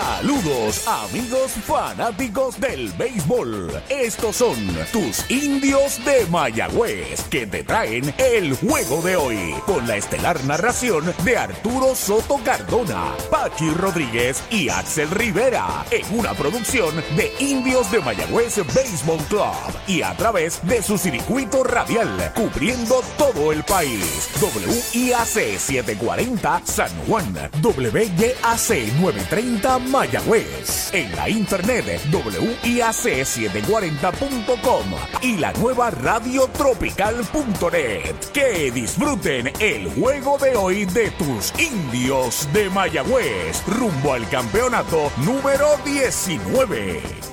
Saludos amigos fanáticos del béisbol. Estos son tus indios de Mayagüez que te traen el juego de hoy con la estelar narración de Arturo Soto Cardona, Pachi Rodríguez y Axel Rivera en una producción de Indios de Mayagüez Baseball Club y a través de su circuito radial cubriendo todo el país. WIAC 740 San Juan, WYAC 930 Mayagüez. En la internet WIAC740.com y la nueva radiotropical.net. Que disfruten el juego de hoy de tus indios de Mayagüez rumbo al campeonato número 19.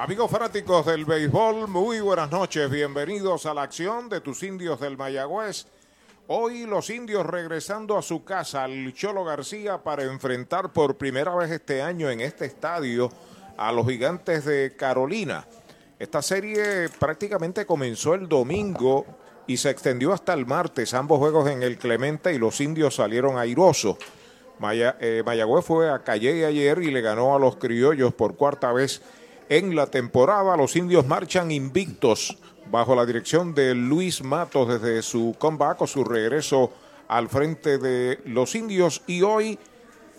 Amigos fanáticos del béisbol, muy buenas noches, bienvenidos a la acción de tus indios del Mayagüez. Hoy los indios regresando a su casa, al Cholo García, para enfrentar por primera vez este año en este estadio a los gigantes de Carolina. Esta serie prácticamente comenzó el domingo y se extendió hasta el martes, ambos juegos en el Clemente y los indios salieron airosos. Eh, Mayagüez fue a Calle ayer y le ganó a los criollos por cuarta vez en la temporada. Los indios marchan invictos bajo la dirección de Luis Matos desde su comeback o su regreso al frente de los indios y hoy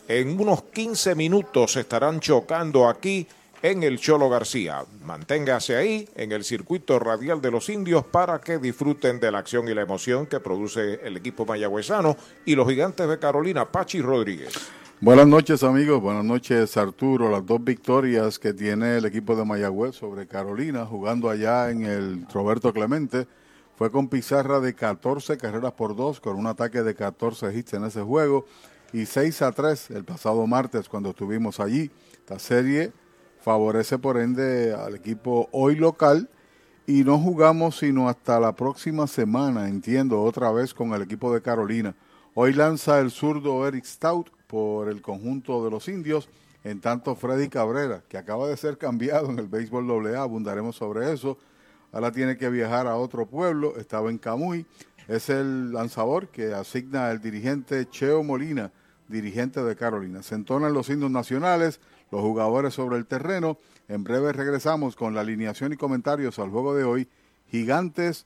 en unos 15 minutos estarán chocando aquí en el Cholo García. Manténgase ahí en el circuito radial de los indios para que disfruten de la acción y la emoción que produce el equipo mayagüezano y los gigantes de Carolina, Pachi Rodríguez. Buenas noches amigos, buenas noches Arturo. Las dos victorias que tiene el equipo de Mayagüez sobre Carolina jugando allá en el Roberto Clemente fue con pizarra de 14 carreras por dos con un ataque de 14 hits en ese juego y 6 a 3 el pasado martes cuando estuvimos allí. Esta serie favorece por ende al equipo hoy local y no jugamos sino hasta la próxima semana, entiendo, otra vez con el equipo de Carolina. Hoy lanza el zurdo Eric Stout por el conjunto de los indios. En tanto, Freddy Cabrera, que acaba de ser cambiado en el béisbol AA, abundaremos sobre eso. Ahora tiene que viajar a otro pueblo, estaba en Camuy. Es el lanzador que asigna el dirigente Cheo Molina, dirigente de Carolina. Se entonan los indios nacionales, los jugadores sobre el terreno. En breve regresamos con la alineación y comentarios al juego de hoy. Gigantes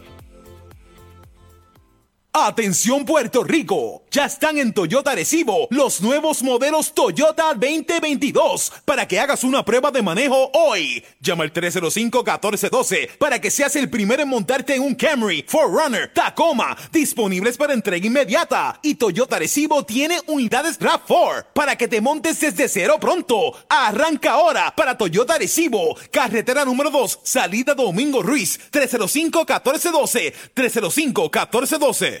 Atención Puerto Rico, ya están en Toyota Recibo los nuevos modelos Toyota 2022 para que hagas una prueba de manejo hoy. Llama al 305-1412 para que seas el primero en montarte en un Camry, Forerunner, Tacoma, disponibles para entrega inmediata. Y Toyota Recibo tiene unidades RAV4 para que te montes desde cero pronto. Arranca ahora para Toyota Recibo, carretera número 2, salida Domingo Ruiz, 305-1412, 305-1412.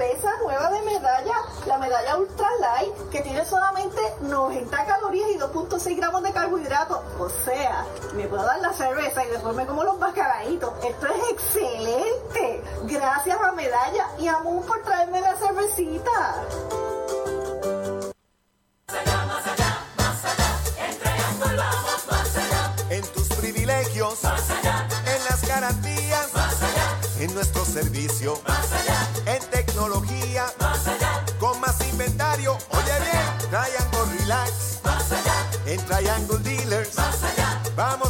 cerveza nueva de medalla, la medalla Ultra Light, que tiene solamente 90 calorías y 2.6 gramos de carbohidratos. O sea, me puedo dar la cerveza y después me como los mascaraditos. Esto es excelente. Gracias a Medalla y a Moon por traerme la cervecita. En tus privilegios, más allá. en las garantías, más allá. en nuestro servicio, más allá. En Triangle Relax, más allá. En Triangle Dealers, más allá. Vamos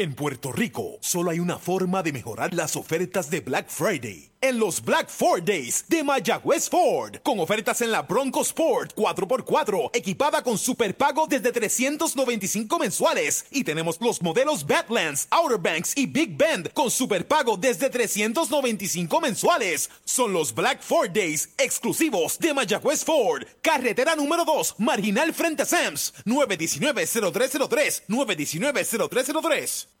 En Puerto Rico, solo hay una forma de mejorar las ofertas de Black Friday. En los Black Ford Days de Mayagüez Ford, con ofertas en la Bronco Sport 4x4, equipada con superpago desde 395 mensuales. Y tenemos los modelos Badlands, Outer Banks y Big Bend con superpago desde 395 mensuales. Son los Black Ford Days exclusivos de Mayagüez Ford. Carretera número 2, marginal frente a Sams, 919-0303, 919-0303.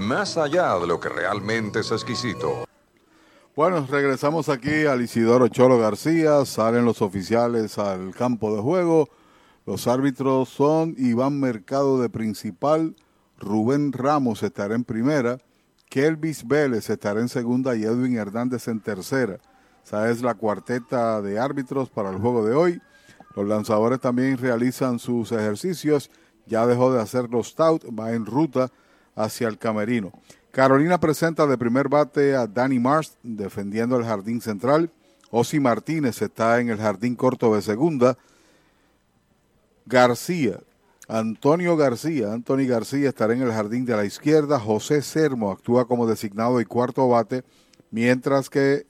más allá de lo que realmente es exquisito. Bueno, regresamos aquí al Isidoro Cholo García, salen los oficiales al campo de juego, los árbitros son Iván Mercado de principal, Rubén Ramos estará en primera, Kelvis Vélez estará en segunda y Edwin Hernández en tercera. Esa es la cuarteta de árbitros para el juego de hoy. Los lanzadores también realizan sus ejercicios, ya dejó de hacer los stout, va en ruta hacia el camerino. Carolina presenta de primer bate a Danny Mars defendiendo el jardín central. Osi Martínez está en el jardín corto de segunda. García, Antonio García, Anthony García estará en el jardín de la izquierda. José Sermo actúa como designado y cuarto bate, mientras que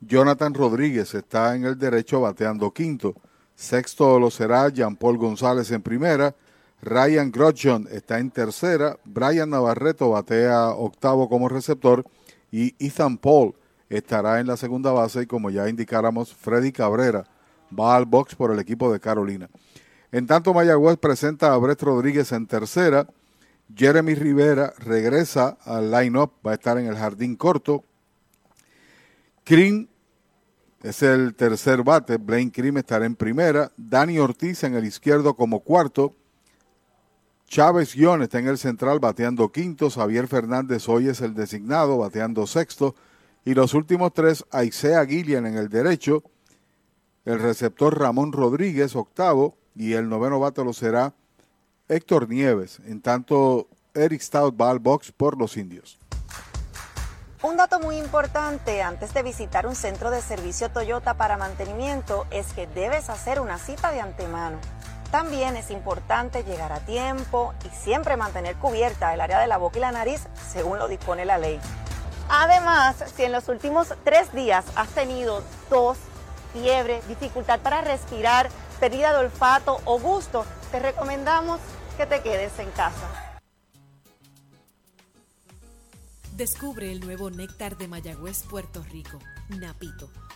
Jonathan Rodríguez está en el derecho bateando quinto. Sexto lo será Jean Paul González en primera. Ryan Grotjon está en tercera, Brian Navarreto batea octavo como receptor y Ethan Paul estará en la segunda base y como ya indicáramos, Freddy Cabrera va al box por el equipo de Carolina. En tanto, Mayagüez presenta a Brett Rodríguez en tercera, Jeremy Rivera regresa al line-up, va a estar en el jardín corto. Krim es el tercer bate, Blaine Krim estará en primera, Dani Ortiz en el izquierdo como cuarto, Chávez Guión está en el central bateando quinto, Javier Fernández hoy es el designado bateando sexto y los últimos tres, Aisea Gillian en el derecho, el receptor Ramón Rodríguez octavo y el noveno bate será Héctor Nieves. En tanto, Eric Stout Ball Box por los indios. Un dato muy importante antes de visitar un centro de servicio Toyota para mantenimiento es que debes hacer una cita de antemano. También es importante llegar a tiempo y siempre mantener cubierta el área de la boca y la nariz según lo dispone la ley. Además, si en los últimos tres días has tenido tos, fiebre, dificultad para respirar, pérdida de olfato o gusto, te recomendamos que te quedes en casa. Descubre el nuevo néctar de Mayagüez, Puerto Rico, Napito,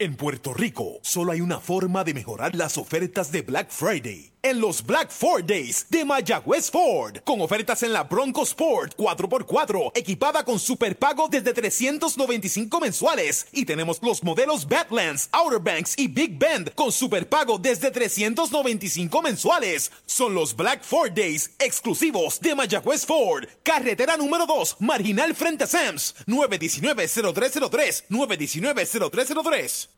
En Puerto Rico, solo hay una forma de mejorar las ofertas de Black Friday. En los Black Ford Days de Mayagüez Ford, con ofertas en la Bronco Sport 4x4, equipada con superpago desde 395 mensuales. Y tenemos los modelos Badlands, Outer Banks y Big Bend con superpago desde 395 mensuales. Son los Black Ford Days exclusivos de Mayagüez Ford. Carretera número 2, marginal frente a Sams, 919-0303, 919-0303.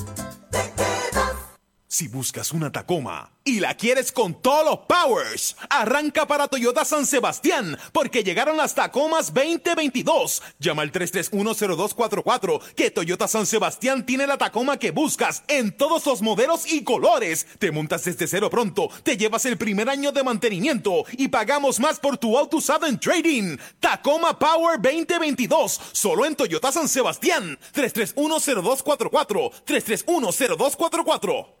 Si buscas una Tacoma y la quieres con todos los powers, arranca para Toyota San Sebastián porque llegaron las Tacomas 2022. Llama al 3310244 que Toyota San Sebastián tiene la Tacoma que buscas en todos los modelos y colores. Te montas desde cero pronto, te llevas el primer año de mantenimiento y pagamos más por tu auto usado en trading. Tacoma Power 2022, solo en Toyota San Sebastián. 3310244 3310244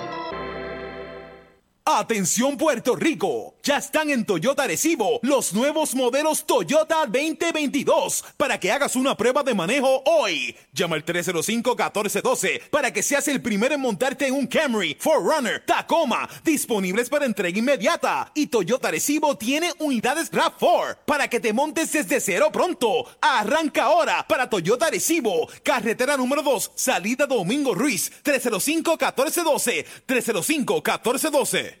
Atención Puerto Rico, ya están en Toyota Recibo los nuevos modelos Toyota 2022 para que hagas una prueba de manejo hoy. Llama al 305-1412 para que seas el primero en montarte en un Camry, Forerunner, Tacoma, disponibles para entrega inmediata. Y Toyota Recibo tiene unidades RAV4 para que te montes desde cero pronto. Arranca ahora para Toyota Recibo, carretera número 2, salida Domingo Ruiz, 305-1412, 305-1412.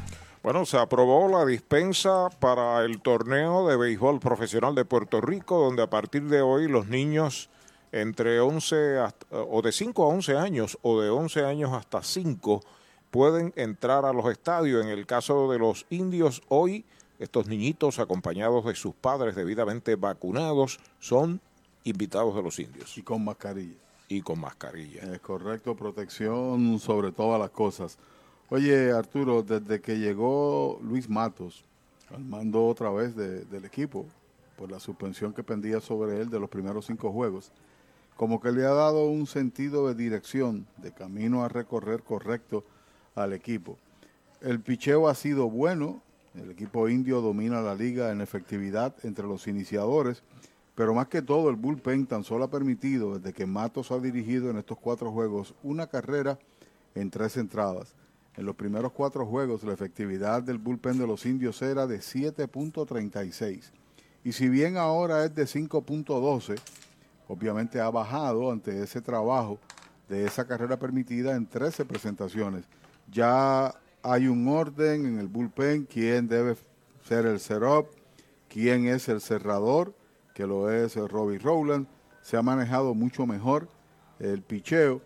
Bueno, se aprobó la dispensa para el torneo de béisbol profesional de Puerto Rico, donde a partir de hoy los niños entre 11 hasta- o de 5 a 11 años o de 11 años hasta 5 pueden entrar a los estadios. En el caso de los indios, hoy estos niñitos acompañados de sus padres debidamente vacunados son invitados de los indios. Y con mascarilla. Y con mascarilla. Es correcto, protección sobre todas las cosas. Oye, Arturo, desde que llegó Luis Matos al mando otra vez de- del equipo, por la suspensión que pendía sobre él de los primeros cinco juegos, como que le ha dado un sentido de dirección, de camino a recorrer correcto al equipo. El picheo ha sido bueno, el equipo indio domina la liga en efectividad entre los iniciadores, pero más que todo el bullpen tan solo ha permitido, desde que Matos ha dirigido en estos cuatro juegos, una carrera en tres entradas. En los primeros cuatro juegos la efectividad del bullpen de los indios era de 7.36. Y si bien ahora es de 5.12, obviamente ha bajado ante ese trabajo de esa carrera permitida en 13 presentaciones. Ya hay un orden en el bullpen, quién debe ser el setup, quién es el cerrador, que lo es Robbie Rowland. Se ha manejado mucho mejor el picheo.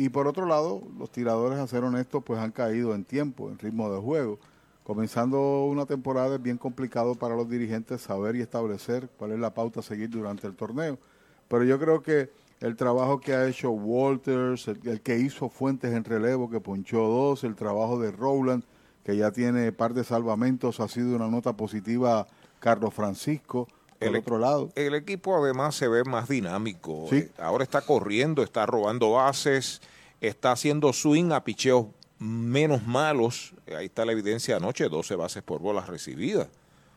Y por otro lado, los tiradores, a ser honestos, pues han caído en tiempo, en ritmo de juego. Comenzando una temporada es bien complicado para los dirigentes saber y establecer cuál es la pauta a seguir durante el torneo. Pero yo creo que el trabajo que ha hecho Walters, el, el que hizo Fuentes en relevo, que ponchó dos, el trabajo de Rowland, que ya tiene par de salvamentos, ha sido una nota positiva Carlos Francisco. Por El- otro lado, El equipo además se ve más dinámico. Sí. Eh, Ahora está corriendo, está robando bases, está haciendo swing a picheos menos malos. Ahí está la evidencia anoche, 12 bases por bolas recibidas.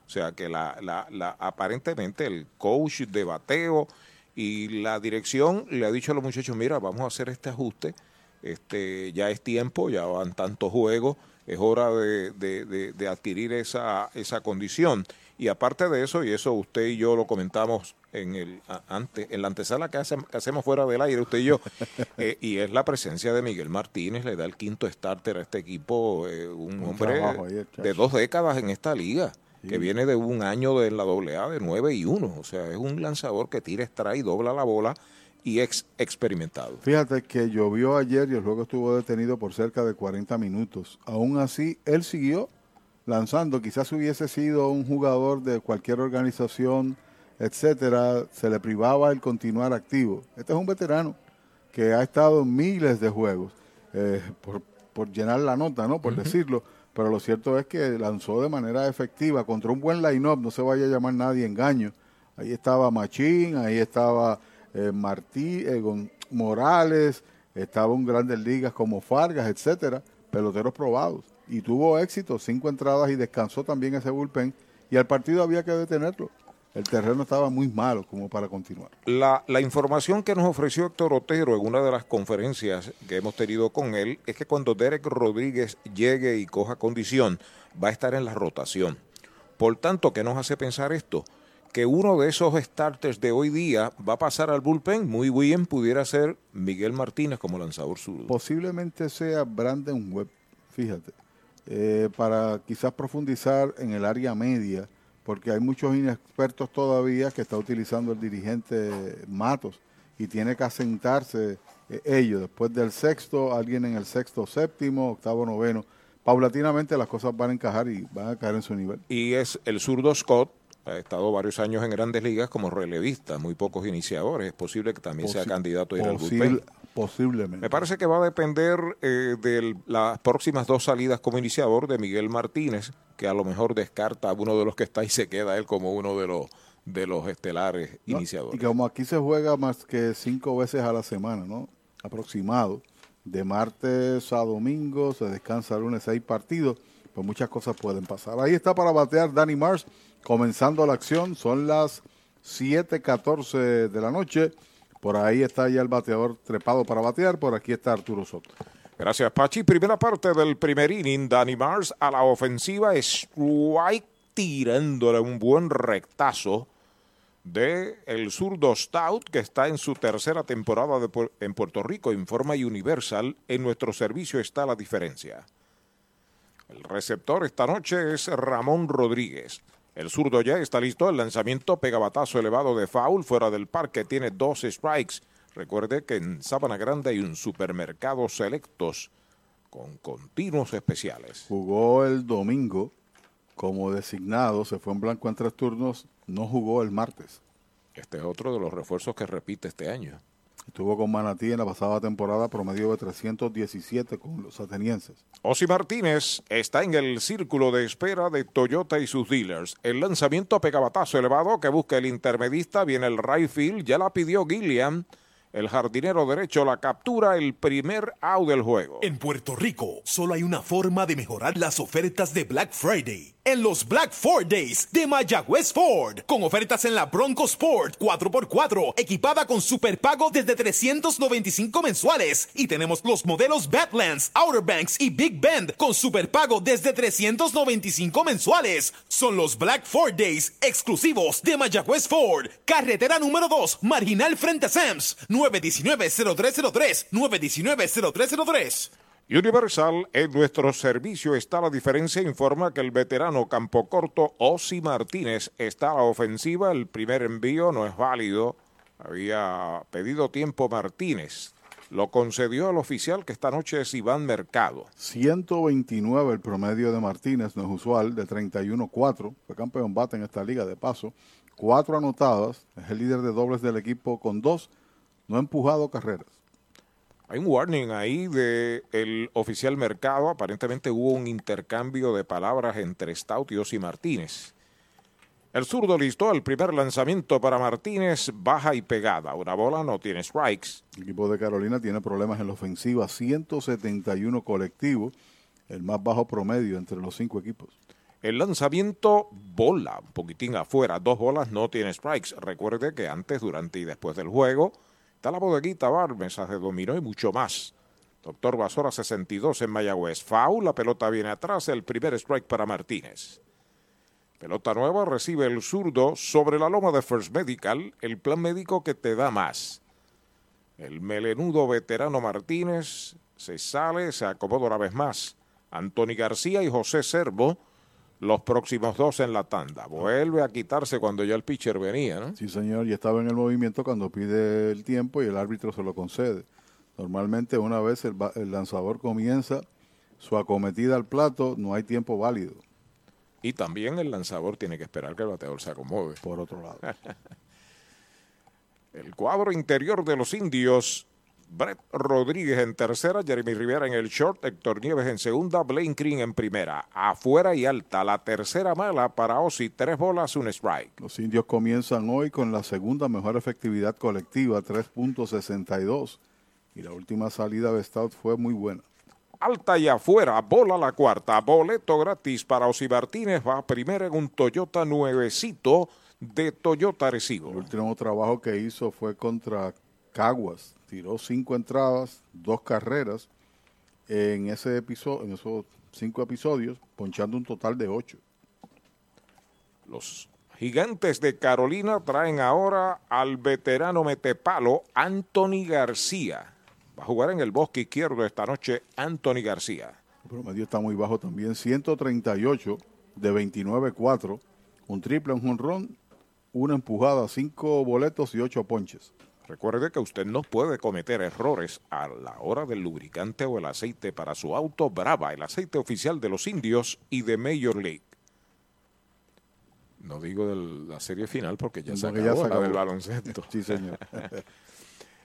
O sea que la, la- aparentemente el coach de bateo y la dirección le ha dicho a los muchachos, mira, vamos a hacer este ajuste, este, ya es tiempo, ya van tantos juegos, es hora de, de- de- de adquirir esa, esa condición. Y aparte de eso, y eso usted y yo lo comentamos en el ante, en la antesala que, hace- que hacemos fuera del aire, usted y yo, eh, y es la presencia de Miguel Martínez, le da el quinto starter a este equipo, eh, un, Un hombre ayer, de dos décadas en esta liga. que viene de un año de la AA de 9 y 1. O sea, es un lanzador que tira, extrae, dobla la bola y ex experimentado. Fíjate que llovió ayer y el juego estuvo detenido por cerca de 40 minutos. Aún así, él siguió lanzando. Quizás hubiese sido un jugador de cualquier organización, etcétera, se le privaba el continuar activo. Este es un veterano que ha estado en miles de juegos, eh, por, por llenar la nota, ¿no? Por decirlo. Pero lo cierto es que lanzó de manera efectiva contra un buen line-up, no se vaya a llamar nadie engaño. Ahí estaba Machín, ahí estaba eh, Martí, eh, Morales, estaba en grandes ligas como Fargas, etcétera, peloteros probados. Y tuvo éxito, cinco entradas y descansó también ese bullpen. Y al partido había que detenerlo. El terreno estaba muy malo como para continuar. La, la información que nos ofreció Héctor Otero en una de las conferencias que hemos tenido con él es que cuando Derek Rodríguez llegue y coja condición, va a estar en la rotación. Por tanto, ¿qué nos hace pensar esto? Que uno de esos starters de hoy día va a pasar al bullpen. Muy bien pudiera ser Miguel Martínez como lanzador zurdo. Posiblemente sea Brandon Webb, fíjate, eh, para quizás profundizar en el área media, porque hay muchos inexpertos todavía que está utilizando el dirigente Matos y tiene que asentarse eh, ellos. Después del sexto, alguien en el sexto, séptimo, octavo, noveno. Paulatinamente las cosas van a encajar y van a caer en su nivel. Y es el zurdo Scott. Ha estado varios años en grandes ligas como relevista, muy pocos iniciadores. Es posible que también sea candidato a ir al bullpen. Posiblemente. Me parece que va a depender eh, de las próximas dos salidas como iniciador de Miguel Martínez, que a lo mejor descarta a uno de los que está y se queda él como uno de los de los estelares ¿no? iniciadores. Y como aquí se juega más que cinco veces a la semana, ¿no? Aproximado. De martes a domingo, se descansa lunes, seis partidos, pues muchas cosas pueden pasar. Ahí está para batear Danny Mars, comenzando la acción, son las 7.14 de la noche. Por ahí está ya el bateador trepado para batear, por aquí está Arturo Soto. Gracias, Pachi. Primera parte del primer inning, Danny Mars a la ofensiva, strike tirándole un buen rectazo de el zurdo Stout, que está en su tercera temporada en Puerto Rico, informa Universal. En nuestro servicio está la diferencia. El receptor esta noche es Ramón Rodríguez. El zurdo ya está listo. El lanzamiento pega batazo elevado de foul fuera del parque. Tiene dos strikes. Recuerde que en Sabana Grande hay un supermercado selectos con continuos especiales. Jugó el domingo como designado, se fue en blanco en tres turnos, no jugó el martes. Este es otro de los refuerzos que repite este año. Estuvo con Manatí en la pasada temporada, promedio de 317 con los atenienses. Osi Martínez está en el círculo de espera de Toyota y sus dealers. El lanzamiento pegabatazo elevado que busca el intermedista. Viene el right field. Ya la pidió Gilliam. El jardinero derecho la captura. El primer out del juego. En Puerto Rico, solo hay una forma de mejorar las ofertas de Black Friday. En los Black Ford Days de Mayagüez Ford, con ofertas en la Bronco Sport 4x4, equipada con superpago desde 395 mensuales. Y tenemos los modelos Badlands, Outer Banks y Big Bend con superpago desde 395 mensuales. Son los Black Ford Days exclusivos de Mayagüez Ford. Carretera número 2, marginal frente a Sams, 919-0303, 919-0303. Universal, en nuestro servicio está la diferencia, informa que el veterano campo corto Osi Martínez está a la ofensiva. El primer envío no es válido. Había pedido tiempo Martínez. Lo concedió el oficial que esta noche es Iván Mercado. 129 el promedio de Martínez, no es usual, de 31-4. Fue campeón bate en esta liga, de paso. Cuatro anotadas, es el líder de dobles del equipo con dos, no ha empujado carreras. Hay un warning ahí de el oficial Mercado. Aparentemente hubo un intercambio de palabras entre Stout y Martínez. El zurdo listó el primer lanzamiento para Martínez, baja y pegada. Una bola no tiene strikes. El equipo de Carolina tiene problemas en la ofensiva, 171 colectivos, el más bajo promedio entre los cinco equipos. El lanzamiento bola, un poquitín afuera, dos bolas no tiene strikes. Recuerde que antes, durante y después del juego está la bodeguita bar, mesas de dominó y mucho más. Doctor Basora 62 en Mayagüez. Foul, la pelota viene atrás, el primer strike para Martínez. Pelota nueva recibe el zurdo sobre la loma de First Medical, el plan médico que te da más. El melenudo veterano Martínez se sale, se acomoda una vez más. Anthony García y José Servo los próximos dos en la tanda. Vuelve a quitarse cuando ya el pitcher venía, ¿no? Sí, señor, y estaba en el movimiento cuando pide el tiempo y el árbitro se lo concede. Normalmente una vez el, el lanzador comienza su acometida al plato, no hay tiempo válido. Y también el lanzador tiene que esperar que el bateador se acomode. Por otro lado. el cuadro interior de los indios. Brett Rodríguez en tercera, Jeremy Rivera en el short, Héctor Nieves en segunda, Blaine Green en primera. Afuera y alta, la tercera mala para Ozzy, tres bolas, un strike. Los indios comienzan hoy con la segunda mejor efectividad colectiva, 3.62. Y la última salida de Stout fue muy buena. Alta y afuera, bola la cuarta, boleto gratis para Ozzy Martínez, va primero en un Toyota nuevecito de Toyota Arecibo. El último trabajo que hizo fue contra Caguas. Tiró cinco entradas, dos carreras en ese episodio, en esos cinco episodios, ponchando un total de ocho. Los gigantes de Carolina traen ahora al veterano metepalo Anthony García. Va a jugar en el bosque izquierdo esta noche Anthony García. El promedio está muy bajo también, 138 de 29-4, un triple, un jonrón, una empujada, cinco boletos y ocho ponches. Recuerde que usted no puede cometer errores a la hora del lubricante o el aceite para su auto Brava, el aceite oficial de los indios y de Major League. No digo de la serie final porque ya se acabó, ya se la acabó. del baloncesto. Sí, señor.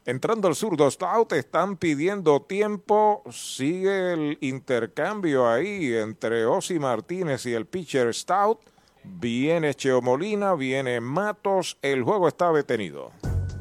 Entrando al zurdo Stout, están pidiendo tiempo. Sigue el intercambio ahí entre Ozzy Martínez y el pitcher Stout. Viene Cheo Molina, viene Matos. El juego está detenido.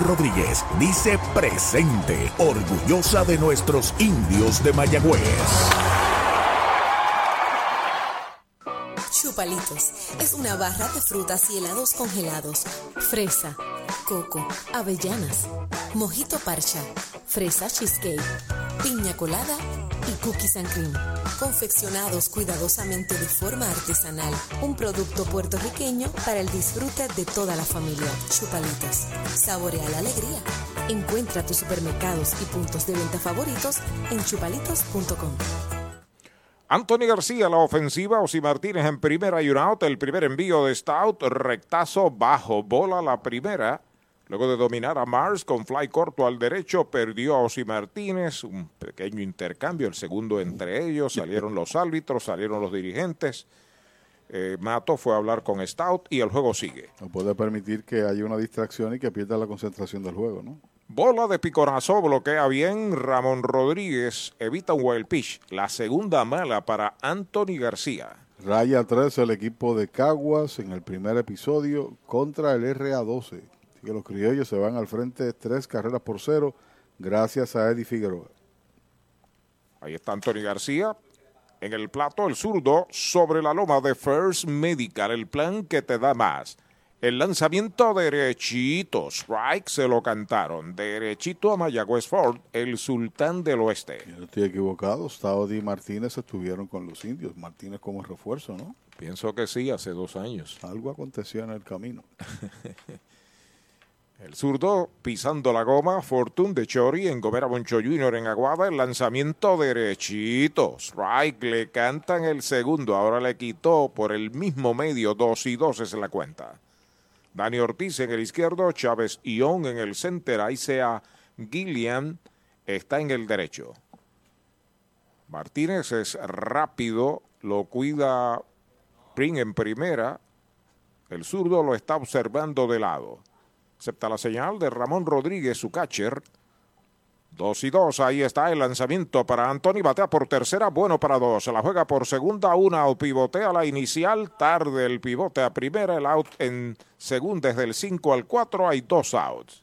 Rodríguez dice presente, orgullosa de nuestros indios de Mayagüez. Chupalitos es una barra de frutas y helados congelados. Fresa, coco, avellanas, mojito parcha, fresa cheesecake, piña colada y cookies and cream. Confeccionados cuidadosamente de forma artesanal. Un producto puertorriqueño para el disfrute de toda la familia. Chupalitos. Saborea la alegría. Encuentra tus supermercados y puntos de venta favoritos en chupalitos.com. Anthony García, la ofensiva, Osi Martínez en primera y un out. El primer envío de Stout, rectazo bajo, bola la primera. Luego de dominar a Mars con fly corto al derecho, perdió a Osi Martínez. Un pequeño intercambio, el segundo entre ellos. Salieron los árbitros, salieron los dirigentes. Eh, Mato fue a hablar con Stout y el juego sigue. No puede permitir que haya una distracción y que pierda la concentración del juego, ¿no? Bola de piconazo, bloquea bien. Ramón Rodríguez evita un wild pitch. La segunda mala para Anthony García. Raya 3 el equipo de Caguas en el primer episodio contra el RA12. Así que los criollos se van al frente tres carreras por cero gracias a Eddie Figueroa. Ahí está Anthony García. En el plato, el zurdo sobre la loma de First Medical, el plan que te da más. El lanzamiento derechito, strike se lo cantaron. Derechito a Mayagüez Ford, el sultán del oeste. No estoy equivocado, Staudi y Martínez estuvieron con los indios. Martínez como refuerzo, ¿no? Pienso que sí, hace dos años. Algo aconteció en el camino. El zurdo pisando la goma, Fortune de Chori en Gomera Boncho Jr. en Aguada, el lanzamiento derechito. Strike, le cantan el segundo, ahora le quitó por el mismo medio, dos y dos es la cuenta. Dani Ortiz en el izquierdo, Chávez Ión en el center, ahí sea Gillian, está en el derecho. Martínez es rápido, lo cuida Pring en primera, el zurdo lo está observando de lado. Acepta la señal de Ramón Rodríguez, su catcher. Dos y dos, ahí está el lanzamiento para Anthony, batea por tercera, bueno para dos, se la juega por segunda, una out, pivotea la inicial, tarde el pivote a primera, el out en segunda desde el 5 al 4, hay dos outs.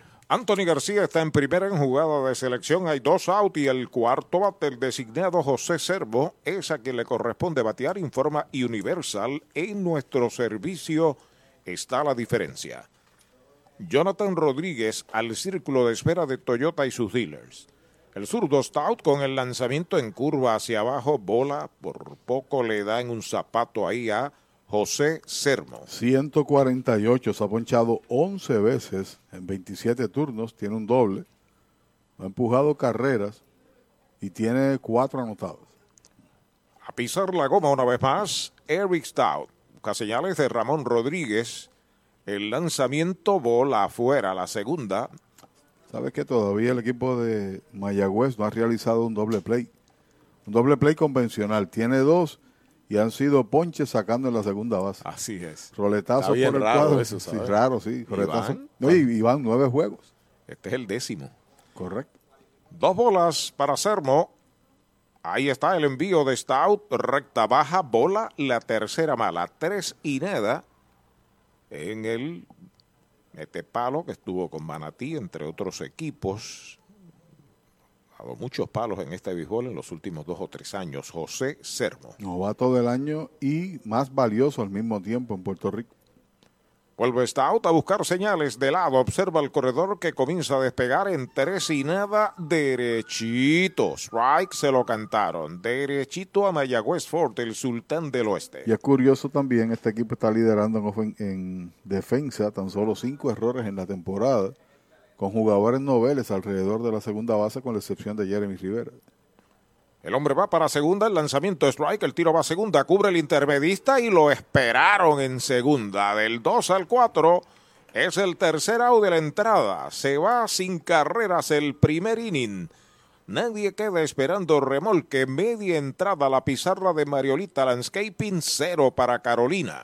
Anthony García está en primera en jugada de selección. Hay dos out y el cuarto bate, el designado José Servo, es a quien le corresponde batear, informa Universal. En nuestro servicio está la diferencia. Jonathan Rodríguez al círculo de espera de Toyota y sus dealers. El zurdo Stout con el lanzamiento en curva hacia abajo, bola, por poco le da en un zapato ahí a José Sermo. 148, se ha ponchado 11 veces en 27 turnos, tiene un doble, ha empujado carreras y tiene cuatro anotados. A pisar la goma una vez más, Eric Stout. Busca señales de Ramón Rodríguez. El lanzamiento bola afuera, la segunda. Sabes que todavía el equipo de Mayagüez no ha realizado un doble play. Un doble play convencional. Tiene dos y han sido ponches sacando en la segunda base. Así es. Roletazo por el raro cuadro. eso, sí, ¿sabes? raro, sí. ¿Y Roletazo. No, y, van nueve juegos. Este es el décimo. Correcto. Dos bolas para Sermo. Ahí está el envío de Stout. Recta baja, bola, la tercera mala. Tres y nada en el metepalo que estuvo con Manatí, entre otros equipos. Dado muchos palos en este béisbol en los últimos dos o tres años. José Sermo. Novato del año y más valioso al mismo tiempo en Puerto Rico. Vuelve Stout a buscar señales de lado. Observa el corredor que comienza a despegar en tres y nada derechito. Strike se lo cantaron. Derechito a Mayagüez Fort, el sultán del oeste. Y es curioso también, este equipo está liderando en, en defensa, tan solo cinco errores en la temporada, con jugadores noveles alrededor de la segunda base, con la excepción de Jeremy Rivera. El hombre va para segunda, el lanzamiento strike, el tiro va a segunda, cubre el intermedista y lo esperaron en segunda. Del 2 al 4 es el tercer out de la entrada. Se va sin carreras el primer inning. Nadie queda esperando remolque. Media entrada la pizarra de Mariolita Landscaping, cero para Carolina.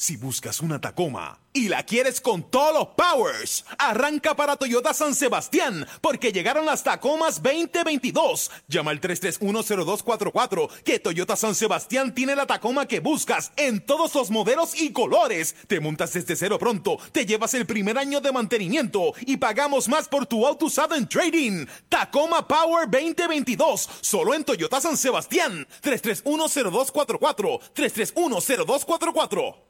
Si buscas una Tacoma y la quieres con todos los powers, arranca para Toyota San Sebastián, porque llegaron las Tacomas 2022. Llama al 3310244, que Toyota San Sebastián tiene la Tacoma que buscas en todos los modelos y colores. Te montas desde cero pronto, te llevas el primer año de mantenimiento y pagamos más por tu auto usado en trading. Tacoma Power 2022, solo en Toyota San Sebastián. 3310244, 3310244.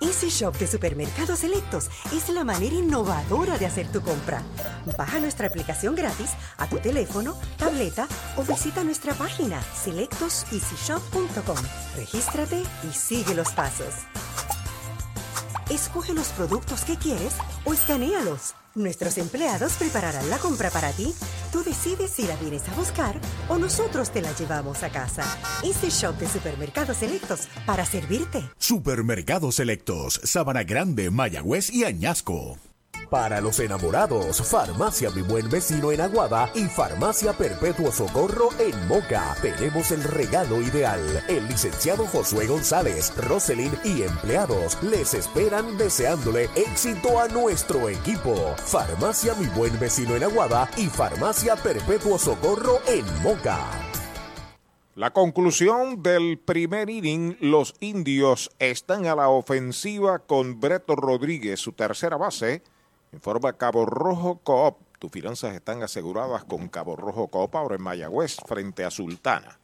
Easy Shop de Supermercados Selectos es la manera innovadora de hacer tu compra. Baja nuestra aplicación gratis a tu teléfono, tableta o visita nuestra página selectoseasyshop.com. Regístrate y sigue los pasos. Escoge los productos que quieres o escanealos. Nuestros empleados prepararán la compra para ti. Tú decides si la vienes a buscar o nosotros te la llevamos a casa. Easy Shop de Supermercados Selectos para servirte. Supermercados Selectos, Sabana Grande, Mayagüez y Añasco. Para los enamorados, Farmacia Mi Buen Vecino en Aguada y Farmacia Perpetuo Socorro en Moca. Tenemos el regalo ideal. El licenciado Josué González, Roselyn y empleados les esperan deseándole éxito a nuestro equipo. Farmacia Mi Buen Vecino en Aguada y Farmacia Perpetuo Socorro en Moca. La conclusión del primer inning, los indios están a la ofensiva con Breto Rodríguez, su tercera base. Informa Cabo Rojo Coop. Tus finanzas están aseguradas con Cabo Rojo Copa, ahora en Mayagüez, frente a Sultana.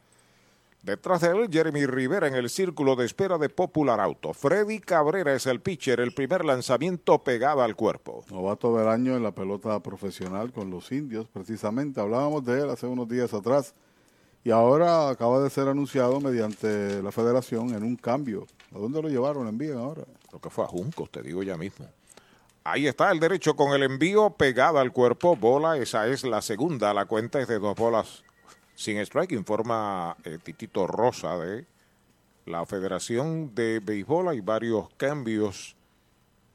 Detrás de él, Jeremy Rivera en el círculo de espera de Popular Auto. Freddy Cabrera es el pitcher, el primer lanzamiento pegado al cuerpo. Novato del año en la pelota profesional con los indios, precisamente. Hablábamos de él hace unos días atrás. Y ahora acaba de ser anunciado mediante la federación en un cambio. ¿A dónde lo llevaron? ¿Envían ahora? Lo que fue a Juncos, te digo ya mismo. Ahí está el derecho con el envío pegado al cuerpo. Bola, esa es la segunda. La cuenta es de dos bolas sin strike, informa eh, Titito Rosa de la Federación de Béisbol. Hay varios cambios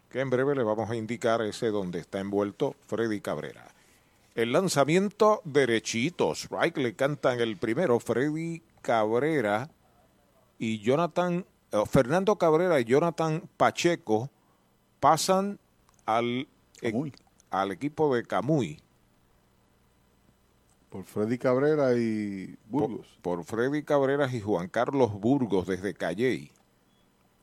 que en breve le vamos a indicar ese donde está envuelto Freddy Cabrera. El lanzamiento derechito. Strike le cantan el primero. Freddy Cabrera y Jonathan, eh, Fernando Cabrera y Jonathan Pacheco pasan al, e- al equipo de Camuy. Por Freddy Cabrera y Burgos. Por, por Freddy Cabrera y Juan Carlos Burgos desde Calley.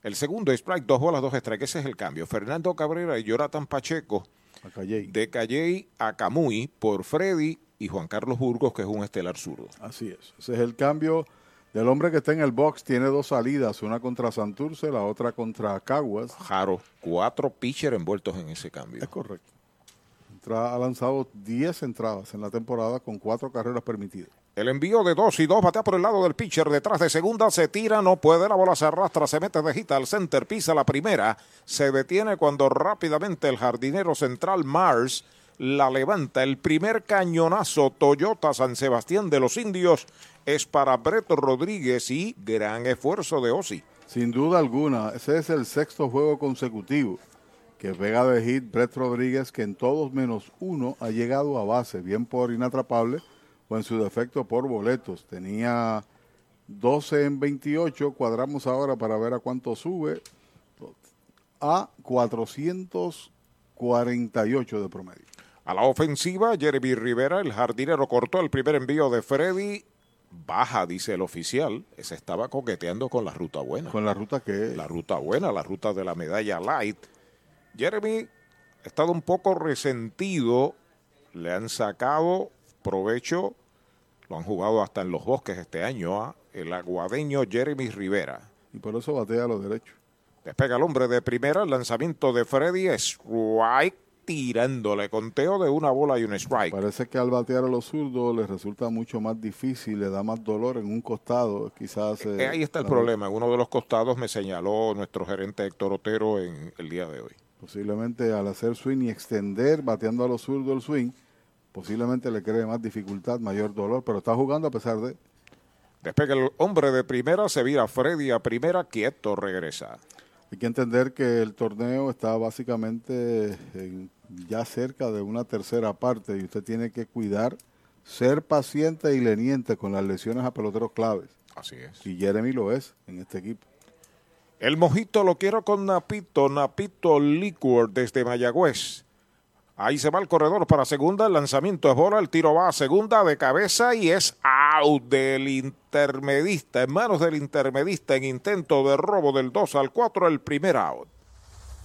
El segundo strike, dos bolas, dos strikes. Ese es el cambio. Fernando Cabrera y Jonathan Pacheco Calley. de Calley a Camuy por Freddy y Juan Carlos Burgos, que es un estelar zurdo. Así es. Ese es el cambio del hombre que está en el box. Tiene dos salidas, una contra Santurce, la otra contra Caguas. Jaro, cuatro pitchers envueltos en ese cambio. Es correcto. Entra- ha lanzado 10 entradas en la temporada con cuatro carreras permitidas. El envío de dos y dos batea por el lado del pitcher detrás de segunda, se tira, no puede, la bola se arrastra, se mete de gita al center, pisa la primera, se detiene cuando rápidamente el jardinero central Mars la levanta. El primer cañonazo Toyota San Sebastián de los Indios es para Brett Rodríguez y gran esfuerzo de Osi. Sin duda alguna, ese es el sexto juego consecutivo que pega de hit Brett Rodríguez, que en todos menos uno ha llegado a base, bien por inatrapable o en su defecto por boletos. Tenía 12 en 28, cuadramos ahora para ver a cuánto sube, a 448 de promedio. A la ofensiva, Jeremy Rivera, el jardinero, cortó el primer envío de Freddy. Baja, dice el oficial. Se estaba coqueteando con la ruta buena. Con la ruta que La ruta buena, la ruta de la medalla light. Jeremy ha estado un poco resentido. Le han sacado provecho. Lo han jugado hasta en los bosques este año a el aguadeño Jeremy Rivera. Y por eso batea a los derechos. Despega el hombre de primera, el lanzamiento de Freddy, strike, tirándole conteo de una bola y un strike. Parece que al batear a los zurdos les resulta mucho más difícil, le da más dolor en un costado, quizás... eh, Eh, ahí está el la- problema. En uno de los costados me señaló nuestro gerente Héctor Otero en el día de hoy. Posiblemente al hacer swing y extender, bateando a los zurdos el swing, posiblemente le cree más dificultad, mayor dolor, pero está jugando a pesar de... Despega el hombre de primera, se vira Freddy a primera, quieto, regresa. Hay que entender que el torneo está básicamente en- ya cerca de una tercera parte y usted tiene que cuidar, ser paciente y leniente con las lesiones a peloteros claves. Así es. Y Jeremy lo es en este equipo. El mojito lo quiero con Napito, Napito Liquor desde Mayagüez. Ahí se va el corredor para segunda, el lanzamiento es bola, el tiro va a segunda de cabeza y es out del intermedista, en manos del intermedista en intento de robo del 2 al 4, el primer out.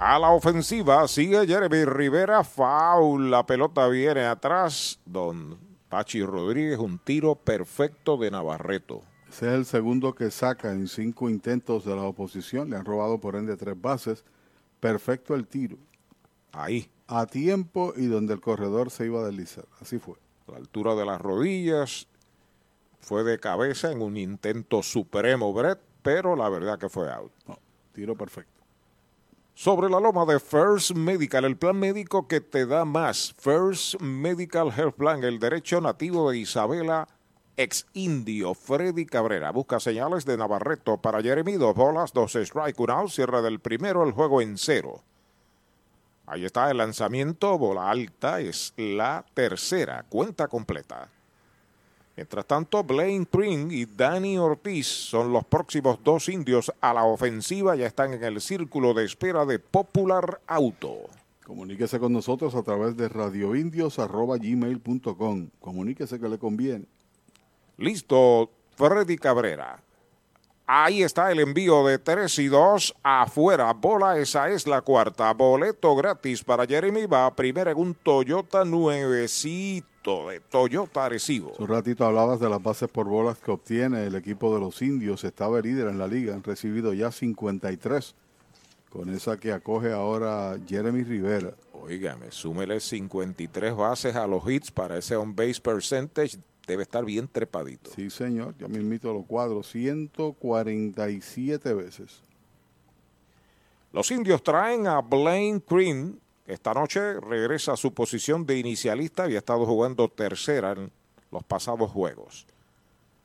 A la ofensiva sigue Jeremy Rivera, foul, la pelota viene atrás, don Pachi Rodríguez, un tiro perfecto de Navarreto. Ese es el segundo que saca en cinco intentos de la oposición. Le han robado por ende tres bases. Perfecto el tiro. Ahí. A tiempo y donde el corredor se iba a deslizar. Así fue. A la altura de las rodillas, fue de cabeza en un intento supremo, Brett, pero la verdad que fue out. Tiro perfecto. Sobre la loma de First Medical, el plan médico que te da más. First Medical Health Plan, el derecho nativo de Isabela, ex indio, Freddy Cabrera. Busca señales de Navarreto para Jeremy, dos bolas, dos strike, un out, cierre del primero, el juego en cero. Ahí está el lanzamiento, bola alta, es la tercera, cuenta completa. Mientras tanto, Blaine Pring y Danny Ortiz son los próximos dos indios a la ofensiva. Ya están en el círculo de espera de Popular Auto. Comuníquese con nosotros a través de radioindios.gmail.com. Comuníquese que le conviene. Listo, Freddy Cabrera. Ahí está el envío de 3 y 2 afuera. Bola, esa es la cuarta. Boleto gratis para Jeremy va primero en un Toyota nuevecito de Toyota Arecibo. Un ratito hablabas de las bases por bolas que obtiene el equipo de los indios. Estaba líder en la liga. Han recibido ya 53. Con esa que acoge ahora Jeremy Rivera. Óigame, súmele 53 bases a los hits para ese on-base percentage debe estar bien trepadito. Sí, señor, ya mismito los cuadros, 147 veces. Los indios traen a Blaine Green. Esta noche regresa a su posición de inicialista. Había estado jugando tercera en los pasados juegos.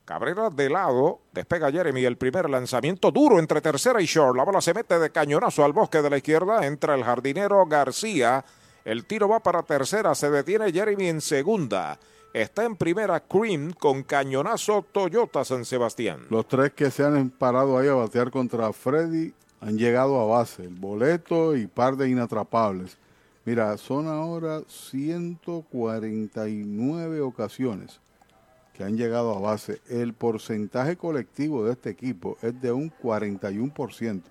Cabrera de lado, despega Jeremy el primer lanzamiento duro entre tercera y short. La bola se mete de cañonazo al bosque de la izquierda. Entra el jardinero García. El tiro va para tercera. Se detiene Jeremy en segunda. Está en primera Cream con cañonazo Toyota San Sebastián. Los tres que se han parado ahí a batear contra Freddy han llegado a base. El boleto y par de inatrapables. Mira, son ahora 149 ocasiones que han llegado a base. El porcentaje colectivo de este equipo es de un 41%.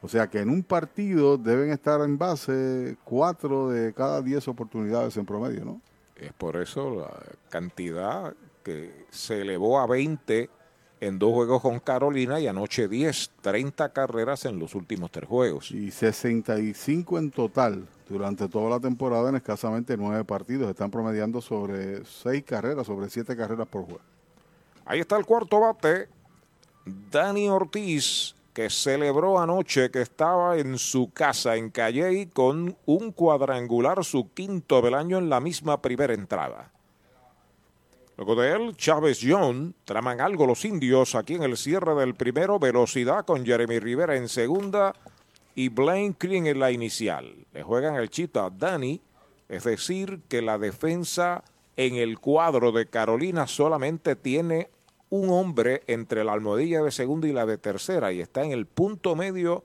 O sea que en un partido deben estar en base cuatro de cada 10 oportunidades en promedio, ¿no? Es por eso la cantidad que se elevó a 20 en dos juegos con Carolina y anoche 10, 30 carreras en los últimos tres juegos. Y 65 en total durante toda la temporada en escasamente nueve partidos. Están promediando sobre seis carreras, sobre siete carreras por juego. Ahí está el cuarto bate. Dani Ortiz, que celebró anoche que estaba en su casa en Calley con un cuadrangular, su quinto del año en la misma primera entrada. Luego de él, Chávez John, traman algo los indios aquí en el cierre del primero, velocidad con Jeremy Rivera en segunda y Blaine Green en la inicial. Le juegan el chito a Danny, es decir, que la defensa en el cuadro de Carolina solamente tiene un hombre entre la almohadilla de segunda y la de tercera y está en el punto medio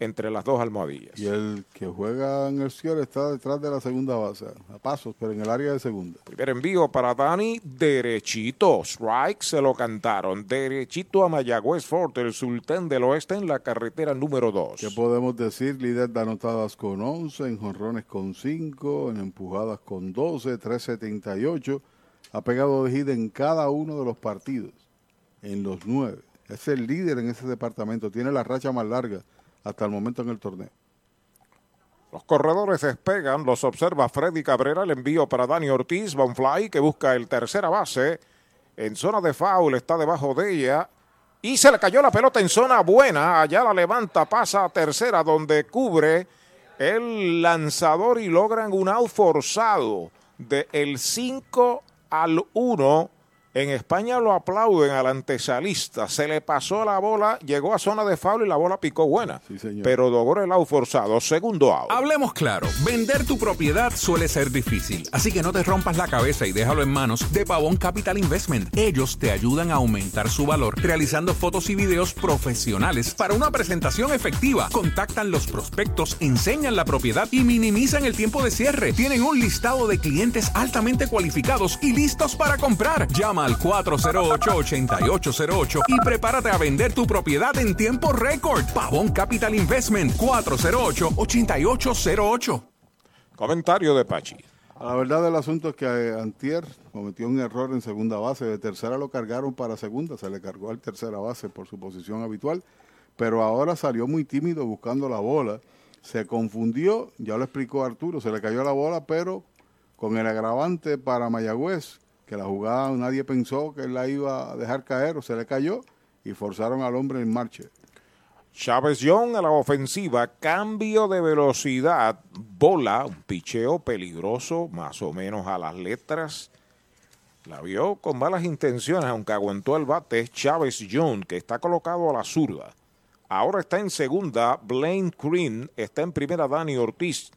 entre las dos almohadillas. Y el que juega en el cielo está detrás de la segunda base, a pasos, pero en el área de segunda. Primer envío para Dani, derechito. Strike se lo cantaron. Derechito a Mayagüez Fort, el sultán del oeste en la carretera número 2. ¿Qué podemos decir? Líder de anotadas con 11, en jonrones con 5, en empujadas con 12, 378. Ha pegado de hit en cada uno de los partidos, en los nueve. Es el líder en ese departamento, tiene la racha más larga hasta el momento en el torneo. Los corredores despegan, los observa Freddy Cabrera, el envío para Dani Ortiz, Bonfly, que busca el tercera base. En zona de foul, está debajo de ella. Y se le cayó la pelota en zona buena. Allá la levanta, pasa a tercera, donde cubre el lanzador y logran un out forzado de el 5 al 1 en España lo aplauden al antesalista. Se le pasó la bola, llegó a zona de foul y la bola picó buena. Pero logró el out forzado. Segundo out. Hablemos claro. Vender tu propiedad suele ser difícil. Así que no te rompas la cabeza y déjalo en manos de Pavón Capital Investment. Ellos te ayudan a aumentar su valor realizando fotos y videos profesionales para una presentación efectiva. Contactan los prospectos, enseñan la propiedad y minimizan el tiempo de cierre. Tienen un listado de clientes altamente cualificados y listos para comprar. Llama al 408-8808 y prepárate a vender tu propiedad en tiempo récord. Pavón Capital Investment 408-8808. Comentario de Pachi. La verdad del asunto es que Antier cometió un error en segunda base. De tercera lo cargaron para segunda. Se le cargó al tercera base por su posición habitual. Pero ahora salió muy tímido buscando la bola. Se confundió, ya lo explicó Arturo, se le cayó la bola, pero con el agravante para Mayagüez, que la jugada nadie pensó que la iba a dejar caer o se le cayó y forzaron al hombre en marcha. Chávez Young a la ofensiva, cambio de velocidad, bola, un picheo peligroso, más o menos a las letras. La vio con malas intenciones, aunque aguantó el bate. Chávez Young, que está colocado a la zurda. Ahora está en segunda, Blaine Green, está en primera, Dani Ortiz.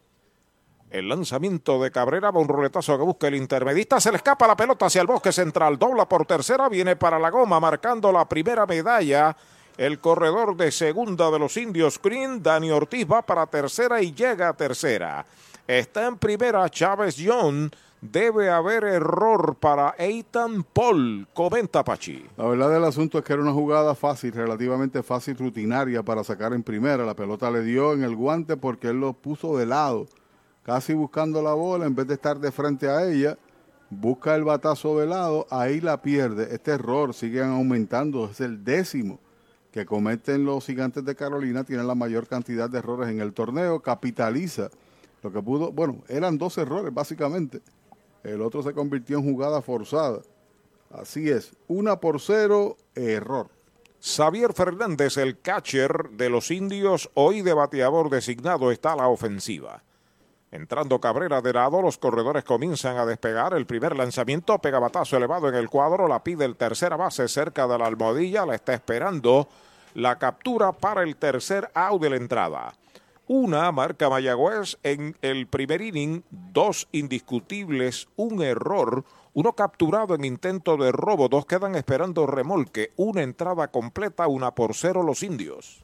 El lanzamiento de Cabrera va un roletazo que busca el intermedista. Se le escapa la pelota hacia el bosque central. Dobla por tercera. Viene para la goma marcando la primera medalla. El corredor de segunda de los indios Green, Dani Ortiz, va para tercera y llega a tercera. Está en primera Chávez John. Debe haber error para Eitan Paul, comenta Pachi. La verdad del asunto es que era una jugada fácil, relativamente fácil, rutinaria para sacar en primera. La pelota le dio en el guante porque él lo puso de lado, casi buscando la bola en vez de estar de frente a ella. Busca el batazo de lado, ahí la pierde. Este error sigue aumentando, es el décimo que cometen los gigantes de Carolina. Tienen la mayor cantidad de errores en el torneo, capitaliza lo que pudo. Bueno, eran dos errores básicamente el otro se convirtió en jugada forzada. Así es, una por cero, error. Xavier Fernández, el catcher de los indios, hoy de bateador designado, está a la ofensiva. Entrando Cabrera de lado, los corredores comienzan a despegar. El primer lanzamiento, pega batazo elevado en el cuadro, la pide el tercera base cerca de la almohadilla, la está esperando la captura para el tercer out de la entrada. Una marca Mayagüez en el primer inning, dos indiscutibles, un error, uno capturado en intento de robo, dos quedan esperando remolque, una entrada completa, una por cero los indios.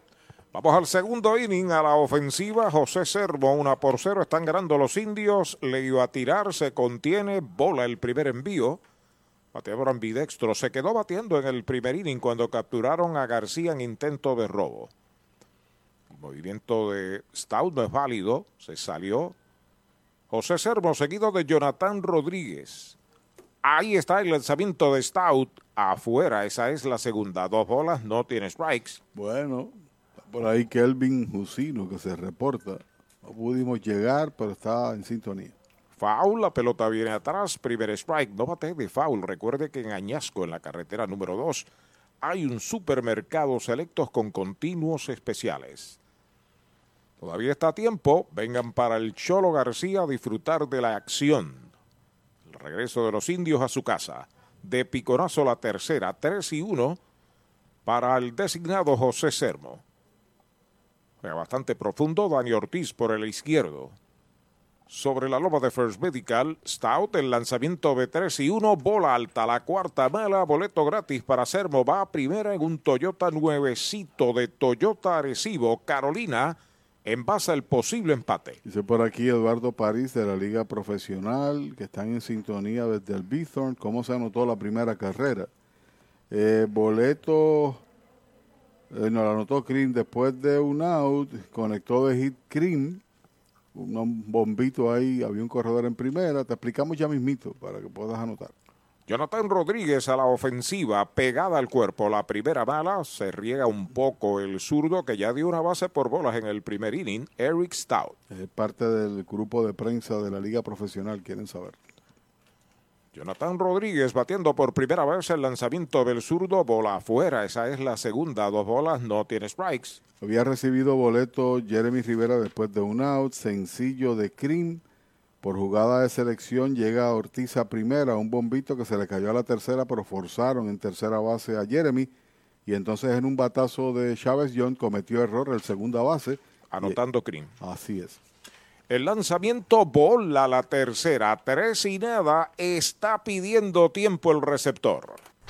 Vamos al segundo inning, a la ofensiva. José Servo, una por cero. Están ganando los indios. Le iba a tirar, se contiene, bola el primer envío. Bateador ambidextro. Se quedó batiendo en el primer inning cuando capturaron a García en intento de robo. El movimiento de Stout no es válido. Se salió. José Servo, seguido de Jonathan Rodríguez. Ahí está el lanzamiento de Stout. Afuera, esa es la segunda. Dos bolas, no tiene strikes. Bueno, por ahí Kelvin Jusino que se reporta. No pudimos llegar, pero está en sintonía. Foul, la pelota viene atrás, primer strike, no bate de foul. Recuerde que en Añasco, en la carretera número 2, hay un supermercado selectos con continuos especiales. Todavía está a tiempo, vengan para el Cholo García a disfrutar de la acción. El regreso de los indios a su casa. De piconazo la tercera, 3 y 1 para el designado José Sermo. Bastante profundo, Dani Ortiz por el izquierdo. Sobre la loma de First Medical, Stout, el lanzamiento de 3 y 1, bola alta, la cuarta mala, boleto gratis para Sermo, va a primera en un Toyota nuevecito de Toyota Arecibo, Carolina, en base al posible empate. Dice por aquí Eduardo París de la Liga Profesional, que están en sintonía desde el Bithorn. ¿Cómo se anotó la primera carrera? Eh, boleto, eh, nos lo anotó Cream después de un out, conectó de hit Cream, un bombito ahí, había un corredor en primera. Te explicamos ya mismito para que puedas anotar. Jonathan Rodríguez a la ofensiva, pegada al cuerpo. La primera bala se riega un poco el zurdo que ya dio una base por bolas en el primer inning, Eric Stout. Es parte del grupo de prensa de la Liga Profesional, quieren saber. Jonathan Rodríguez batiendo por primera vez el lanzamiento del zurdo, bola afuera. Esa es la segunda, dos bolas, no tiene strikes. Había recibido boleto Jeremy Rivera después de un out, sencillo de Cream. Por jugada de selección llega Ortiz a primera, un bombito que se le cayó a la tercera, pero forzaron en tercera base a Jeremy. Y entonces en un batazo de Chávez John cometió error el segunda base. Anotando Cream. Así es. El lanzamiento bola la tercera, tres y nada, está pidiendo tiempo el receptor.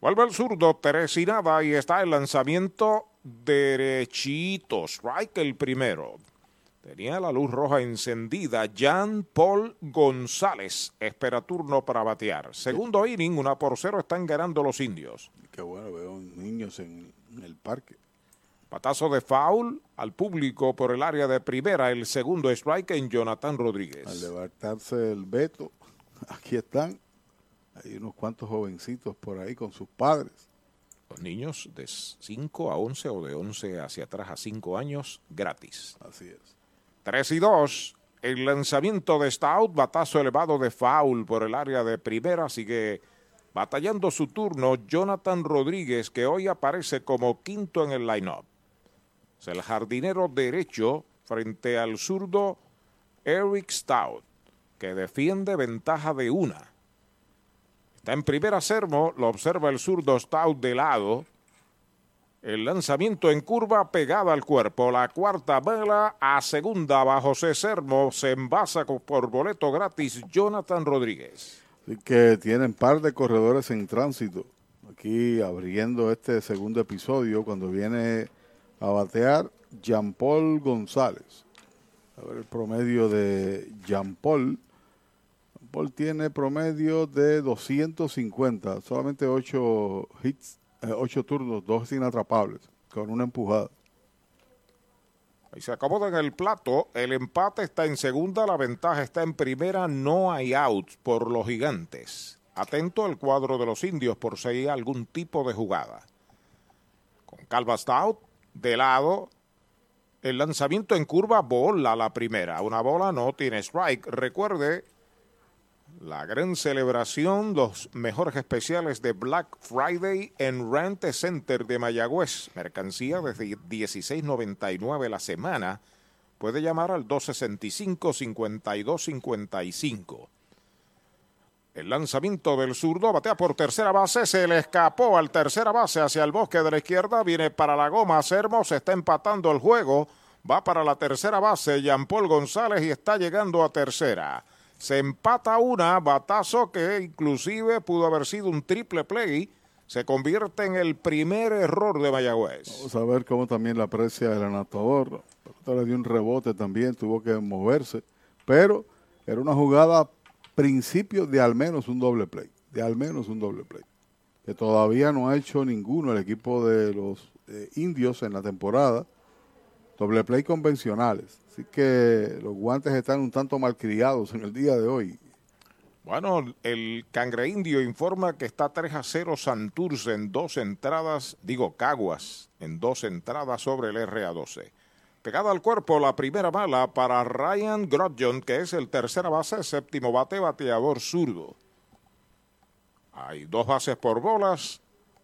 Vuelve el zurdo, tres y nada, y está el lanzamiento derechito. Strike el primero. Tenía la luz roja encendida. Jean Paul González espera turno para batear. Segundo inning, una por cero están ganando los indios. Qué bueno, veo niños en, en el parque. Patazo de foul al público por el área de primera. El segundo strike en Jonathan Rodríguez. Al levantarse el veto, aquí están. Hay unos cuantos jovencitos por ahí con sus padres. Los niños de 5 a 11 o de 11 hacia atrás a 5 años gratis. Así es. 3 y 2. El lanzamiento de Stout, batazo elevado de foul por el área de primera. Sigue batallando su turno Jonathan Rodríguez, que hoy aparece como quinto en el line-up. Es el jardinero derecho frente al zurdo Eric Stout, que defiende ventaja de una. Está en primera Sermo, lo observa el zurdo Stout de lado. El lanzamiento en curva pegada al cuerpo. La cuarta bala a segunda bajo C. Sermo. Se envasa por boleto gratis Jonathan Rodríguez. Así que tienen par de corredores en tránsito. Aquí abriendo este segundo episodio cuando viene a batear Jean Paul González. A ver el promedio de Jean Paul. Paul tiene promedio de 250, solamente 8 hits, 8 turnos, 2 inatrapables, con una empujada. Ahí se acomoda en el plato, el empate está en segunda, la ventaja está en primera, no hay outs por los gigantes. Atento al cuadro de los indios por si algún tipo de jugada. Con Calva Stout, de lado, el lanzamiento en curva, bola la primera. Una bola no tiene strike. Recuerde, la gran celebración, los mejores especiales de Black Friday en Rent Center de Mayagüez. Mercancía desde 16.99 la semana. Puede llamar al 265-5255. El lanzamiento del zurdo batea por tercera base, se le escapó al tercera base hacia el bosque de la izquierda, viene para la goma, Sermo se está empatando el juego, va para la tercera base, Jean Paul González y está llegando a tercera. Se empata una, batazo que inclusive pudo haber sido un triple play. Se convierte en el primer error de Mayagüez. Vamos a ver cómo también la aprecia el anotador. Le dio un rebote también, tuvo que moverse. Pero era una jugada principio de al menos un doble play. De al menos un doble play. Que todavía no ha hecho ninguno el equipo de los eh, indios en la temporada. Doble play convencionales. Así que los guantes están un tanto malcriados en el día de hoy. Bueno, el Cangre Indio informa que está 3 a 0 Santurce en dos entradas, digo Caguas, en dos entradas sobre el RA12. Pegada al cuerpo la primera bala para Ryan Grodjon, que es el tercera base, séptimo bate, bateador zurdo. Hay dos bases por bolas,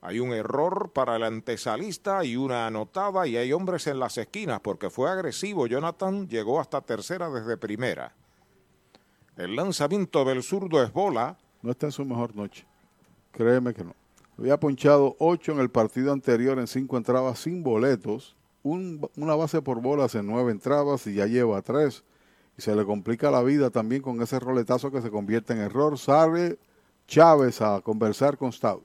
hay un error para el antesalista y una anotada y hay hombres en las esquinas porque fue agresivo. Jonathan llegó hasta tercera desde primera. El lanzamiento del zurdo es bola. No está en su mejor noche. Créeme que no. Había ponchado ocho en el partido anterior en cinco entradas sin boletos. Un, una base por bolas en nueve entradas y ya lleva tres. Y se le complica la vida también con ese roletazo que se convierte en error. Sale Chávez a conversar con Stout.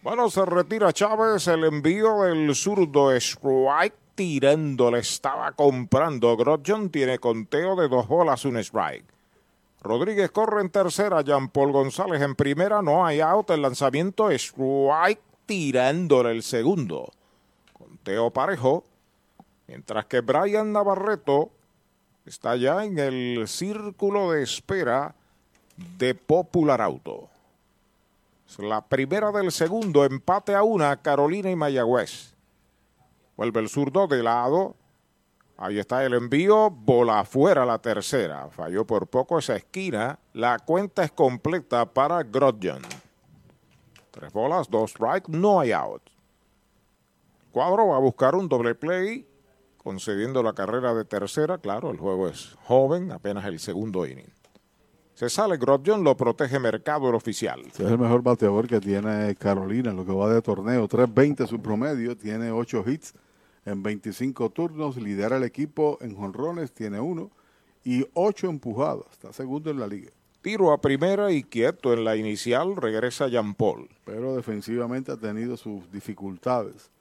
Bueno, se retira Chávez, el envío del zurdo strike tirando, le estaba comprando. Grodjon tiene conteo de dos bolas, un strike. Rodríguez corre en tercera, Jean Paul González en primera, no hay out, el lanzamiento strike tirándole el segundo. Conteo parejo, mientras que Brian Navarreto está ya en el círculo de espera de Popular Auto. La primera del segundo, empate a una, Carolina y Mayagüez. Vuelve el zurdo de lado. Ahí está el envío, bola afuera la tercera. Falló por poco esa esquina. La cuenta es completa para Grodjon. Tres bolas, dos strikes, no hay out. Cuadro va a buscar un doble play, concediendo la carrera de tercera. Claro, el juego es joven, apenas el segundo inning. Se sale Grodjon, lo protege Mercado el oficial. Este es el mejor bateador que tiene Carolina lo que va de torneo. 3.20 su promedio, tiene 8 hits en 25 turnos, lidera el equipo en jonrones, tiene uno y 8 empujadas. Está segundo en la liga. Tiro a primera y quieto en la inicial, regresa Jean Paul. Pero defensivamente ha tenido sus dificultades.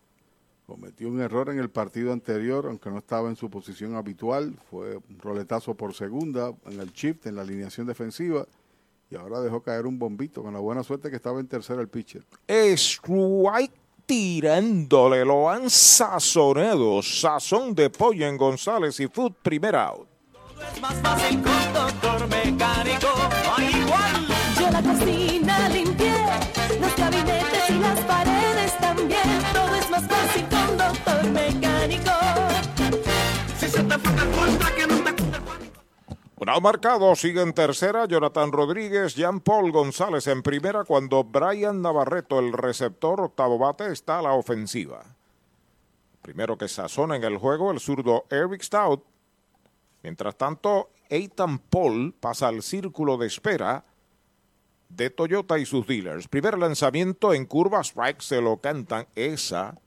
Cometió un error en el partido anterior, aunque no estaba en su posición habitual. Fue un roletazo por segunda en el shift, en la alineación defensiva. Y ahora dejó caer un bombito con la buena suerte que estaba en tercera el pitcher. Strike tirándole, lo han sazonado. Sazón de pollo en González y Food, primer out. Es más fácil con doctor mecánico. ¡Ay, igual! Yo la cocina limpié, los gabinetes y las paredes también. Todo es más fácil mecánico. Si se te que no te marcado, sigue en tercera Jonathan Rodríguez, Jean Paul González en primera cuando Brian Navarreto, el receptor octavo bate, está a la ofensiva. Primero que sazona en el juego el zurdo Eric Stout. Mientras tanto, Ethan Paul pasa al círculo de espera de Toyota y sus dealers. Primer lanzamiento en curva strike, se lo cantan. Esa,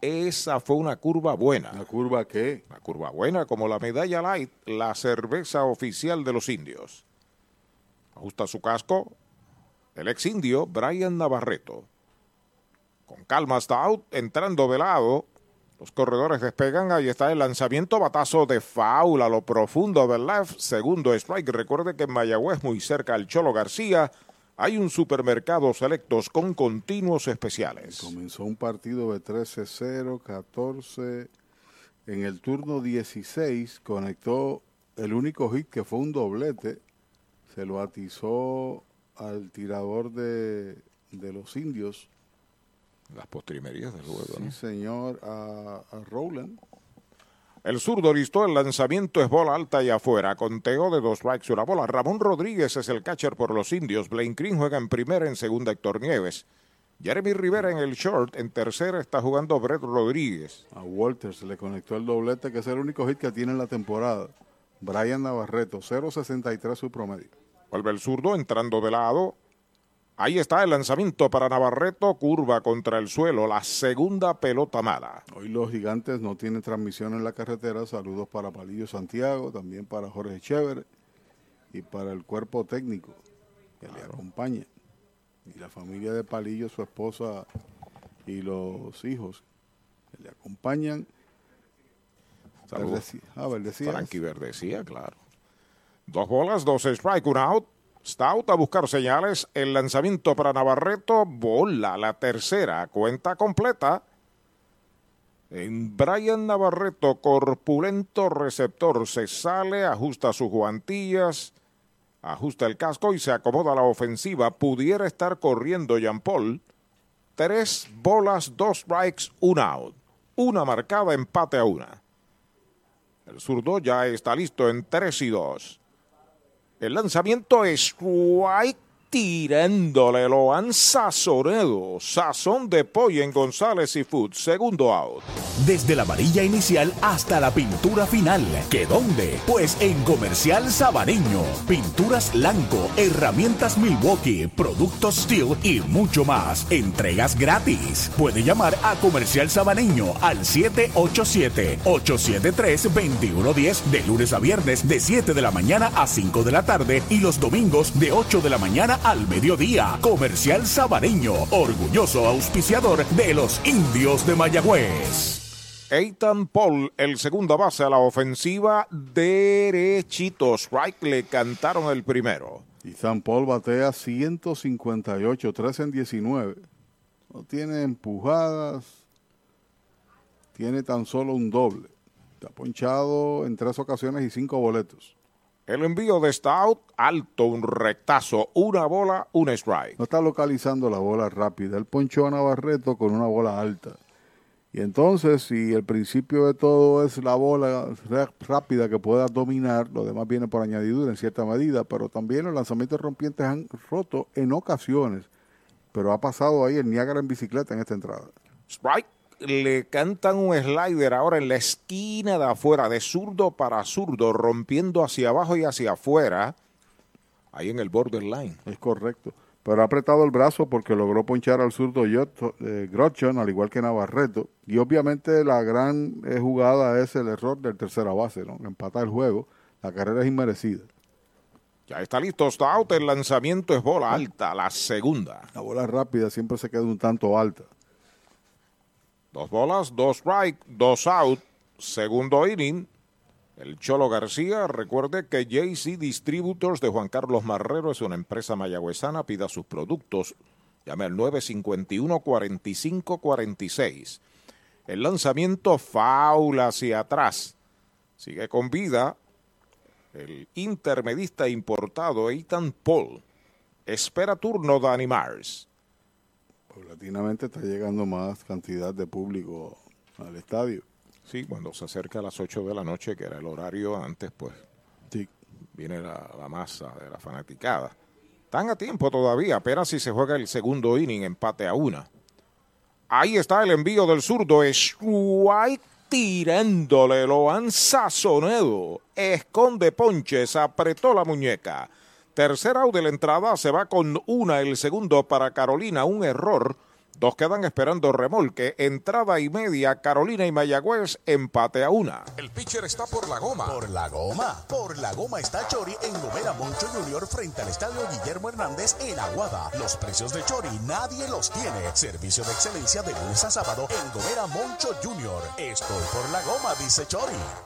esa fue una curva buena. ¿La curva qué? Una curva buena, como la medalla light, la cerveza oficial de los indios. Ajusta su casco el ex indio Brian Navarreto. Con calma está out, entrando de lado. Los corredores despegan, ahí está el lanzamiento, batazo de foul a lo profundo del left, segundo strike. Recuerde que en Mayagüez, muy cerca al Cholo García, hay un supermercado selectos con continuos especiales. Comenzó un partido de 13-0, 14. En el turno 16 conectó el único hit que fue un doblete. Se lo atizó al tirador de, de los indios. Las postrimerías del juego. Sí, ¿no? señor, a, a Rowland. El zurdo listó el lanzamiento es bola alta y afuera. Conteo de dos strikes una bola. Ramón Rodríguez es el catcher por los indios. Blaine Green juega en primera, en segunda Héctor Nieves. Jeremy Rivera en el short. En tercera está jugando Brett Rodríguez. A Walters le conectó el doblete, que es el único hit que tiene en la temporada. Brian Navarreto, 0.63 su promedio. Vuelve el zurdo entrando de lado. Ahí está el lanzamiento para Navarreto. Curva contra el suelo. La segunda pelota mala. Hoy los gigantes no tienen transmisión en la carretera. Saludos para Palillo Santiago, también para Jorge Chévere y para el cuerpo técnico que le acompaña. Y la familia de Palillo, su esposa y los hijos que le acompañan. Saludos. Verdecía- Ah, Verdecía. Frankie Verdecía, claro. Dos bolas, dos strike, un out. Stout a buscar señales. El lanzamiento para Navarreto. Bola, la tercera. Cuenta completa. En Brian Navarreto, corpulento receptor, se sale, ajusta sus guantillas, ajusta el casco y se acomoda la ofensiva. Pudiera estar corriendo Jean Paul. Tres bolas, dos strikes, un out. Una marcada, empate a una. El zurdo ya está listo en 3 y 2. El lanzamiento es strike tirándole, lo han sazonado. Sazón de pollo en González y Food, segundo out. Desde la varilla inicial hasta la pintura final. ¿Qué dónde? Pues en Comercial Sabaneño. Pinturas Blanco, herramientas Milwaukee, productos Steel y mucho más. Entregas gratis. Puede llamar a Comercial Sabaneño al 787-873-2110 de lunes a viernes de 7 de la mañana a 5 de la tarde y los domingos de 8 de la mañana al mediodía. Comercial Sabaneño, orgulloso auspiciador de los indios de Mayagüez. Eitan Paul, el segunda base a la ofensiva, derechito. Strike le cantaron el primero. Y San Paul batea 158, 3 en 19. No tiene empujadas, tiene tan solo un doble. Está ponchado en tres ocasiones y cinco boletos. El envío de Stout, alto, un rectazo, una bola, un strike. No está localizando la bola rápida. Él ponchó a Navarreto con una bola alta. Y entonces, si el principio de todo es la bola rápida que pueda dominar, lo demás viene por añadidura en cierta medida, pero también los lanzamientos rompientes han roto en ocasiones. Pero ha pasado ahí el Niágara en bicicleta en esta entrada. Strike le cantan un slider ahora en la esquina de afuera, de zurdo para zurdo, rompiendo hacia abajo y hacia afuera, ahí en el borderline. Es correcto. Pero ha apretado el brazo porque logró ponchar al zurdo eh, Grotchon, al igual que Navarreto. Y obviamente la gran eh, jugada es el error del tercera base, ¿no? Empata el juego. La carrera es inmerecida. Ya está listo Stout, el lanzamiento es bola alta, la segunda. La bola rápida siempre se queda un tanto alta. Dos bolas, dos strike, dos out. Segundo inning. El Cholo García, recuerde que JC Distributors de Juan Carlos Marrero es una empresa mayagüezana. Pida sus productos. Llame al 951-4546. El lanzamiento faula hacia atrás. Sigue con vida el intermedista importado Ethan Paul. Espera turno Danny Mars. Paulatinamente está llegando más cantidad de público al estadio. Sí, cuando se acerca a las 8 de la noche, que era el horario antes, pues sí. viene la, la masa de la fanaticada. Están a tiempo todavía, apenas si se juega el segundo inning, empate a una. Ahí está el envío del zurdo, White tirándole, lo han sazonado. Esconde ponches, apretó la muñeca. Tercer out de la entrada, se va con una el segundo para Carolina, un error. Dos quedan esperando remolque. Entrada y media, Carolina y Mayagüez, empate a una. El pitcher está por la goma. Por la goma. Por la goma está Chori en Gomera Moncho Junior frente al estadio Guillermo Hernández en Aguada. Los precios de Chori nadie los tiene. Servicio de excelencia de lunes a sábado en Gomera Moncho Junior. Estoy por la goma, dice Chori.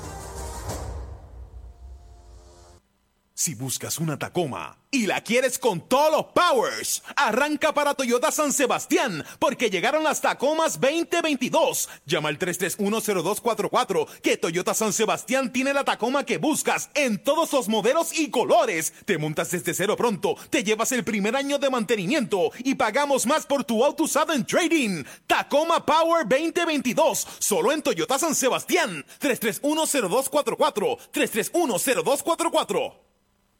Si buscas una Tacoma y la quieres con todos los powers, arranca para Toyota San Sebastián porque llegaron las Tacomas 2022. Llama al 3310244 que Toyota San Sebastián tiene la Tacoma que buscas en todos los modelos y colores. Te montas desde cero pronto, te llevas el primer año de mantenimiento y pagamos más por tu auto usado en trading. Tacoma Power 2022, solo en Toyota San Sebastián. 3310244 3310244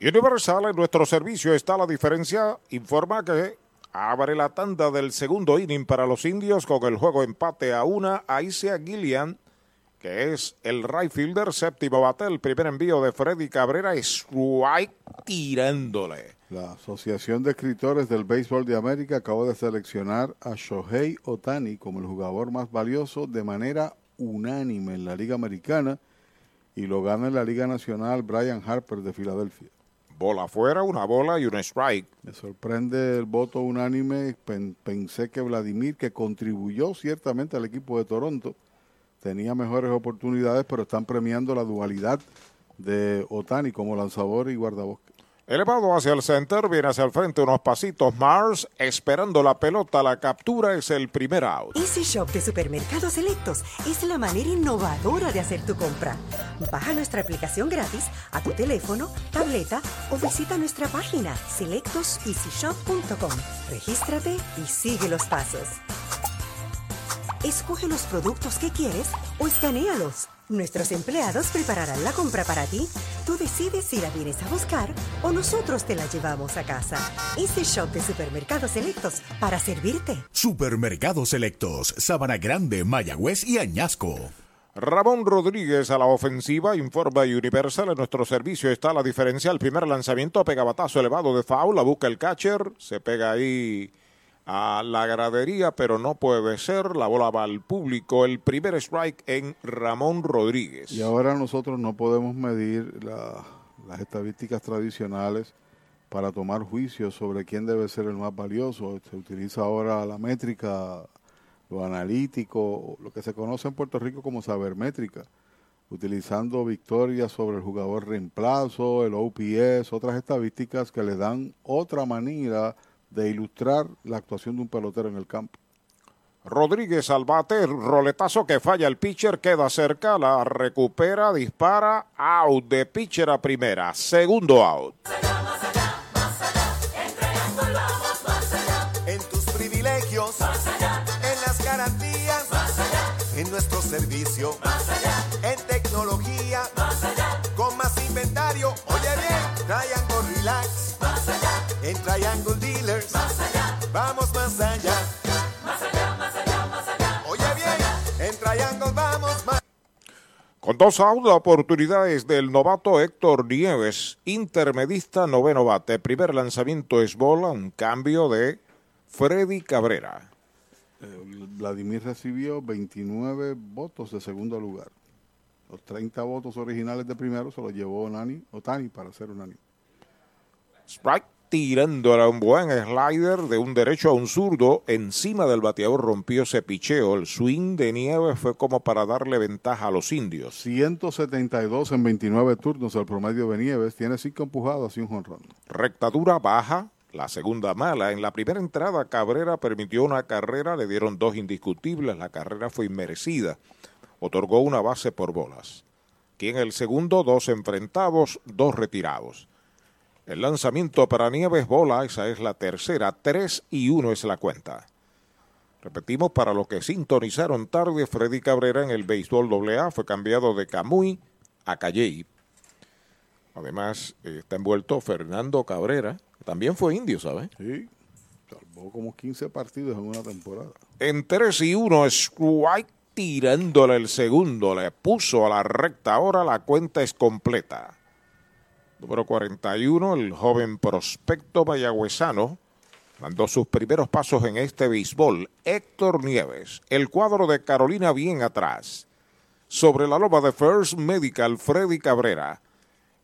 Universal en nuestro servicio está la diferencia. Informa que abre la tanda del segundo inning para los indios con el juego empate a una. Aisea Gillian, que es el right fielder, séptimo bate, el primer envío de Freddy Cabrera, strike tirándole. La Asociación de Escritores del Béisbol de América acabó de seleccionar a Shohei Otani como el jugador más valioso de manera unánime en la Liga Americana y lo gana en la Liga Nacional Brian Harper de Filadelfia. Bola afuera, una bola y un strike. Me sorprende el voto unánime. Pen- pensé que Vladimir, que contribuyó ciertamente al equipo de Toronto, tenía mejores oportunidades, pero están premiando la dualidad de Otani como lanzador y guardabosque. Elevado hacia el center, viene hacia el frente unos pasitos. Mars esperando la pelota, la captura es el primer out. Easy Shop de Supermercados Selectos es la manera innovadora de hacer tu compra. Baja nuestra aplicación gratis a tu teléfono, tableta o visita nuestra página selectoseasyshop.com. Regístrate y sigue los pasos. Escoge los productos que quieres o escanealos. Nuestros empleados prepararán la compra para ti. Tú decides si la vienes a buscar o nosotros te la llevamos a casa. Easy Shop de Supermercados Selectos para servirte. Supermercados Selectos, Sabana Grande, Mayagüez y Añasco. Ramón Rodríguez a la ofensiva, informa Universal. En nuestro servicio está la diferencia. El primer lanzamiento, pega batazo elevado de foul, la busca el catcher, se pega ahí a la gradería, pero no puede ser. La bola va al público. El primer strike en Ramón Rodríguez. Y ahora nosotros no podemos medir la- las estadísticas tradicionales para tomar juicios sobre quién debe ser el más valioso. Se utiliza ahora la métrica, lo analítico, lo que se conoce en Puerto Rico como sabermétrica, utilizando victorias sobre el jugador reemplazo, el OPS, otras estadísticas que le dan otra manera de ilustrar la actuación de un pelotero en el campo. Rodríguez al bate, roletazo que falla el pitcher, queda cerca, la recupera, dispara, out de pitcher a primera, segundo out. En tus privilegios, más allá. En las garantías, más allá. En nuestro servicio, más allá. En tecnología, más allá. Con más inventario, oye bien, Triangle Relax, más allá. En Triangle. Vamos más allá. Más allá, más allá, más allá. Oye bien, en Triangle vamos más Con dos outs, la oportunidad es del novato Héctor Nieves, intermedista noveno bate. Primer lanzamiento es bola, un cambio de Freddy Cabrera. Eh, Vladimir recibió 29 votos de segundo lugar. Los 30 votos originales de primero se los llevó Nani, Otani para ser unánime. Strike tirándole un buen slider de un derecho a un zurdo. Encima del bateador rompió ese picheo. El swing de Nieves fue como para darle ventaja a los indios. 172 en 29 turnos el promedio de Nieves. Tiene 5 empujadas y un jonrón. Rectadura baja, la segunda mala. En la primera entrada Cabrera permitió una carrera, le dieron dos indiscutibles, la carrera fue inmerecida. Otorgó una base por bolas. Aquí en el segundo, dos enfrentados, dos retirados. El lanzamiento para Nieves bola, esa es la tercera, 3 y 1 es la cuenta. Repetimos, para los que sintonizaron tarde, Freddy Cabrera en el béisbol AA fue cambiado de Camuy a Calley. Además, eh, está envuelto Fernando Cabrera, que también fue indio, ¿sabes? Sí, salvó como 15 partidos en una temporada. En 3 y 1, Strike tirándole el segundo, le puso a la recta, ahora la cuenta es completa. Número 41, el joven prospecto mayagüezano, dando sus primeros pasos en este béisbol, Héctor Nieves. El cuadro de Carolina bien atrás. Sobre la loma de First Medical, Freddy Cabrera.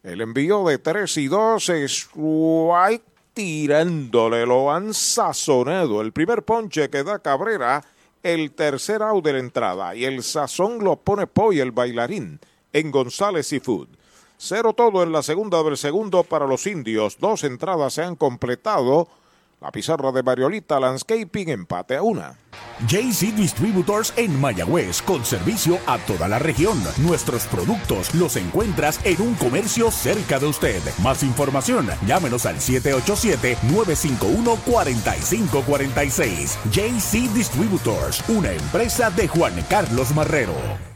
El envío de 3 y 2, Strike tirándole, lo han sazonado. El primer ponche que da Cabrera, el tercer out de la entrada. Y el sazón lo pone Poy, el bailarín, en González y Food. Cero todo en la segunda del segundo para los indios. Dos entradas se han completado. La pizarra de Mariolita Landscaping empate a una. JC Distributors en Mayagüez, con servicio a toda la región. Nuestros productos los encuentras en un comercio cerca de usted. Más información, llámenos al 787-951-4546. JC Distributors, una empresa de Juan Carlos Marrero.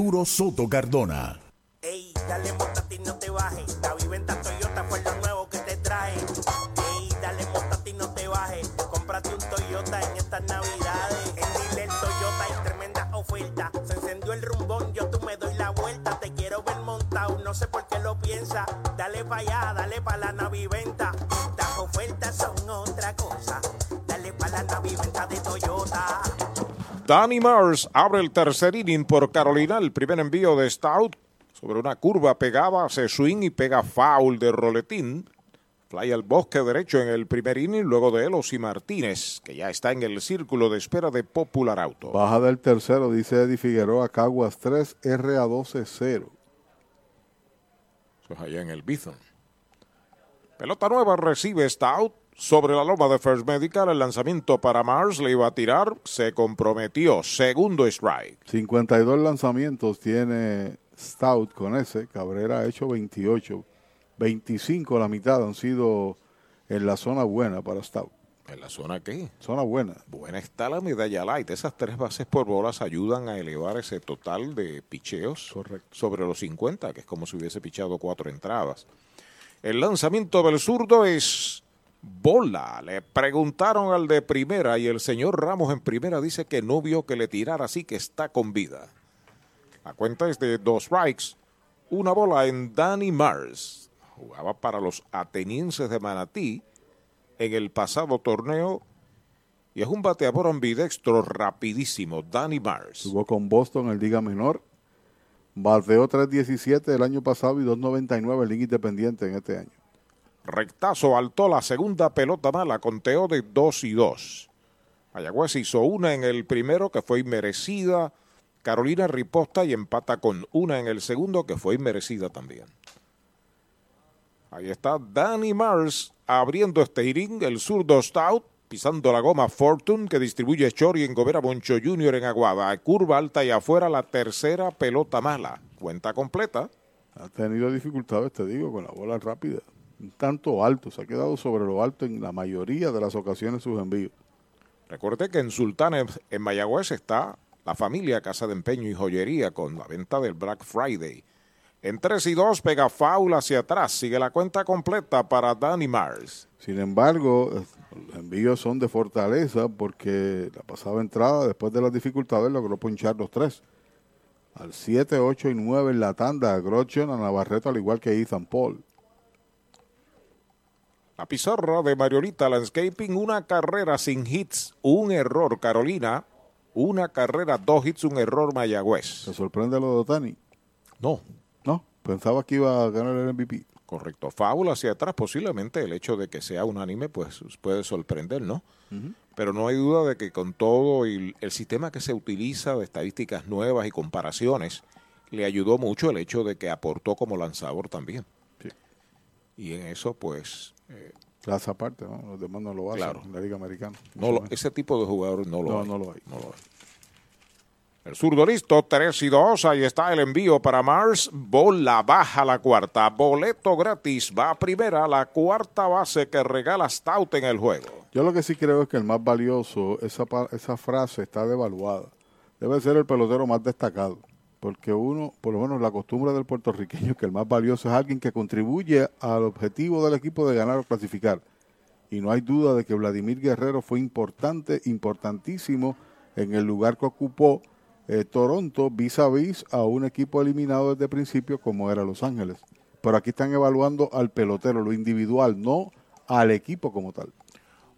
Soto Cardona. Ey, dale montate y no te bajes. La viventa Toyota fue lo nuevo que te trae. Ey, dale montate y no te bajes. Cómprate un Toyota en estas navidades. En Dile Toyota hay tremenda oferta. Se encendió el rumbón, yo tú me doy la vuelta. Te quiero ver montado, no sé por qué lo piensa. Dale para allá, dale para la naviventa. Danny Mars abre el tercer inning por Carolina. El primer envío de Stout sobre una curva pegaba, hace swing y pega foul de roletín. Fly al bosque derecho en el primer inning, luego de Elos y Martínez, que ya está en el círculo de espera de Popular Auto. Baja del tercero, dice Eddie Figueroa, Caguas 3, RA 12 0. Eso es allá en el Bison. Pelota nueva recibe Stout sobre la loma de First Medical. El lanzamiento para Mars le iba a tirar, se comprometió. Segundo strike. 52 lanzamientos tiene Stout con ese. Cabrera ha hecho 28. 25 la mitad han sido en la zona buena para Stout. ¿En la zona qué? Zona buena. Buena está la medalla light. Esas tres bases por bolas ayudan a elevar ese total de picheos sobre los 50, que es como si hubiese pichado cuatro entradas. El lanzamiento del zurdo es bola. Le preguntaron al de primera y el señor Ramos en primera dice que no vio que le tirara, así que está con vida. La cuenta es de dos strikes, una bola en Danny Mars. Jugaba para los atenienses de Manatí en el pasado torneo y es un bateador ambidextro rapidísimo, Danny Mars. Jugó con Boston en Liga Menor. Bateó 3.17 el año pasado y 2.99 en Liga Independiente en este año. Rectazo alto la segunda pelota mala, conteo de 2 y 2. Mayagüez hizo una en el primero que fue inmerecida. Carolina riposta y empata con una en el segundo que fue inmerecida también. Ahí está Danny Mars abriendo este inning, el zurdo Stout, pisando la goma Fortune que distribuye Chori en Gobera Boncho Jr. en Aguada. Curva alta y afuera la tercera pelota mala. Cuenta completa. Ha tenido dificultades, te digo, con la bola rápida. Un tanto alto, se ha quedado sobre lo alto en la mayoría de las ocasiones sus envíos. Recuerde que en Sultanes, en Mayagüez, está la familia Casa de Empeño y Joyería con la venta del Black Friday. En 3 y 2 pega foul hacia atrás. Sigue la cuenta completa para Danny Mars. Sin embargo, los envíos son de fortaleza porque la pasada entrada, después de las dificultades, logró ponchar los tres. Al 7, 8 y 9 en la tanda, Grochon a Navarrete, al igual que Ethan Paul. La pizarra de Mariolita Landscaping, una carrera sin hits, un error Carolina, una carrera, dos hits, un error Mayagüez. ¿Te sorprende lo de Otani? No. No, pensaba que iba a ganar el MVP. Correcto. Fábula hacia atrás, posiblemente el hecho de que sea unánime, pues puede sorprender, ¿no? Pero no hay duda de que con todo el, el sistema que se utiliza de estadísticas nuevas y comparaciones, le ayudó mucho el hecho de que aportó como lanzador también. Sí. Y en eso, pues, eh, aparte, ¿no? los demás no lo hacen Claro. en la Liga Americana. no lo- ese tipo de jugadores no lo No, hay. no lo hay. No lo hay. El zurdo listo, 3 y 2. Ahí está el envío para Mars. Bola baja la cuarta. Boleto gratis. Va a primera la cuarta base que regala Stout en el juego. Yo lo que sí creo es que el más valioso, esa, esa frase está devaluada. Debe ser el pelotero más destacado. Porque uno, por lo menos la costumbre del puertorriqueño, que el más valioso es alguien que contribuye al objetivo del equipo de ganar o clasificar. Y no hay duda de que Vladimir Guerrero fue importante, importantísimo en el lugar que ocupó eh, Toronto vis a vis a un equipo eliminado desde el principio como era Los Ángeles. Pero aquí están evaluando al pelotero, lo individual, no al equipo como tal.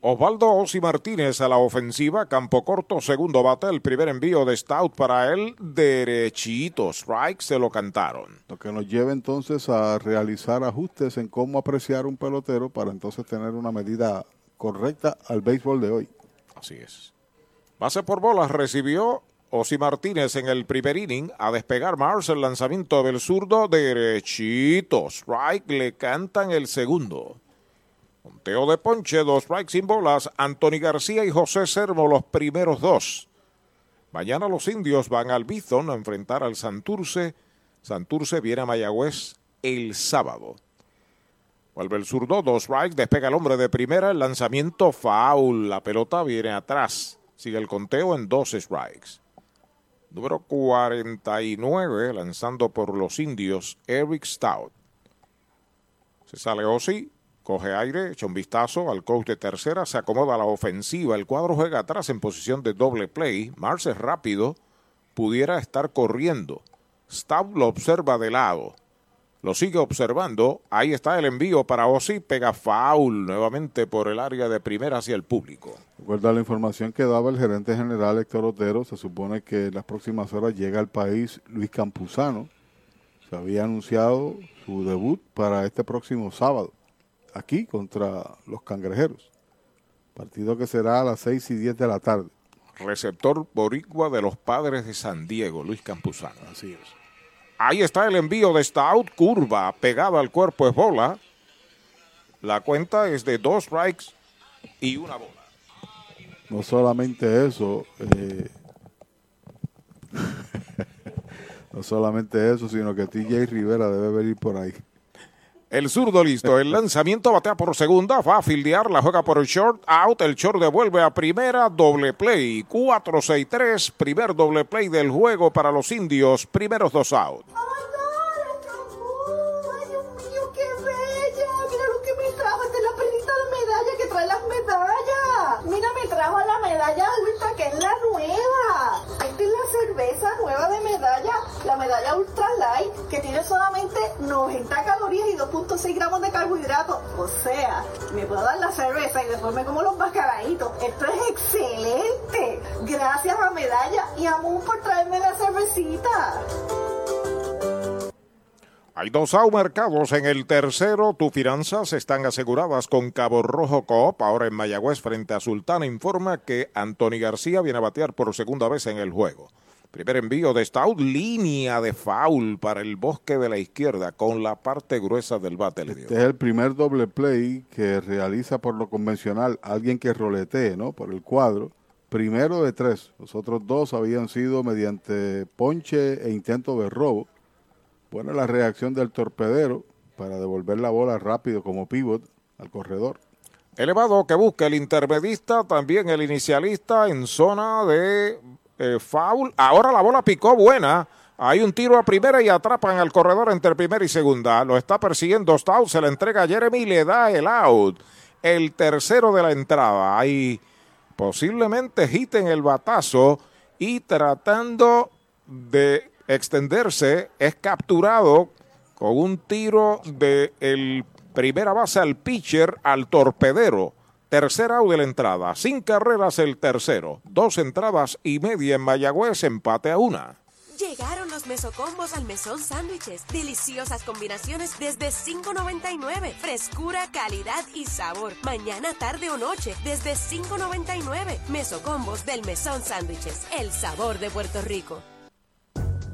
Osvaldo Osi Martínez a la ofensiva, campo corto, segundo bate, el primer envío de Stout para él, derechito, strike, se lo cantaron. Lo que nos lleva entonces a realizar ajustes en cómo apreciar un pelotero para entonces tener una medida correcta al béisbol de hoy. Así es. Base por bolas recibió Osi Martínez en el primer inning. A despegar Mars el lanzamiento del zurdo derechito. Strike le cantan el segundo. Conteo de ponche, dos strikes sin bolas. Anthony García y José Sermo los primeros dos. Mañana los indios van al Bison a enfrentar al Santurce. Santurce viene a Mayagüez el sábado. Vuelve el zurdo, dos strikes, despega el hombre de primera, el lanzamiento foul, la pelota viene atrás. Sigue el conteo en dos strikes. Número 49, lanzando por los indios, Eric Stout. Se sale Osi, coge aire, echa un vistazo al coach de tercera, se acomoda a la ofensiva. El cuadro juega atrás en posición de doble play. Mars es rápido, pudiera estar corriendo. Stout lo observa de lado. Lo sigue observando. Ahí está el envío para Osi. Pega foul nuevamente por el área de primera hacia el público. Recuerda la información que daba el gerente general Héctor Otero. Se supone que en las próximas horas llega al país Luis Campuzano. Se había anunciado su debut para este próximo sábado, aquí contra los cangrejeros. Partido que será a las 6 y 10 de la tarde. Receptor boricua de los padres de San Diego, Luis Campuzano. Así es. Ahí está el envío de Stout, curva, pegada al cuerpo es bola. La cuenta es de dos strikes y una bola. No solamente eso, eh, no solamente eso, sino que TJ Rivera debe venir por ahí. El zurdo listo, el lanzamiento batea por segunda, va a fildear, la juega por el short, out, el short devuelve a primera, doble play, 4-6-3, primer doble play del juego para los indios, primeros dos out. Cerveza nueva de medalla, la medalla ultra light, que tiene solamente 90 calorías y 2.6 gramos de carbohidratos. O sea, me puedo dar la cerveza y después me como los mascaraditos. Esto es excelente. Gracias a Medalla y a Moon por traerme la cervecita. Hay dos out marcados en el tercero. Tus finanzas están aseguradas con Cabo Rojo Coop. Ahora en Mayagüez frente a Sultana informa que Anthony García viene a batear por segunda vez en el juego. Primer envío de Stout, línea de foul para el bosque de la izquierda con la parte gruesa del bate. Este es el primer doble play que realiza por lo convencional alguien que roletee, ¿no? Por el cuadro. Primero de tres. Los otros dos habían sido mediante ponche e intento de robo. Buena la reacción del torpedero para devolver la bola rápido como pivot al corredor. Elevado que busca el intermedista, también el inicialista en zona de eh. Ahora la bola picó buena. Hay un tiro a primera y atrapan al corredor entre primera y segunda. Lo está persiguiendo Stout, se la entrega a Jeremy y le da el out. El tercero de la entrada. Ahí posiblemente hiten el batazo y tratando de extenderse es capturado con un tiro de primera base al pitcher al torpedero. Tercer out de la entrada, sin carreras el tercero, dos entradas y media en Mayagüez, empate a una. Llegaron los mesocombos al mesón sándwiches. Deliciosas combinaciones desde $5.99. Frescura, calidad y sabor. Mañana, tarde o noche desde $5.99. Mesocombos del mesón sándwiches. El sabor de Puerto Rico.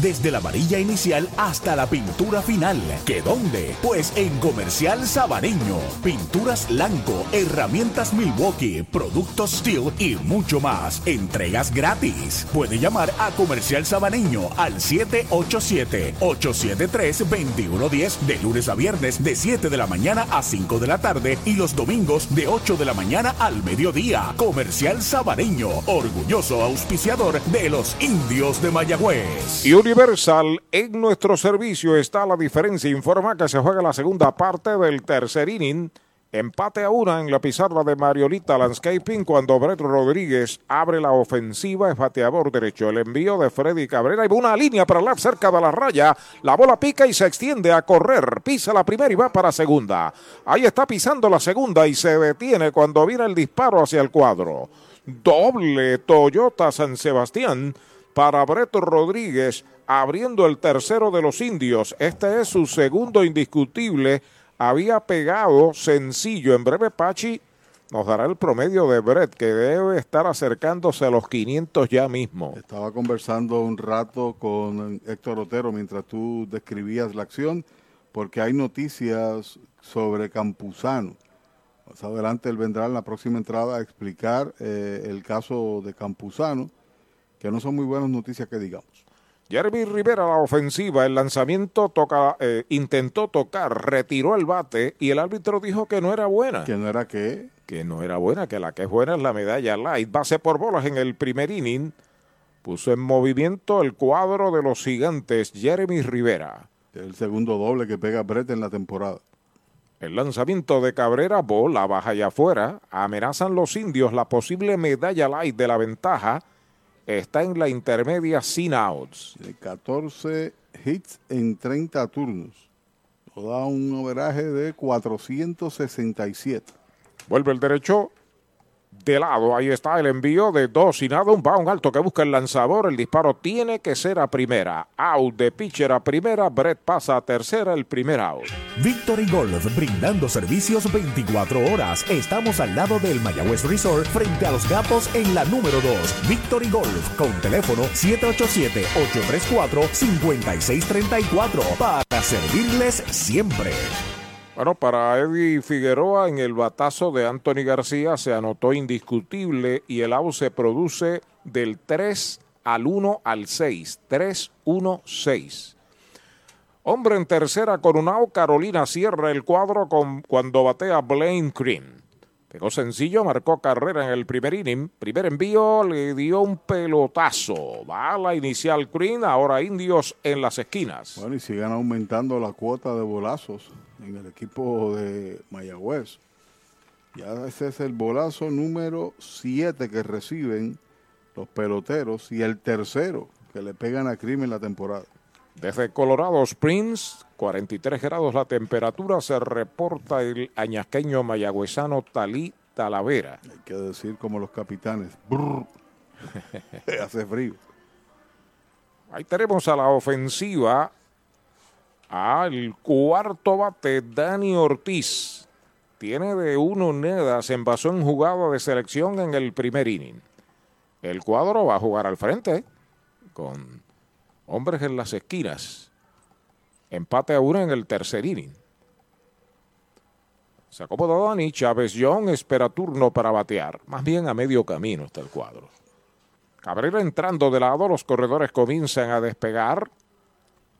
desde la varilla inicial hasta la pintura final. ¿Qué dónde? Pues en Comercial Sabaneño. Pinturas Blanco, herramientas Milwaukee, productos Steel y mucho más. Entregas gratis. Puede llamar a Comercial Sabaneño al 787-873-2110 de lunes a viernes de 7 de la mañana a 5 de la tarde y los domingos de 8 de la mañana al mediodía. Comercial Sabaneño, orgulloso auspiciador de los indios de Mayagüez. Universal, en nuestro servicio está la diferencia. Informa que se juega la segunda parte del tercer inning. Empate a una en la pizarra de Mariolita Landscaping cuando Brett Rodríguez abre la ofensiva, es bateador derecho. El envío de Freddy Cabrera y una línea para la cerca de la raya. La bola pica y se extiende a correr. Pisa la primera y va para segunda. Ahí está pisando la segunda y se detiene cuando viene el disparo hacia el cuadro. Doble Toyota San Sebastián para Brett Rodríguez abriendo el tercero de los indios. Este es su segundo indiscutible había pegado sencillo. En breve, Pachi nos dará el promedio de Brett, que debe estar acercándose a los 500 ya mismo. Estaba conversando un rato con Héctor Otero mientras tú describías la acción, porque hay noticias sobre Campuzano. Más adelante él vendrá en la próxima entrada a explicar eh, el caso de Campuzano, que no son muy buenas noticias que digamos. Jeremy Rivera la ofensiva, el lanzamiento toca, eh, intentó tocar, retiró el bate y el árbitro dijo que no era buena. ¿Que no era qué? Que no era buena, que la que es buena es la medalla light. Base por bolas en el primer inning. Puso en movimiento el cuadro de los gigantes, Jeremy Rivera. El segundo doble que pega Brett en la temporada. El lanzamiento de Cabrera, bola baja allá afuera. Amenazan los indios la posible medalla light de la ventaja está en la intermedia sin outs. 14 hits en 30 turnos. Da un overaje de 467. Vuelve el derecho de lado. Ahí está el envío de dos y nada. Un un alto que busca el lanzador. El disparo tiene que ser a primera. Out de pitcher a primera. Brett pasa a tercera. El primer out. Victory Golf, brindando servicios 24 horas. Estamos al lado del Mayagüez Resort, frente a los gatos en la número 2. Victory Golf, con teléfono 787-834-5634. Para servirles siempre. Bueno, para Eddie Figueroa en el batazo de Anthony García se anotó indiscutible y el out se produce del 3 al 1 al 6. 3-1-6. Hombre en tercera Coronado, Carolina cierra el cuadro con, cuando batea Blaine Green. Pegó sencillo, marcó carrera en el primer inning. Primer envío, le dio un pelotazo. Va a la inicial Green, ahora indios en las esquinas. Bueno, y sigan aumentando la cuota de bolazos en el equipo de Mayagüez. Ya ese es el bolazo número 7 que reciben los peloteros y el tercero que le pegan a Crimen en la temporada. Desde Colorado Springs, 43 grados la temperatura, se reporta el añasqueño mayagüezano Talí Talavera. Hay que decir como los capitanes, hace frío. Ahí tenemos a la ofensiva al cuarto bate, Dani Ortiz. Tiene de uno nedas, envasó en jugada de selección en el primer inning. El cuadro va a jugar al frente con hombres en las esquinas. Empate a uno en el tercer inning. Se acomoda Dani, Chávez John espera turno para batear. Más bien a medio camino está el cuadro. Cabrera entrando de lado, los corredores comienzan a despegar.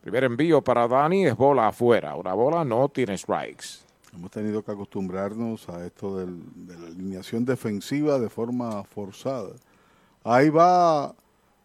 Primer envío para Dani es bola afuera. Una bola no tiene strikes. Hemos tenido que acostumbrarnos a esto de la alineación defensiva de forma forzada. Ahí va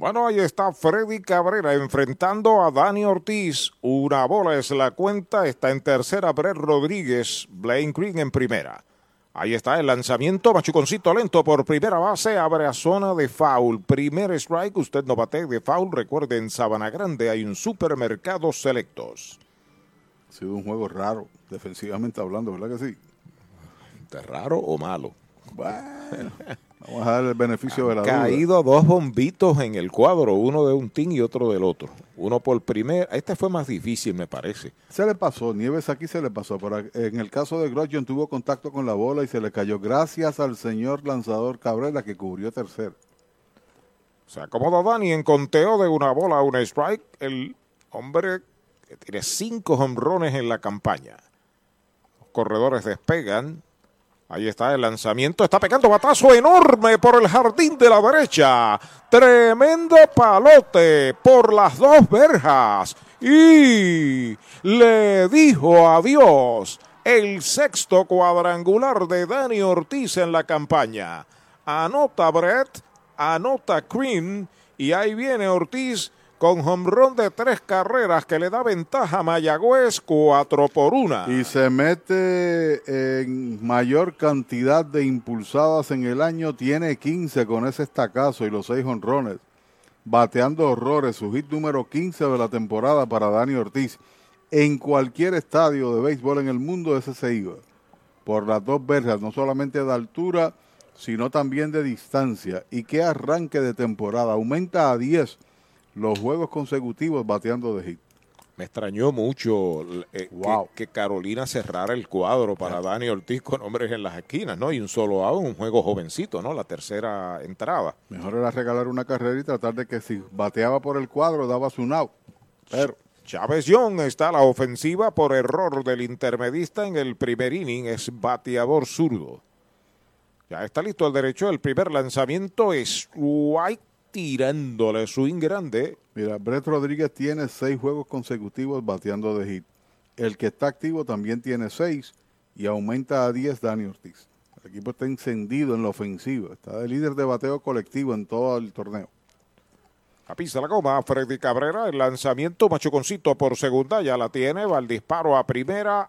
Bueno, ahí está Freddy Cabrera enfrentando a Dani Ortiz. Una bola es la cuenta. Está en tercera Brett Rodríguez. Blaine Green en primera. Ahí está el lanzamiento. Machuconcito lento por primera base. Abre a zona de foul. Primer strike. Usted no bate de foul. Recuerde, en Sabana Grande hay un supermercado selectos. Ha sido un juego raro, defensivamente hablando, ¿verdad que sí? ¿De raro o malo? Bueno, vamos a dar el beneficio de la duda. Caído dos bombitos en el cuadro, uno de un team y otro del otro. Uno por primer, este fue más difícil me parece. Se le pasó, Nieves aquí se le pasó, pero en el caso de Grosjean tuvo contacto con la bola y se le cayó gracias al señor lanzador Cabrera que cubrió tercero. Se acomoda Dani en conteo de una bola a una strike. El hombre que tiene cinco honrones en la campaña. Los corredores despegan. Ahí está el lanzamiento. Está pegando batazo enorme por el jardín de la derecha. Tremendo palote por las dos verjas. Y le dijo adiós el sexto cuadrangular de Dani Ortiz en la campaña. Anota Brett, anota Green y ahí viene Ortiz con home de tres carreras que le da ventaja a Mayagüez 4 por 1. Y se mete en mayor cantidad de impulsadas en el año, tiene 15 con ese estacazo y los 6 honrones. Bateando horrores, su hit número 15 de la temporada para Dani Ortiz. En cualquier estadio de béisbol en el mundo ese se iba. Por las dos verjas, no solamente de altura, sino también de distancia. Y qué arranque de temporada. Aumenta a 10 los juegos consecutivos bateando de hit. Me extrañó mucho eh, que, que Carolina cerrara el cuadro para Dani Ortiz con hombres en las esquinas, ¿no? Y un solo out, un juego jovencito, ¿no? La tercera entrada. Mejor era regalar una carrera y tratar de que si bateaba por el cuadro daba su out. Pero Chávez Young está a la ofensiva por error del intermedista en el primer inning, es bateador zurdo. Ya está listo el derecho, el primer lanzamiento es White tirándole swing grande. Mira, Brett Rodríguez tiene seis juegos consecutivos bateando de hit. El que está activo también tiene seis y aumenta a 10 Dani Ortiz. El equipo está encendido en la ofensiva. Está de líder de bateo colectivo en todo el torneo. A pista la goma, Freddy Cabrera, el lanzamiento machuconcito por segunda, ya la tiene, va el disparo a primera,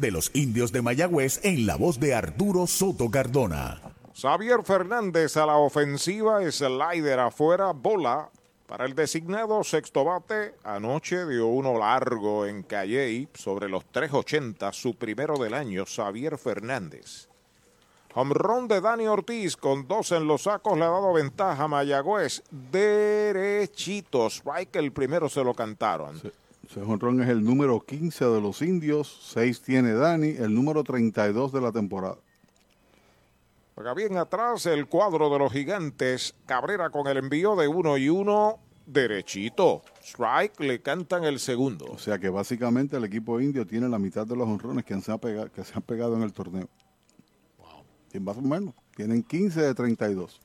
de los indios de Mayagüez en la voz de Arturo Soto Cardona. Xavier Fernández a la ofensiva, slider afuera, bola para el designado sexto bate. Anoche dio uno largo en Calley sobre los 3.80, su primero del año, Xavier Fernández. Home run de Dani Ortiz con dos en los sacos le ha dado ventaja a Mayagüez. Derechito. Strike el primero se lo cantaron. Ese jonrón es el número 15 de los indios, 6 tiene Dani, el número 32 de la temporada. Juega bien atrás el cuadro de los gigantes. Cabrera con el envío de uno y uno. Derechito. Strike le cantan el segundo. O sea que básicamente el equipo indio tiene la mitad de los honrones que se han pegado, que se han pegado en el torneo. Wow. Y más o menos. Tienen 15 de 32.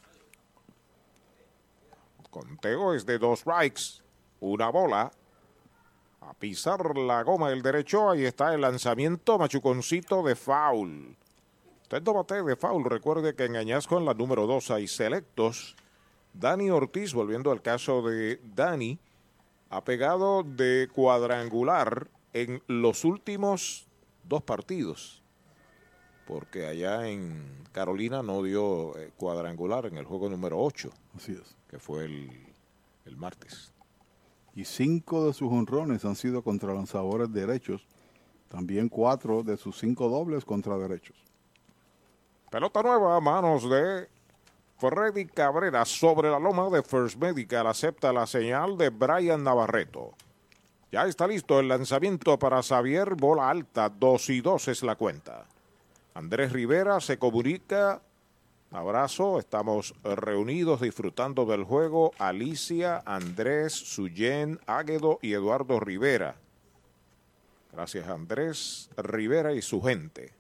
Conteo es de dos strikes. Una bola. A pisar la goma del derecho. Ahí está el lanzamiento machuconcito de foul. Usted no bate de foul. Recuerde que en Añasco en la número 2 hay selectos. Dani Ortiz, volviendo al caso de Dani, ha pegado de cuadrangular en los últimos dos partidos. Porque allá en Carolina no dio eh, cuadrangular en el juego número 8. Así es. Que fue el, el martes. Y cinco de sus honrones han sido contra lanzadores derechos. También cuatro de sus cinco dobles contra derechos. Pelota nueva a manos de Freddy Cabrera sobre la loma de First Medical. Acepta la señal de Brian Navarreto. Ya está listo el lanzamiento para Xavier. Bola alta. 2 y 2 es la cuenta. Andrés Rivera se comunica. Abrazo. Estamos reunidos disfrutando del juego. Alicia, Andrés, Suyen, Águedo y Eduardo Rivera. Gracias Andrés Rivera y su gente.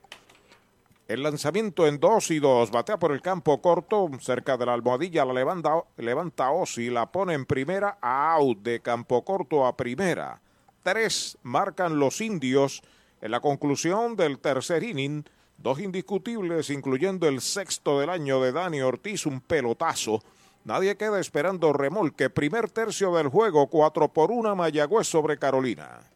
El lanzamiento en 2 y 2. Batea por el campo corto, cerca de la almohadilla. La levanta, levanta Osi. La pone en primera. Out de campo corto a primera. Tres marcan los indios en la conclusión del tercer inning. Dos indiscutibles, incluyendo el sexto del año de Dani Ortiz, un pelotazo. Nadie queda esperando remolque. Primer tercio del juego, 4 por 1 Mayagüez sobre Carolina.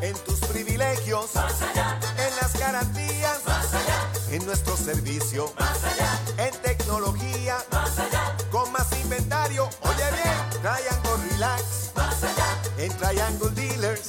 En tus privilegios. En las garantías. En nuestro servicio. En tecnología. Con más inventario, oye bien, Triangle Relax. En Triangle Dealers.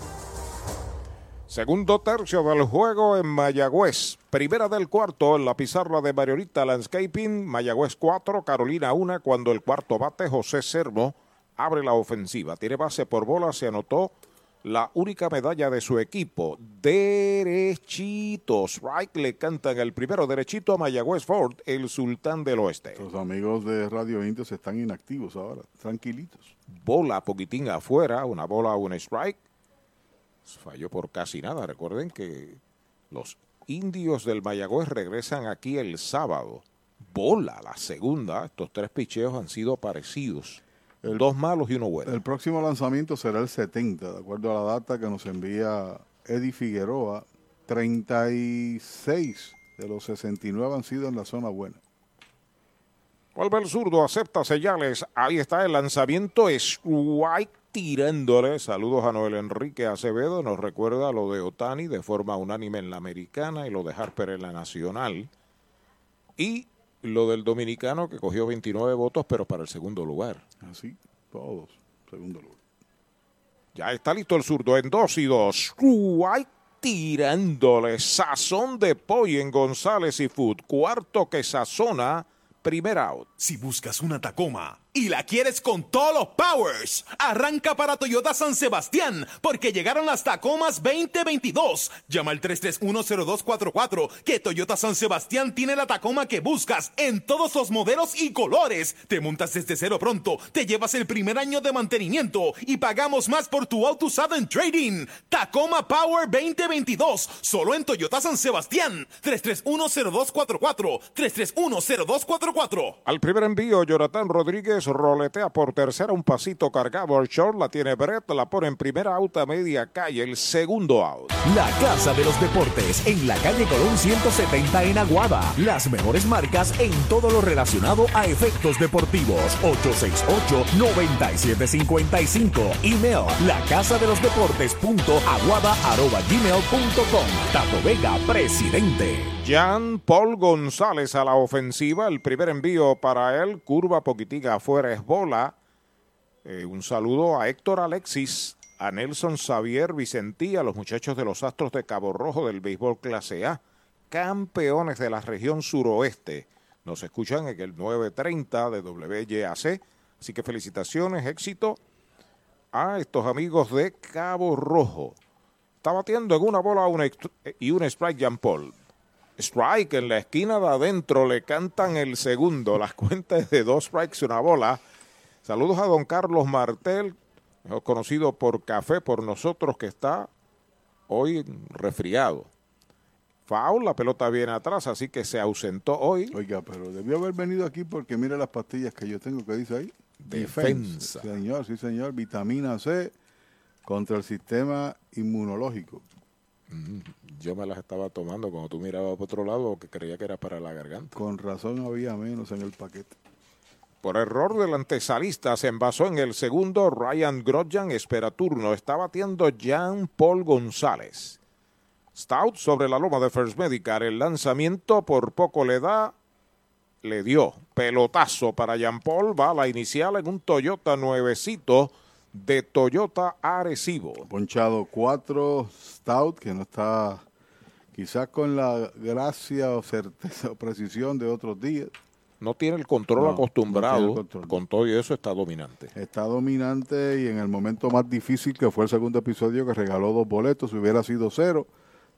Segundo tercio del juego en Mayagüez. Primera del cuarto en la pizarra de Mariorita Landscaping. Mayagüez 4, Carolina 1. Cuando el cuarto bate, José Sermo abre la ofensiva. Tiene base por bola. Se anotó la única medalla de su equipo. Derechitos. Strike le cantan el primero derechito a Mayagüez Ford, el sultán del oeste. Los amigos de Radio Indios están inactivos ahora, tranquilitos. Bola poquitín afuera, una bola, un strike. Falló por casi nada. Recuerden que los indios del Mayagüez regresan aquí el sábado. Bola, la segunda. Estos tres picheos han sido parecidos. Dos malos y uno bueno. El próximo lanzamiento será el 70, de acuerdo a la data que nos envía Eddie Figueroa. 36 de los 69 han sido en la zona buena. Vuelve el zurdo, acepta señales. Ahí está el lanzamiento. Strike tirándole. Saludos a Noel Enrique Acevedo. Nos recuerda lo de Otani de forma unánime en la americana y lo de Harper en la nacional. Y lo del dominicano que cogió 29 votos, pero para el segundo lugar. Así, todos, segundo lugar. Ya está listo el zurdo en 2 y 2. Uruguay tirándole sazón de pollo en González y Food. Cuarto que sazona, primer out. Si buscas una Tacoma y la quieres con todos los powers, arranca para Toyota San Sebastián porque llegaron las Tacomas 2022. Llama al 3310244 que Toyota San Sebastián tiene la Tacoma que buscas en todos los modelos y colores. Te montas desde cero pronto, te llevas el primer año de mantenimiento y pagamos más por tu auto usado en trading. Tacoma Power 2022, solo en Toyota San Sebastián. 3310244 3310244. Al primer envío, Jonathan Rodríguez roletea por tercera un pasito cargado al short, la tiene Brett, la pone en primera out a media calle, el segundo out. La Casa de los Deportes en la calle Colón 170 en Aguada. Las mejores marcas en todo lo relacionado a efectos deportivos. 868-9755. Email la casa de los deportes punto aguada arroba gmail punto com. Tato Vega, presidente. Jan Paul González a la ofensiva, el primer envío para él, curva poquitica afuera es bola. Eh, un saludo a Héctor Alexis, a Nelson Xavier Vicentí, a los muchachos de los Astros de Cabo Rojo del béisbol clase A, campeones de la región suroeste. Nos escuchan en el 930 de WYAC, así que felicitaciones, éxito a estos amigos de Cabo Rojo. Está batiendo en una bola y un strike Jan Paul. Strike en la esquina de adentro, le cantan el segundo. Las cuentas de dos strikes y una bola. Saludos a don Carlos Martel, mejor conocido por Café por nosotros, que está hoy resfriado. Foul, la pelota viene atrás, así que se ausentó hoy. Oiga, pero debió haber venido aquí porque mira las pastillas que yo tengo que dice ahí. Defensa. Señor, sí señor, vitamina C contra el sistema inmunológico. Mm, yo me las estaba tomando cuando tú mirabas por otro lado que creía que era para la garganta. Con razón había menos en el paquete. Por error del antesalista se envasó en el segundo. Ryan Grodjan espera turno. Está batiendo Jean Paul González. Stout sobre la loma de First Medical. El lanzamiento por poco le da. Le dio pelotazo para Jean Paul. Va a la inicial en un Toyota nuevecito de Toyota Arecibo. Ponchado 4 Stout, que no está quizás con la gracia o certeza o precisión de otros días. No tiene el control No, acostumbrado, no tiene el control. con todo y eso está dominante. Está dominante y en el momento más difícil que fue el segundo episodio que regaló dos boletos, si hubiera sido cero,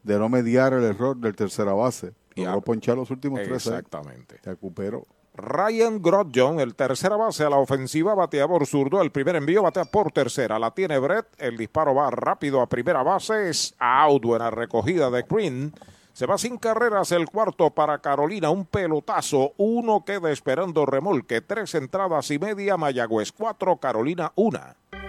de no mediar el error del tercera base. Logró ponchar los últimos tres. Exactamente. Recuperó. Ryan Grodjon, el tercera base a la ofensiva, batea por zurdo. El primer envío batea por tercera. La tiene Brett. El disparo va rápido a primera base. Es out. Buena recogida de Green. Se va sin carreras el cuarto para Carolina. Un pelotazo. Uno queda esperando remolque. Tres entradas y media. Mayagüez cuatro. Carolina una.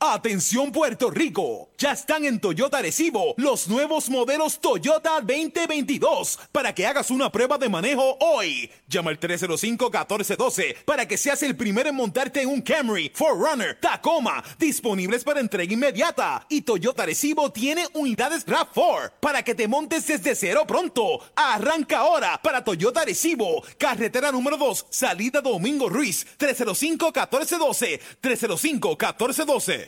Atención Puerto Rico, Ya están en Toyota Recibo los nuevos modelos Toyota 2022 para que hagas una prueba de manejo hoy. Llama al 305-1412 para que seas el primero en montarte en un Camry, Forerunner, Tacoma, disponibles para entrega inmediata. Y Toyota Recibo tiene unidades RAV4 para que te montes desde cero pronto. Arranca ahora para Toyota Recibo, carretera número 2, salida Domingo Ruiz, 305-1412, 305-1412.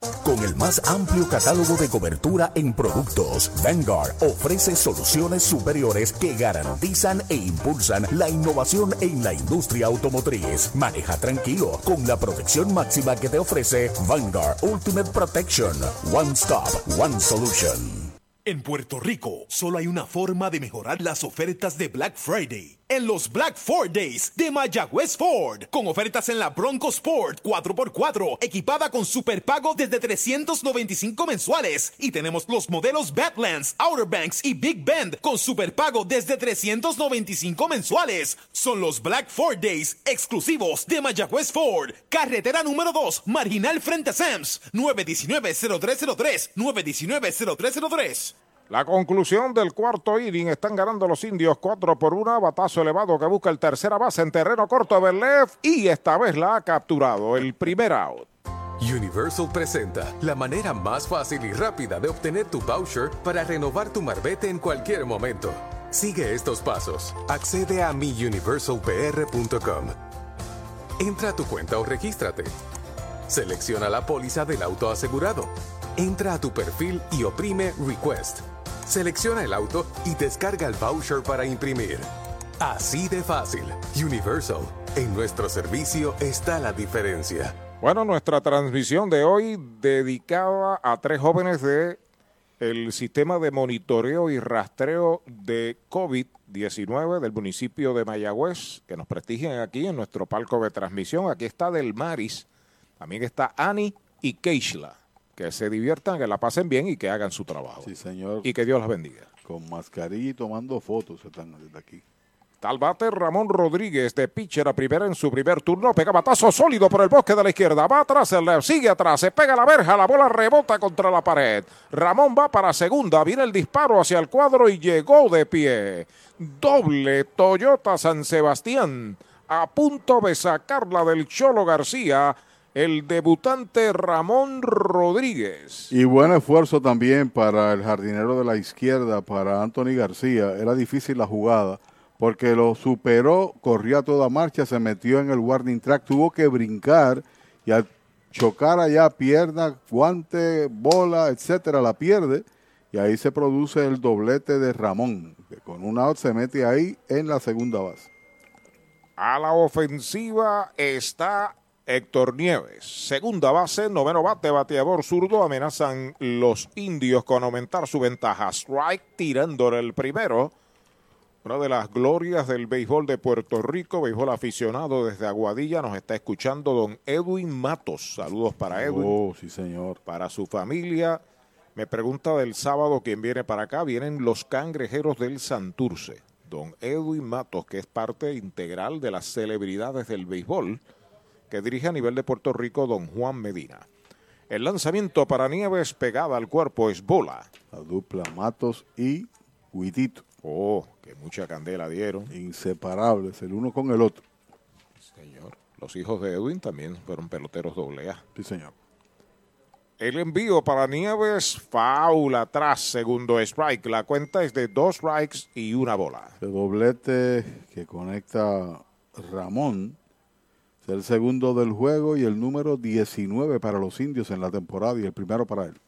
Con el más amplio catálogo de cobertura en productos, Vanguard ofrece soluciones superiores que garantizan e impulsan la innovación en la industria automotriz. Maneja tranquilo con la protección máxima que te ofrece Vanguard Ultimate Protection. One Stop, One Solution. En Puerto Rico, solo hay una forma de mejorar las ofertas de Black Friday. En los Black Ford Days de Mayagüez Ford, con ofertas en la Bronco Sport 4x4, equipada con superpago desde 395 mensuales. Y tenemos los modelos Badlands, Outer Banks y Big Bend con superpago desde 395 mensuales. Son los Black Ford Days exclusivos de Mayagüez Ford. Carretera número 2, marginal frente a Sams, 919-0303, 919-0303. La conclusión del cuarto inning. Están ganando los indios 4 por 1. Batazo elevado que busca el tercera base en terreno corto Berlev. Y esta vez la ha capturado. El primer out. Universal presenta la manera más fácil y rápida de obtener tu voucher para renovar tu marbete en cualquier momento. Sigue estos pasos. Accede a miuniversalpr.com. Entra a tu cuenta o regístrate. Selecciona la póliza del auto asegurado. Entra a tu perfil y oprime Request. Selecciona el auto y descarga el voucher para imprimir. Así de fácil. Universal. En nuestro servicio está la diferencia. Bueno, nuestra transmisión de hoy dedicada a tres jóvenes de el sistema de monitoreo y rastreo de COVID-19 del municipio de Mayagüez, que nos prestigian aquí en nuestro palco de transmisión. Aquí está Del Maris, también está Ani y Keishla. Que se diviertan, que la pasen bien y que hagan su trabajo. Sí, señor. Y que Dios las bendiga. Con mascarilla y tomando fotos están desde aquí. Tal bate Ramón Rodríguez de pitcher a primera en su primer turno. Pega batazo sólido por el bosque de la izquierda. Va atrás, el left, sigue atrás. Se pega la verja. La bola rebota contra la pared. Ramón va para segunda. Viene el disparo hacia el cuadro y llegó de pie. Doble Toyota San Sebastián. A punto de sacarla del Cholo García. El debutante Ramón Rodríguez. Y buen esfuerzo también para el jardinero de la izquierda, para Anthony García. Era difícil la jugada porque lo superó, corría a toda marcha, se metió en el warning track, tuvo que brincar y al chocar allá pierna, guante, bola, etcétera, la pierde y ahí se produce el doblete de Ramón, que con un out se mete ahí en la segunda base. A la ofensiva está Héctor Nieves. Segunda base, noveno bate, bateador zurdo. Amenazan los indios con aumentar su ventaja. Strike tirándole el primero. Una de las glorias del béisbol de Puerto Rico, béisbol aficionado desde Aguadilla, nos está escuchando don Edwin Matos. Saludos para Edwin. Oh, sí, señor. Para su familia. Me pregunta del sábado quién viene para acá. Vienen los cangrejeros del Santurce. Don Edwin Matos, que es parte integral de las celebridades del béisbol, que dirige a nivel de Puerto Rico don Juan Medina. El lanzamiento para Nieves pegada al cuerpo es bola. La dupla Matos y Huitito. Oh, que mucha candela dieron. Inseparables, el uno con el otro. Señor. Los hijos de Edwin también fueron peloteros doble A. Sí, señor. El envío para Nieves, faula atrás, segundo strike. La cuenta es de dos strikes y una bola. El doblete que conecta Ramón el segundo del juego y el número 19 para los indios en la temporada y el primero para él.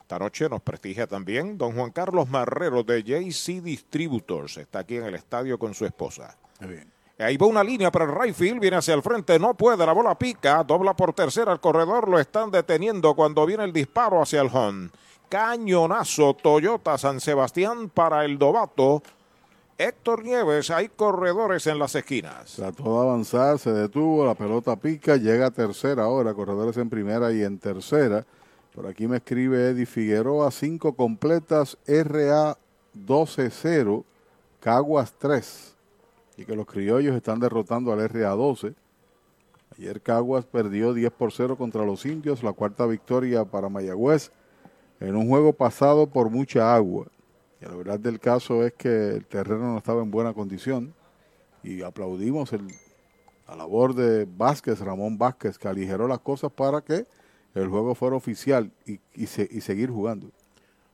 Esta noche nos prestigia también don Juan Carlos Marrero de JC Distributors. Está aquí en el estadio con su esposa. Muy bien. Ahí va una línea para el right field, viene hacia el frente, no puede, la bola pica, dobla por tercera el corredor, lo están deteniendo cuando viene el disparo hacia el home. cañonazo Toyota San Sebastián para el Dovato. Héctor Nieves, hay corredores en las esquinas. Trató de avanzar, se detuvo, la pelota pica, llega a tercera ahora, corredores en primera y en tercera. Por aquí me escribe Eddie Figueroa, cinco completas, RA 12-0, Caguas 3. Y que los criollos están derrotando al RA 12. Ayer Caguas perdió 10 por 0 contra los indios, la cuarta victoria para Mayagüez en un juego pasado por mucha agua. Y la verdad del caso es que el terreno no estaba en buena condición y aplaudimos el, la labor de Vázquez, Ramón Vázquez, que aligeró las cosas para que el juego fuera oficial y, y, se, y seguir jugando.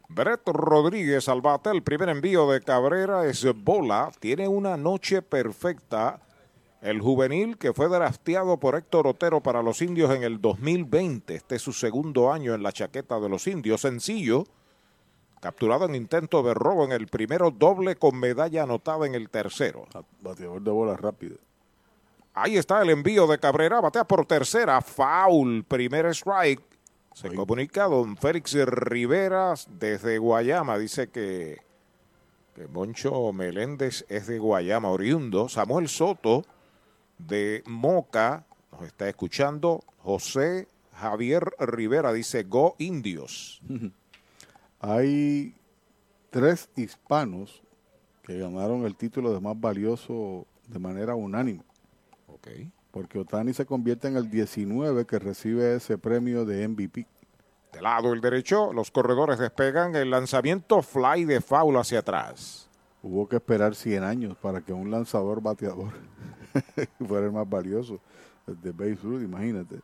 Brett Rodríguez al bate, el primer envío de Cabrera es bola, tiene una noche perfecta. El juvenil que fue drafteado por Héctor Otero para los indios en el 2020, este es su segundo año en la chaqueta de los indios, sencillo, capturado en intento de robo en el primero, doble con medalla anotada en el tercero. Bateador de bola rápida. Ahí está el envío de Cabrera, batea por tercera, foul, primer strike. Se comunica don Félix Rivera desde Guayama, dice que, que Moncho Meléndez es de Guayama, oriundo. Samuel Soto de Moca nos está escuchando. José Javier Rivera dice Go Indios. Hay tres hispanos que ganaron el título de más valioso de manera unánime. Okay. Porque Otani se convierte en el 19 que recibe ese premio de MVP. De lado el derecho, los corredores despegan el lanzamiento fly de foul hacia atrás. Hubo que esperar 100 años para que un lanzador bateador fuera el más valioso de Babe Ruth, imagínate.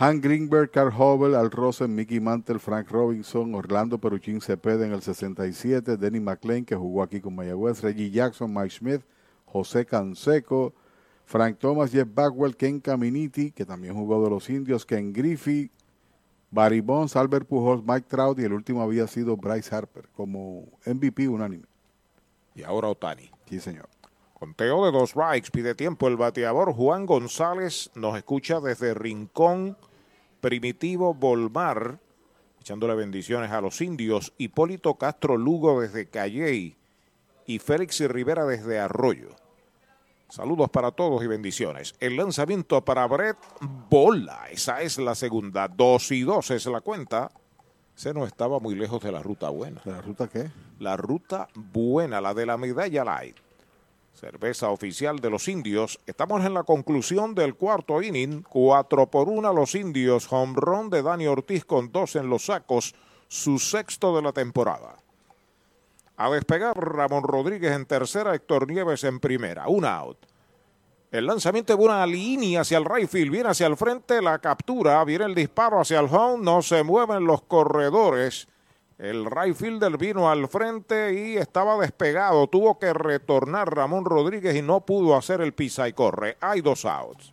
Han Greenberg, Carl Hobel, Al Rosen, Mickey Mantle, Frank Robinson, Orlando Peruchín Cepeda en el 67, Denny McLean, que jugó aquí con Mayagüez, Reggie Jackson, Mike Smith, José Canseco, Frank Thomas, Jeff Bagwell, Ken Caminiti, que también jugó de los indios, Ken Griffey, Barry Bonds, Albert Pujols, Mike Trout y el último había sido Bryce Harper como MVP unánime. Y ahora Otani. Sí, señor. Conteo de dos strikes, pide tiempo el bateador Juan González, nos escucha desde Rincón, Primitivo Volmar, echándole bendiciones a los indios, Hipólito Castro Lugo desde Calley y Félix Rivera desde Arroyo. Saludos para todos y bendiciones. El lanzamiento para Brett Bola. Esa es la segunda. Dos y dos es la cuenta. Se no estaba muy lejos de la ruta buena. ¿La ruta qué? La ruta buena, la de la medalla light. Cerveza oficial de los indios. Estamos en la conclusión del cuarto inning. Cuatro por una los indios. Home run de Dani Ortiz con dos en los sacos. Su sexto de la temporada. A despegar Ramón Rodríguez en tercera, Héctor Nieves en primera. Un out. El lanzamiento de una línea hacia el field, viene hacia el frente, la captura, viene el disparo hacia el home, no se mueven los corredores. El right fielder vino al frente y estaba despegado. Tuvo que retornar Ramón Rodríguez y no pudo hacer el pisa y corre. Hay dos outs.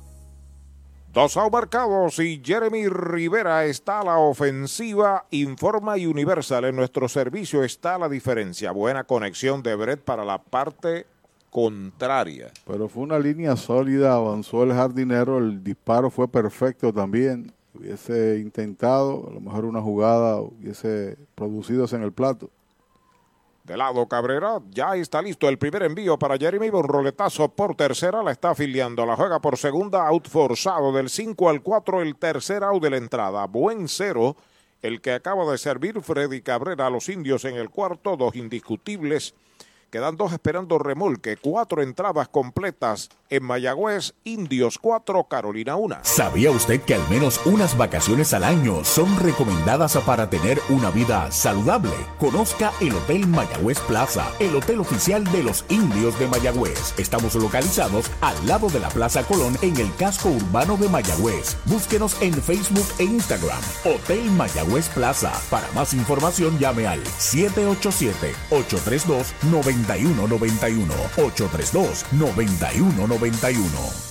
Dos marcados y Jeremy Rivera está a la ofensiva. Informa Universal. En nuestro servicio está la diferencia. Buena conexión de Brett para la parte contraria. Pero fue una línea sólida, avanzó el jardinero, el disparo fue perfecto también. Hubiese intentado, a lo mejor una jugada hubiese producido en el plato. De lado Cabrera, ya está listo el primer envío para Jeremy, un roletazo por tercera, la está afiliando, la juega por segunda, out forzado del 5 al 4, el tercer out de la entrada, buen cero, el que acaba de servir Freddy Cabrera a los indios en el cuarto, dos indiscutibles, quedan dos esperando remolque, cuatro entradas completas en Mayagüez, Indios 4, Carolina 1. ¿Sabía usted que al menos unas vacaciones al año son recomendadas para tener una vida saludable? Conozca el Hotel Mayagüez Plaza, el hotel oficial de los indios de Mayagüez. Estamos localizados al lado de la Plaza Colón en el casco urbano de Mayagüez. Búsquenos en Facebook e Instagram. Hotel Mayagüez Plaza. Para más información llame al 787 832 90 832-9191. 832-9191.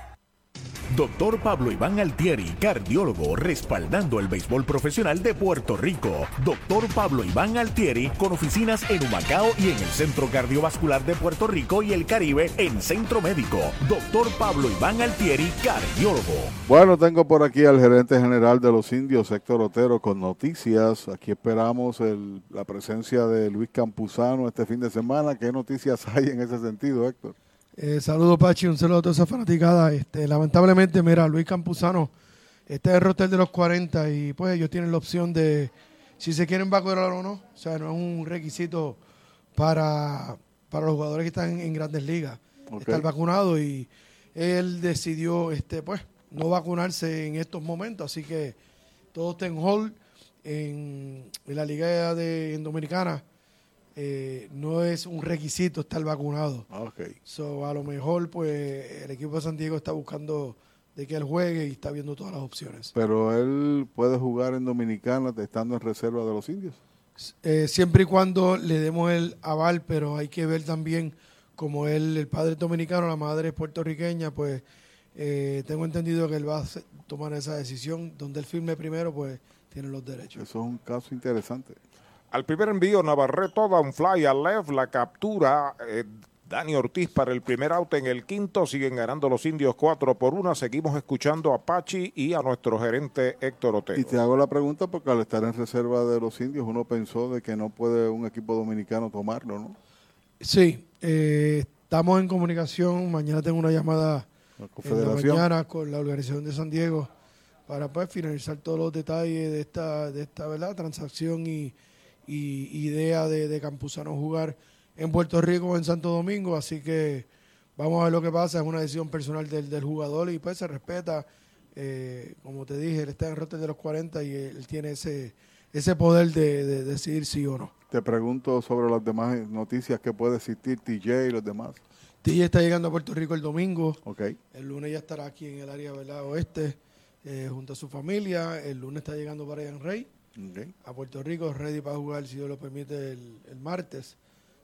Doctor Pablo Iván Altieri, cardiólogo, respaldando el béisbol profesional de Puerto Rico. Doctor Pablo Iván Altieri, con oficinas en Humacao y en el Centro Cardiovascular de Puerto Rico y el Caribe en Centro Médico. Doctor Pablo Iván Altieri, cardiólogo. Bueno, tengo por aquí al gerente general de los indios, Héctor Otero, con noticias. Aquí esperamos el- la presencia de Luis Campuzano este fin de semana. ¿Qué noticias hay en ese sentido, Héctor? Eh, saludos, Pachi. Un saludo a toda esa fanaticada. Este, lamentablemente, mira, Luis Campuzano está en el roster de los 40 y pues ellos tienen la opción de si se quieren vacunar o no. O sea, no es un requisito para, para los jugadores que están en, grandes ligas. Estar vacunado y él decidió, este, pues, no vacunarse en estos momentos. Así que todo está en hold en, en la liga de en Dominicana. Eh, no es un requisito estar vacunado. Okay. So, a lo mejor, pues, el equipo de San Diego está buscando de que él juegue y está viendo todas las opciones. Pero él puede jugar en Dominicana estando en reserva de los indios. Eh, siempre y cuando le demos el aval, pero hay que ver también como él, el padre es dominicano, la madre es puertorriqueña, pues eh, tengo entendido que él va a tomar esa decisión. Donde él firme primero, pues tiene los derechos. Eso es un caso interesante. Al primer envío, Navarreto da un fly al left, la captura eh, Dani Ortiz para el primer out en el quinto. Siguen ganando los indios 4 por 1. Seguimos escuchando a Pachi y a nuestro gerente Héctor Otero. Y te hago la pregunta porque al estar en reserva de los indios uno pensó de que no puede un equipo dominicano tomarlo, ¿no? Sí, eh, estamos en comunicación. Mañana tengo una llamada en la mañana con la organización de San Diego para pues, finalizar todos los detalles de esta, de esta ¿verdad? transacción y, y idea de, de Campuzano jugar en Puerto Rico o en Santo Domingo. Así que vamos a ver lo que pasa. Es una decisión personal del, del jugador y pues se respeta. Eh, como te dije, él está en el roster de los 40 y él tiene ese, ese poder de, de decidir sí o no. Te pregunto sobre las demás noticias que puede existir TJ y los demás. TJ está llegando a Puerto Rico el domingo. El lunes ya estará aquí en el área ¿verdad? oeste eh, junto a su familia. El lunes está llegando en Rey A Puerto Rico, ready para jugar, si Dios lo permite, el, el martes.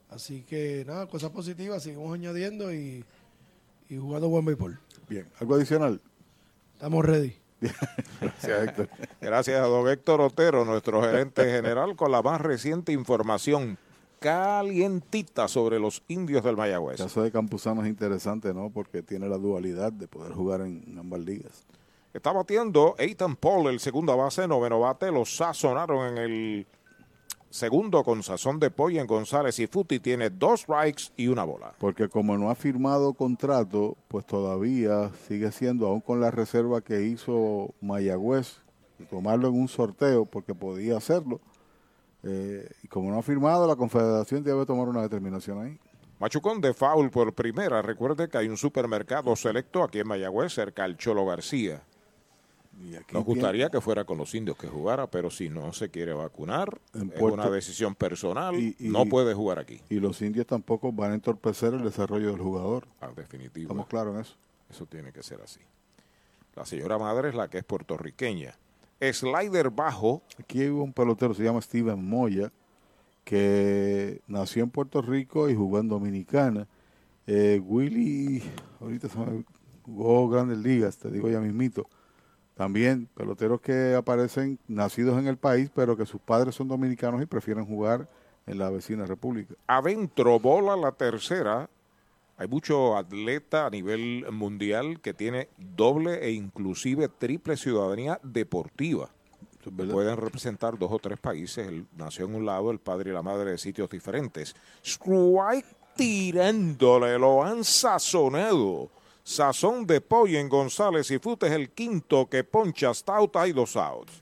Así que nada, cosas positivas, seguimos añadiendo y, y jugando buen béisbol. Bien. ¿Algo adicional? Estamos ready. Gracias, Héctor. Gracias a don Héctor Otero, nuestro gerente general, con la más reciente información calientita sobre los indios del Mayagüez. El caso de Campuzano es interesante, ¿no? Porque tiene la dualidad de poder jugar en ambas ligas. Está batiendo Ethan Paul, el segunda base, noveno bate. Los sazonaron en el segundo con sazón de pollo en González y Futi. Tiene dos strikes y una bola. Porque como no ha firmado contrato, pues todavía sigue siendo, aún con la reserva que hizo Mayagüez, tomarlo en un sorteo, porque podía hacerlo. eh, y como no ha firmado, la Confederación debe tomar una determinación ahí. Machucón de foul por primera. Recuerde que hay un supermercado selecto aquí en Mayagüez, cerca al Cholo García. Nos gustaría que fuera con los indios que jugara, pero si no se quiere vacunar, En es Puerto- una decisión personal, Y- y- no puede jugar aquí. Y los indios tampoco van a entorpecer el desarrollo del jugador. Ah, definitivo. Estamos claros en eso. Eso tiene que ser así. La señora madre es la que es puertorriqueña. Slider bajo. Aquí hubo un pelotero, se llama Steven Moya, que nació en Puerto Rico y jugó en Dominicana. Eh, Willy, ahorita se me jugó grandes ligas, te digo ya mismito. También peloteros que aparecen nacidos en el país, pero que sus padres son dominicanos y prefieren jugar en la vecina república. Adentro, bola la tercera. Hay mucho atleta a nivel mundial que tiene doble e inclusive triple ciudadanía deportiva. Pueden representar dos o tres países. Él nació en un lado, el padre y la madre de sitios diferentes. Strike tirándole, lo han sazonado. Sazón de pollo en González y Fute es el quinto que poncha Stout. Hay dos outs.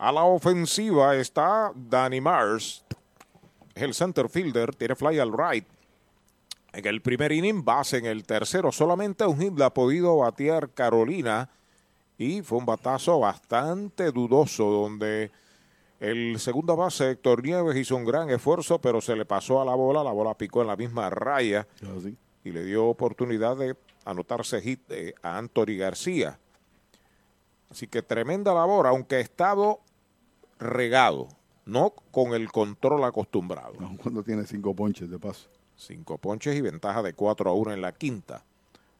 A la ofensiva está Danny Mars. El center fielder tiene fly al right. En el primer inning, base en el tercero. Solamente un hit le ha podido batear Carolina. Y fue un batazo bastante dudoso, donde el segundo base, Héctor Nieves, hizo un gran esfuerzo, pero se le pasó a la bola. La bola picó en la misma raya. Y le dio oportunidad de anotarse hit eh, a Anthony García. Así que tremenda labor, aunque ha estado regado, no con el control acostumbrado. Cuando tiene cinco ponches de paso. Cinco ponches y ventaja de 4 a 1 en la quinta.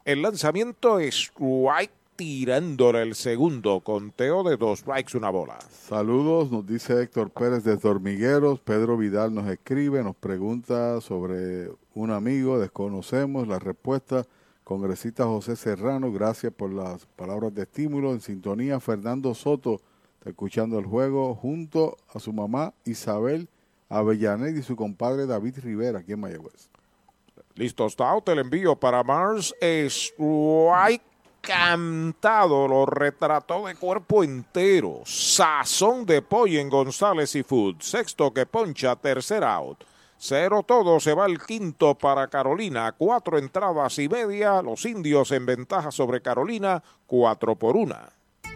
El lanzamiento es strike tirándole el segundo, conteo de dos strikes, una bola. Saludos, nos dice Héctor Pérez desde Hormigueros. Pedro Vidal nos escribe, nos pregunta sobre un amigo, desconocemos la respuesta. Congresista José Serrano, gracias por las palabras de estímulo. En sintonía, Fernando Soto Está escuchando el juego junto a su mamá Isabel Avellanet y su compadre David Rivera aquí en Mayagüez. Listo, está el envío para Mars. Strike cantado, lo retrató de cuerpo entero. Sazón de pollo en González y Food. Sexto que poncha, tercer out. Cero todo, se va el quinto para Carolina. Cuatro entradas y media. Los indios en ventaja sobre Carolina, cuatro por una.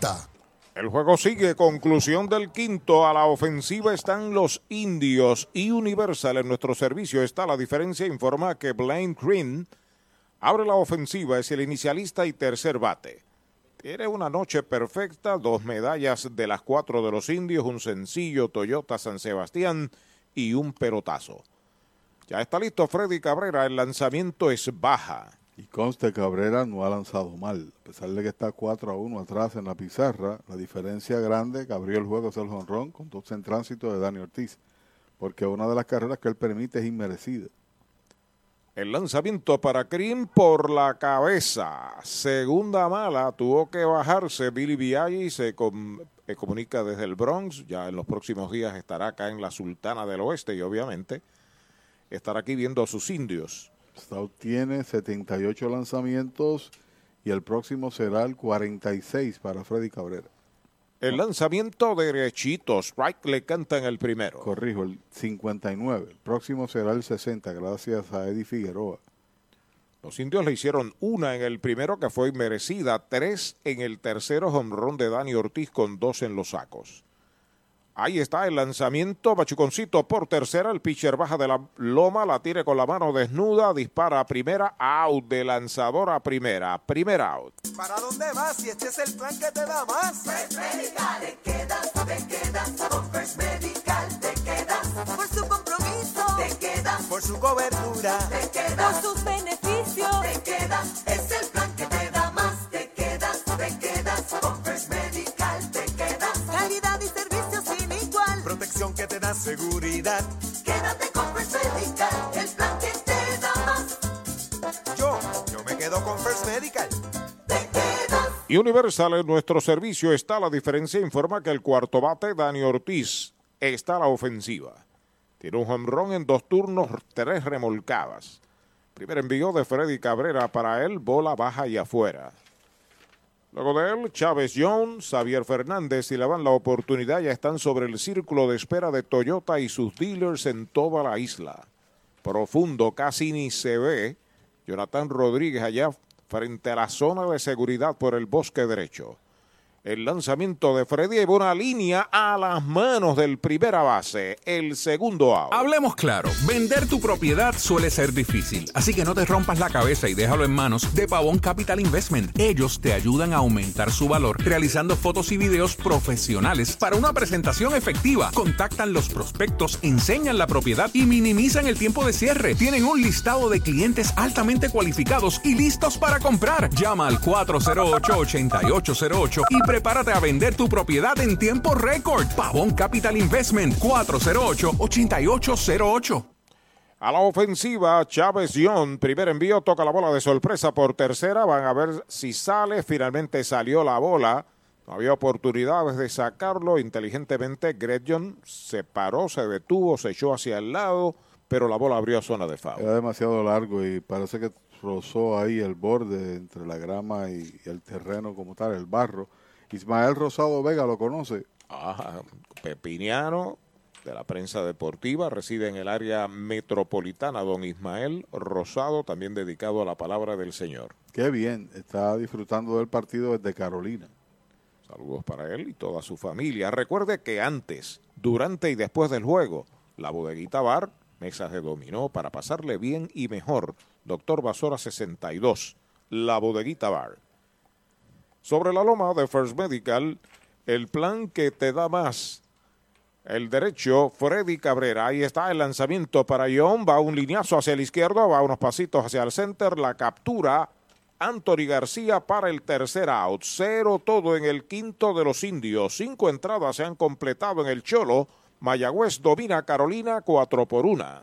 939-292-2990. El juego sigue, conclusión del quinto. A la ofensiva están los indios y Universal en nuestro servicio está la diferencia. Informa que Blaine Green abre la ofensiva, es el inicialista y tercer bate. Tiene una noche perfecta, dos medallas de las cuatro de los indios, un sencillo Toyota San Sebastián y un pelotazo. Ya está listo Freddy Cabrera, el lanzamiento es baja. Y conste Cabrera no ha lanzado mal, a pesar de que está 4 a 1 atrás en la pizarra, la diferencia grande que abrió el juego es el jonrón con dos en tránsito de Dani Ortiz, porque una de las carreras que él permite es inmerecida. El lanzamiento para Krim por la cabeza. Segunda mala, tuvo que bajarse Billy Viaggi, se comunica desde el Bronx, ya en los próximos días estará acá en la Sultana del Oeste y obviamente estará aquí viendo a sus indios. Stout tiene 78 lanzamientos y el próximo será el 46 para Freddy Cabrera. El lanzamiento derechito, strike le canta en el primero. Corrijo, el 59. El próximo será el 60, gracias a Eddie Figueroa. Los indios le hicieron una en el primero que fue merecida, tres en el tercero, honrón de Dani Ortiz con dos en los sacos. Ahí está el lanzamiento, Bachuconcito por tercera, el pitcher baja de la loma, la tire con la mano desnuda, dispara a primera, out de lanzador a primera, primer out. ¿Para dónde vas si este es el plan que te da más? First Medical, te quedas, te quedas, con First Medical te quedas, por su compromiso, te quedas, por su cobertura, te quedas, por sus beneficios, te quedas, es protección que te da seguridad. Quédate con First Medical, el plan que te da más. Yo, yo me quedo con First Medical. Y Universal en nuestro servicio está la diferencia. Informa que el cuarto bate, Dani Ortiz, está a la ofensiva. Tiene un home en dos turnos, tres remolcadas. Primer envío de Freddy Cabrera para él, bola baja y afuera. Luego de él, Chávez Jones, Xavier Fernández y le van la oportunidad ya están sobre el círculo de espera de Toyota y sus dealers en toda la isla. Profundo, casi ni se ve. Jonathan Rodríguez allá frente a la zona de seguridad por el bosque derecho. El lanzamiento de Freddy una línea a las manos del primera base, el segundo out. Hablemos claro, vender tu propiedad suele ser difícil, así que no te rompas la cabeza y déjalo en manos de Pavón Capital Investment. Ellos te ayudan a aumentar su valor realizando fotos y videos profesionales para una presentación efectiva. Contactan los prospectos, enseñan la propiedad y minimizan el tiempo de cierre. Tienen un listado de clientes altamente cualificados y listos para comprar. Llama al 408-8808 y prepárate a vender tu propiedad en tiempo récord. Pavón Capital Investment 408-8808. A la ofensiva, Chávez Young, primer envío, toca la bola de sorpresa por tercera. Van a ver si sale. Finalmente salió la bola. No había oportunidades de sacarlo. Inteligentemente, Gretchen se paró, se detuvo, se echó hacia el lado, pero la bola abrió zona de foul. Era demasiado largo y parece que rozó ahí el borde entre la grama y el terreno como tal, el barro. Ismael Rosado Vega lo conoce. Ajá, pepiniano de la prensa deportiva, reside en el área metropolitana, don Ismael Rosado, también dedicado a la palabra del Señor. Qué bien, está disfrutando del partido desde Carolina. Saludos para él y toda su familia. Recuerde que antes, durante y después del juego, la bodeguita bar, mesas de dominó para pasarle bien y mejor. Doctor Basora 62, la bodeguita bar. Sobre la loma de First Medical, el plan que te da más. El derecho, Freddy Cabrera. Ahí está el lanzamiento para John. Va un lineazo hacia el izquierdo, va unos pasitos hacia el center. La captura, Anthony García para el tercer out. Cero todo en el quinto de los indios. Cinco entradas se han completado en el Cholo. Mayagüez domina Carolina cuatro por una.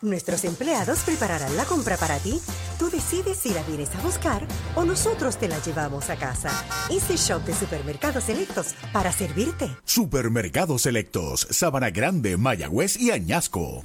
Nuestros empleados prepararán la compra para ti. Tú decides si la vienes a buscar o nosotros te la llevamos a casa. Easy Shop de Supermercados Selectos para servirte. Supermercados Selectos, Sabana Grande, Mayagüez y Añasco.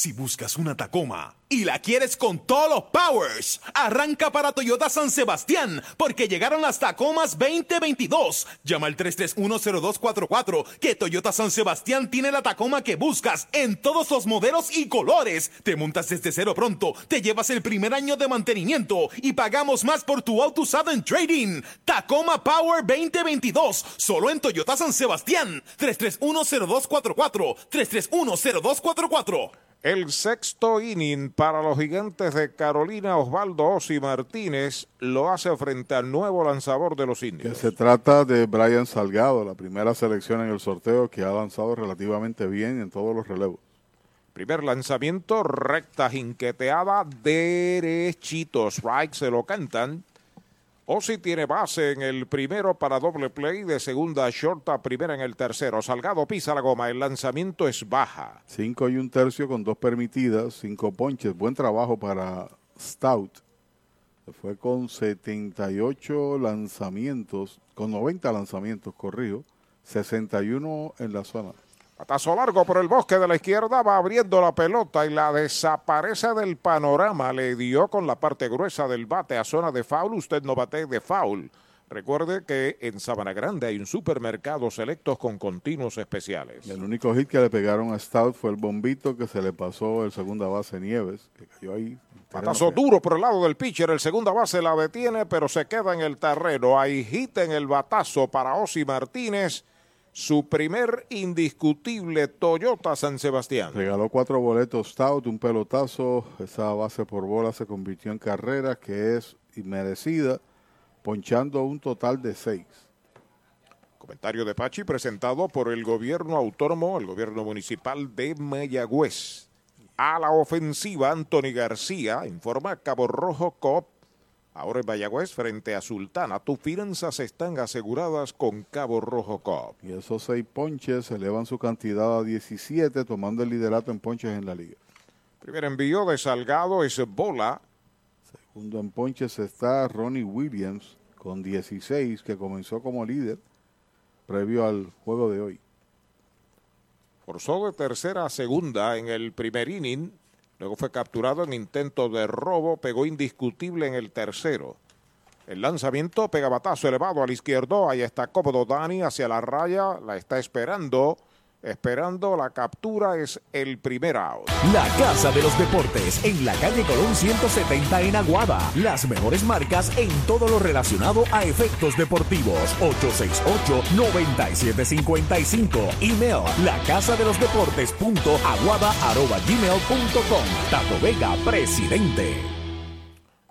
Si buscas una Tacoma y la quieres con todos los powers, arranca para Toyota San Sebastián porque llegaron las Tacomas 2022. Llama al 3310244 que Toyota San Sebastián tiene la Tacoma que buscas en todos los modelos y colores. Te montas desde cero pronto, te llevas el primer año de mantenimiento y pagamos más por tu auto usado en trading. Tacoma Power 2022, solo en Toyota San Sebastián. 3310244 3310244 El sexto inning para los gigantes de Carolina, Osvaldo Ossi Martínez lo hace frente al nuevo lanzador de los indios. se trata de Brian Salgado, la primera selección en el sorteo que ha lanzado relativamente bien en todos los relevos. Primer lanzamiento, recta jinqueteada, derechito. Strike se lo cantan. Ossi tiene base en el primero para doble play, de segunda short a primera en el tercero. Salgado pisa la goma, el lanzamiento es baja. Cinco y un tercio con dos permitidas, cinco ponches. Buen trabajo para Stout. Fue con 78 lanzamientos, con 90 lanzamientos corridos, 61 en la zona. Patazo largo por el bosque de la izquierda, va abriendo la pelota y la desaparece del panorama. Le dio con la parte gruesa del bate a zona de foul. Usted no bate de foul. Recuerde que en Sabana Grande hay un supermercado selectos con continuos especiales. El único hit que le pegaron a Stout fue el bombito que se le pasó el segunda base Nieves, que cayó ahí. Patazo duro por el lado del pitcher. El segunda base la detiene, pero se queda en el terreno. Hay hit en el batazo para Osi Martínez. Su primer indiscutible Toyota San Sebastián. Regaló cuatro boletos Stout, un pelotazo. Esa base por bola se convirtió en carrera, que es inmerecida, ponchando un total de seis. Comentario de Pachi presentado por el gobierno autónomo, el gobierno municipal de Mayagüez. A la ofensiva, Anthony García informa Cabo Rojo Cop. Ahora en Mayagüez frente a Sultana. Tus finanzas están aseguradas con Cabo Rojo Cop. Y esos seis ponches elevan su cantidad a 17, tomando el liderato en ponches en la liga. Primer envío de Salgado es bola. Segundo en ponches está Ronnie Williams con 16, que comenzó como líder previo al juego de hoy. Forzó de tercera a segunda en el primer inning. Luego fue capturado en intento de robo. Pegó indiscutible en el tercero. El lanzamiento pega batazo elevado al izquierdo. Ahí está cómodo Dani hacia la raya. La está esperando. Esperando la captura es el primer out. La Casa de los Deportes en la calle Colón 170 en Aguada. Las mejores marcas en todo lo relacionado a efectos deportivos. 868-9755. Email la casa de los deportes punto aguada arroba gmail punto com. Tato Vega, presidente.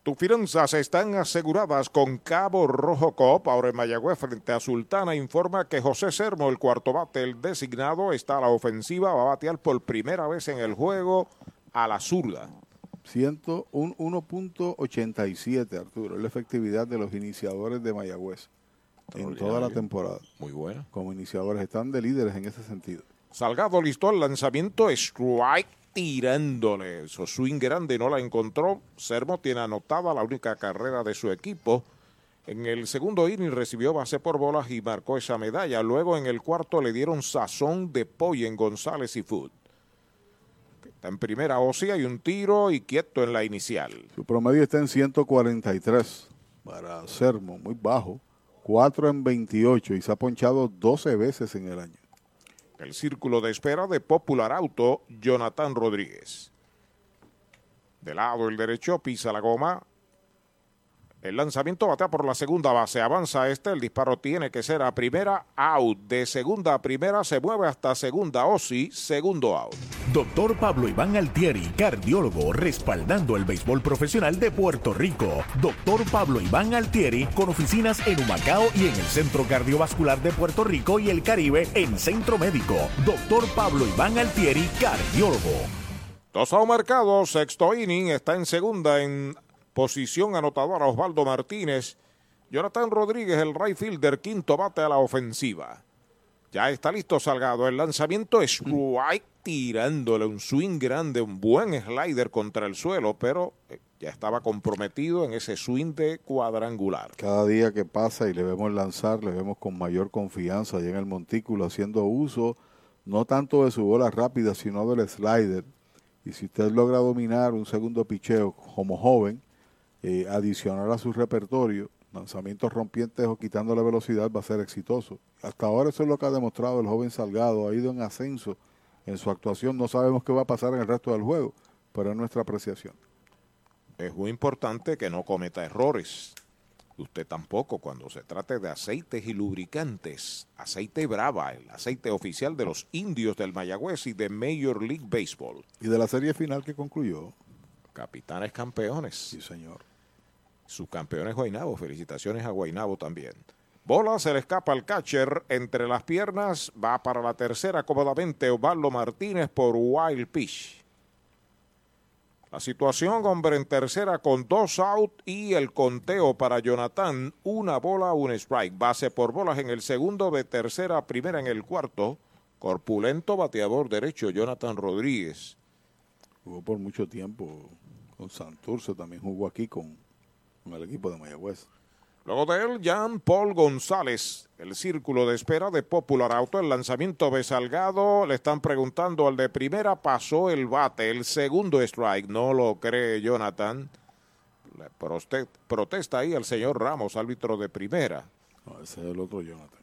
Tus finanzas están aseguradas con Cabo Rojo Coop. Ahora en Mayagüez frente a Sultana informa que José Sermo, el cuarto bate, el designado, está a la ofensiva. Va a batear por primera vez en el juego a la zurda. 101.87, Arturo, es la efectividad de los iniciadores de Mayagüez en toda la temporada. Muy buena. Como iniciadores están de líderes en ese sentido. Salgado listó el lanzamiento, strike tirándole. Su swing grande no la encontró. Sermo tiene anotada la única carrera de su equipo. En el segundo inning recibió base por bolas y marcó esa medalla. Luego en el cuarto le dieron sazón de pollo en González y Food. Está en primera Osi, hay un tiro y quieto en la inicial. Su promedio está en 143 para Sermo, muy bajo. 4 en 28 y se ha ponchado 12 veces en el año. El círculo de espera de Popular Auto, Jonathan Rodríguez. De lado el derecho, pisa la goma. El lanzamiento batea por la segunda base. Avanza este. El disparo tiene que ser a primera out. De segunda a primera se mueve hasta segunda o sí, segundo out. Doctor Pablo Iván Altieri, cardiólogo, respaldando el béisbol profesional de Puerto Rico. Doctor Pablo Iván Altieri, con oficinas en Humacao y en el Centro Cardiovascular de Puerto Rico y el Caribe en Centro Médico. Doctor Pablo Iván Altieri, cardiólogo. Dos out marcados. Sexto inning. Está en segunda en posición anotadora Osvaldo Martínez. Jonathan Rodríguez, el right fielder, quinto bate a la ofensiva. Ya está listo Salgado. El lanzamiento es strike tirándole un swing grande, un buen slider contra el suelo, pero eh, ya estaba comprometido en ese swing de cuadrangular. Cada día que pasa y le vemos lanzar, le vemos con mayor confianza allá en el montículo, haciendo uso no tanto de su bola rápida, sino del slider. Y si usted logra dominar un segundo picheo como joven, eh, adicionar a su repertorio, lanzamientos rompientes o quitándole velocidad, va a ser exitoso. Hasta ahora eso es lo que ha demostrado el joven Salgado, ha ido en ascenso en su actuación. No sabemos qué va a pasar en el resto del juego, pero es nuestra apreciación. Es muy importante que no cometa errores. Usted tampoco cuando se trate de aceites y lubricantes. Aceite Brava, el aceite oficial de los indios del Mayagüez y de Major League Baseball. Y de la serie final que concluyó. Capitanes campeones. Sí, señor. Subcampeones Guainabo. Felicitaciones a Guainabo también. Bola se le escapa al catcher entre las piernas. Va para la tercera cómodamente Osvaldo Martínez por Wild Pitch. La situación, hombre, en tercera con dos out y el conteo para Jonathan. Una bola, un strike. Base por bolas en el segundo, de tercera primera en el cuarto. Corpulento bateador derecho, Jonathan Rodríguez. Jugó por mucho tiempo con Santurce, también jugó aquí con, con el equipo de Mayagüez. Luego de él, Jean Paul González, el círculo de espera de Popular Auto, el lanzamiento de Salgado, le están preguntando al de primera, pasó el bate, el segundo strike, no lo cree Jonathan. Le protesta ahí el señor Ramos, árbitro de primera. No, ese es el otro Jonathan.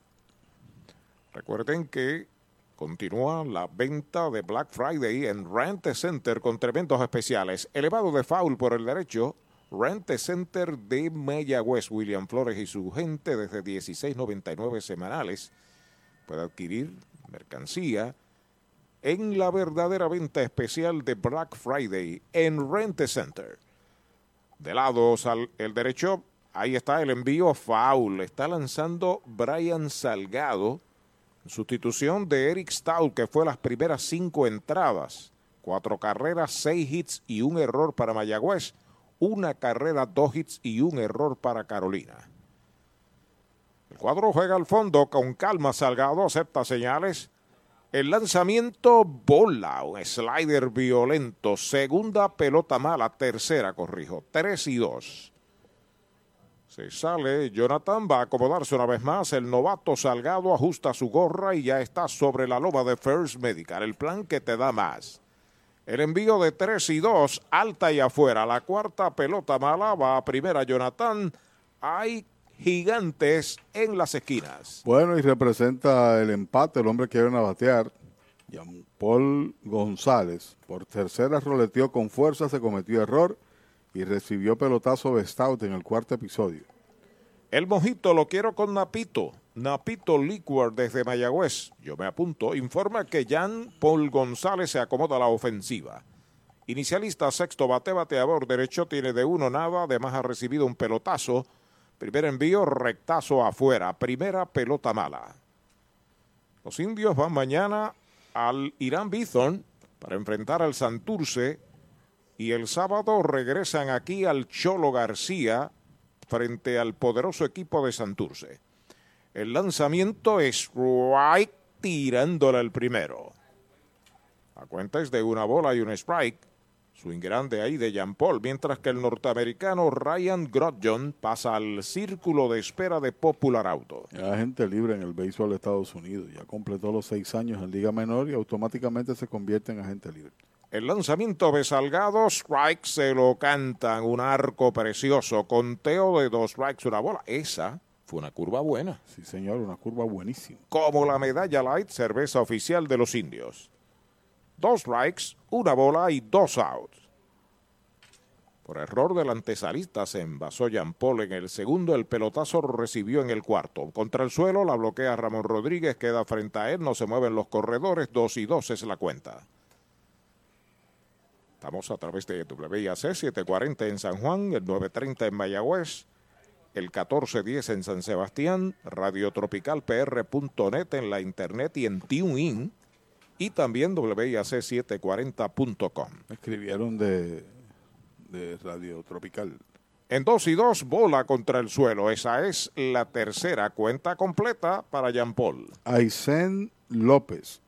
Recuerden que continúa la venta de Black Friday en Rent Center con tremendos especiales. Elevado de foul por el derecho, Rent Center de Mayagüez, William Flores y su gente desde 16.99 semanales. Puede adquirir mercancía en la verdadera venta especial de Black Friday en Rent Center. De lado sal- el derecho, ahí está el envío foul. Está lanzando Brian Salgado. en Sustitución de Eric Stout, que fue las primeras cinco entradas. Cuatro carreras, seis hits y un error para Mayagüez. Una carrera, dos hits y un error para Carolina. El cuadro juega al fondo con calma. Salgado acepta señales. El lanzamiento bola, un slider violento. Segunda pelota mala, tercera corrijo. Tres y dos. Se sale, Jonathan va a acomodarse una vez más. El novato Salgado ajusta su gorra y ya está sobre la loma de First Medical. El plan que te da más. El envío de 3 y 2, alta y afuera. La cuarta pelota mala va a primera Jonathan. Hay gigantes en las esquinas. Bueno, y representa el empate, el hombre que viene a batear. Jean Paul González, por tercera roleteó con fuerza, se cometió error y recibió pelotazo de Stout en el cuarto episodio. El mojito lo quiero con Napito. Napito Liquor desde Mayagüez. Yo me apunto. Informa que Jan Paul González se acomoda a la ofensiva. Inicialista sexto bate, bateador derecho, tiene de uno nada. Además ha recibido un pelotazo. Primer envío, rectazo afuera. Primera pelota mala. Los indios van mañana al Irán Bithorn para enfrentar al Santurce. Y el sábado regresan aquí al Cholo García frente al poderoso equipo de Santurce. El lanzamiento es right tirándole el primero. La cuenta es de una bola y un strike. Swing grande ahí de Jean Paul, mientras que el norteamericano Ryan Grodjon pasa al círculo de espera de Popular Auto. Era agente libre en el béisbol de Estados Unidos. Ya completó los seis años en Liga Menor y automáticamente se convierte en agente libre. El lanzamiento de Salgado, strike se lo cantan, un arco precioso, conteo de dos strikes, una bola. Esa fue una curva buena. Sí, señor, una curva buenísima. Como la medalla light, cerveza oficial de los indios. Dos strikes, una bola y dos outs. Por error del antesalista se envasó Jean Paul en el segundo, el pelotazo lo recibió en el cuarto. Contra el suelo la bloquea Ramón Rodríguez, queda frente a él, no se mueven los corredores, dos y dos es la cuenta. Estamos a través de WIAC 740 en San Juan, el 930 en Mayagüez, el 1410 en San Sebastián, radiotropicalpr.net en la internet y en TuneIn y también WIAC740.com. Escribieron de, de Radio Tropical. En 2 y 2, bola contra el suelo. Esa es la tercera cuenta completa para Jean Paul. Aysén López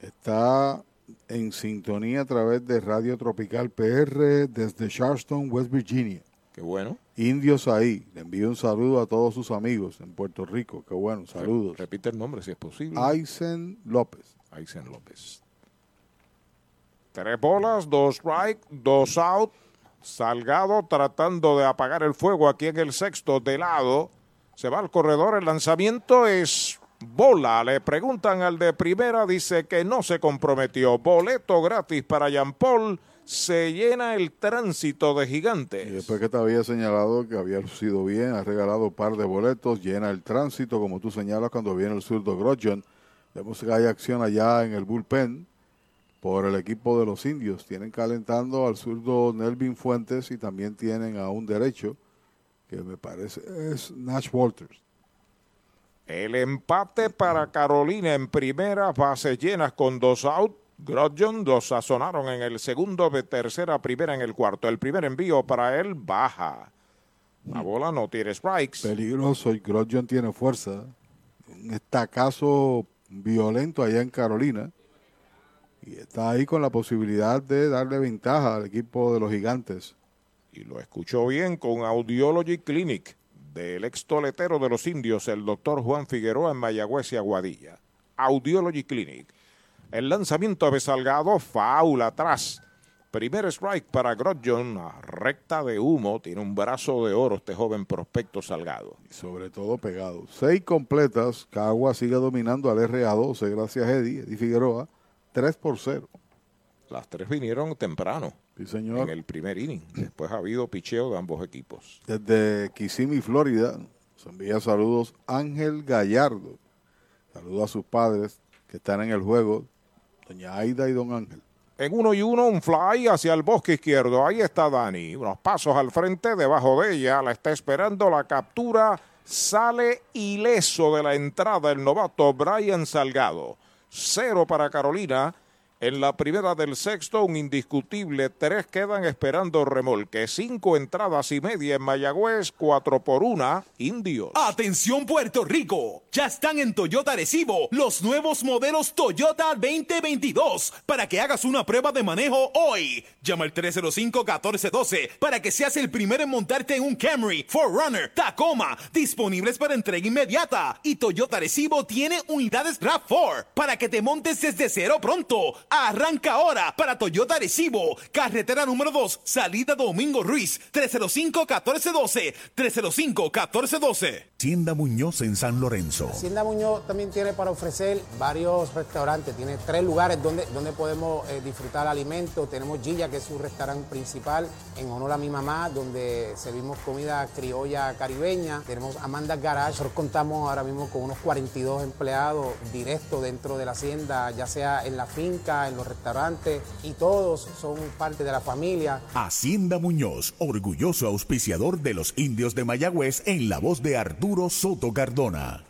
está en sintonía a través de Radio Tropical PR desde Charleston, West Virginia. Qué bueno. Indios ahí. Le envío un saludo a todos sus amigos en Puerto Rico. Qué bueno, saludos. Repite el nombre si es posible. Aisen López. Aisen López. Tres bolas, dos strike, dos out. Salgado tratando de apagar el fuego aquí en el sexto de lado. Se va al corredor, el lanzamiento es bola. Le preguntan al de primera, dice que no se comprometió. Boleto gratis para Jean Paul. Se llena el tránsito de Y gigantes. después que te había señalado que había lucido bien, ha regalado un par de boletos, llena el tránsito, como tú señalas cuando viene el zurdo Grodjon. Vemos que hay acción allá en el bullpen por el equipo de los indios. Tienen calentando al zurdo Nelvin Fuentes y también tienen a un derecho, que me parece es Nash Walters. El empate para Carolina en primera, bases llenas con dos out. Grodjon dos sazonaron en el segundo, de tercera, primera en el cuarto. El primer envío para él baja. La bola no tiene strikes. Peligroso y Grodjon tiene fuerza. Un estacazo violento allá en Carolina. Y está ahí con la posibilidad de darle ventaja al equipo de los gigantes. Y lo escuchó bien con Audiology Clinic del ex toletero de los indios, el doctor Juan Figueroa en Mayagüez y Aguadilla. Audiology Clinic. El lanzamiento de Salgado, faula atrás. Primer strike para Grodjon, una recta de humo, tiene un brazo de oro este joven prospecto Salgado. Y sobre todo pegado. Seis completas, Cagua sigue dominando al RA12, gracias a Eddie, Eddie Figueroa, 3 por 0. Las tres vinieron temprano. Sí, señor. En el primer inning. Después ha habido picheo de ambos equipos. Desde Kissimmee, Florida, nos envía saludos Ángel Gallardo. Saludos a sus padres que están en el juego, doña Aida y don Ángel. En uno y uno, un fly hacia el bosque izquierdo. Ahí está Dani. Unos pasos al frente, debajo de ella. La está esperando la captura. Sale ileso de la entrada el novato Brian Salgado. Cero para Carolina. En la primera del sexto, un indiscutible. Tres quedan esperando remolque. Cinco entradas y media en Mayagüez. Cuatro por una. Indios. Atención Puerto Rico, ya están en Toyota Recibo los nuevos modelos Toyota 2022 para que hagas una prueba de manejo hoy. Llama al 305-1412 para que seas el primero en montarte en un Camry, Forerunner, Tacoma, disponibles para entrega inmediata. Y Toyota Recibo tiene unidades RAV4 para que te montes desde cero pronto. Arranca ahora para Toyota Recibo, carretera número 2, salida Domingo Ruiz, 305-1412, 305-1412. Tienda Muñoz en San Lorenzo. Hacienda Muñoz también tiene para ofrecer varios restaurantes, tiene tres lugares donde, donde podemos eh, disfrutar alimentos. Tenemos Gilla, que es su restaurante principal, en honor a mi mamá, donde servimos comida criolla caribeña. Tenemos Amanda Garage, nosotros contamos ahora mismo con unos 42 empleados directos dentro de la hacienda, ya sea en la finca, en los restaurantes, y todos son parte de la familia. Hacienda Muñoz, orgulloso auspiciador de los indios de Mayagüez en la voz de Arturo Soto Cardona.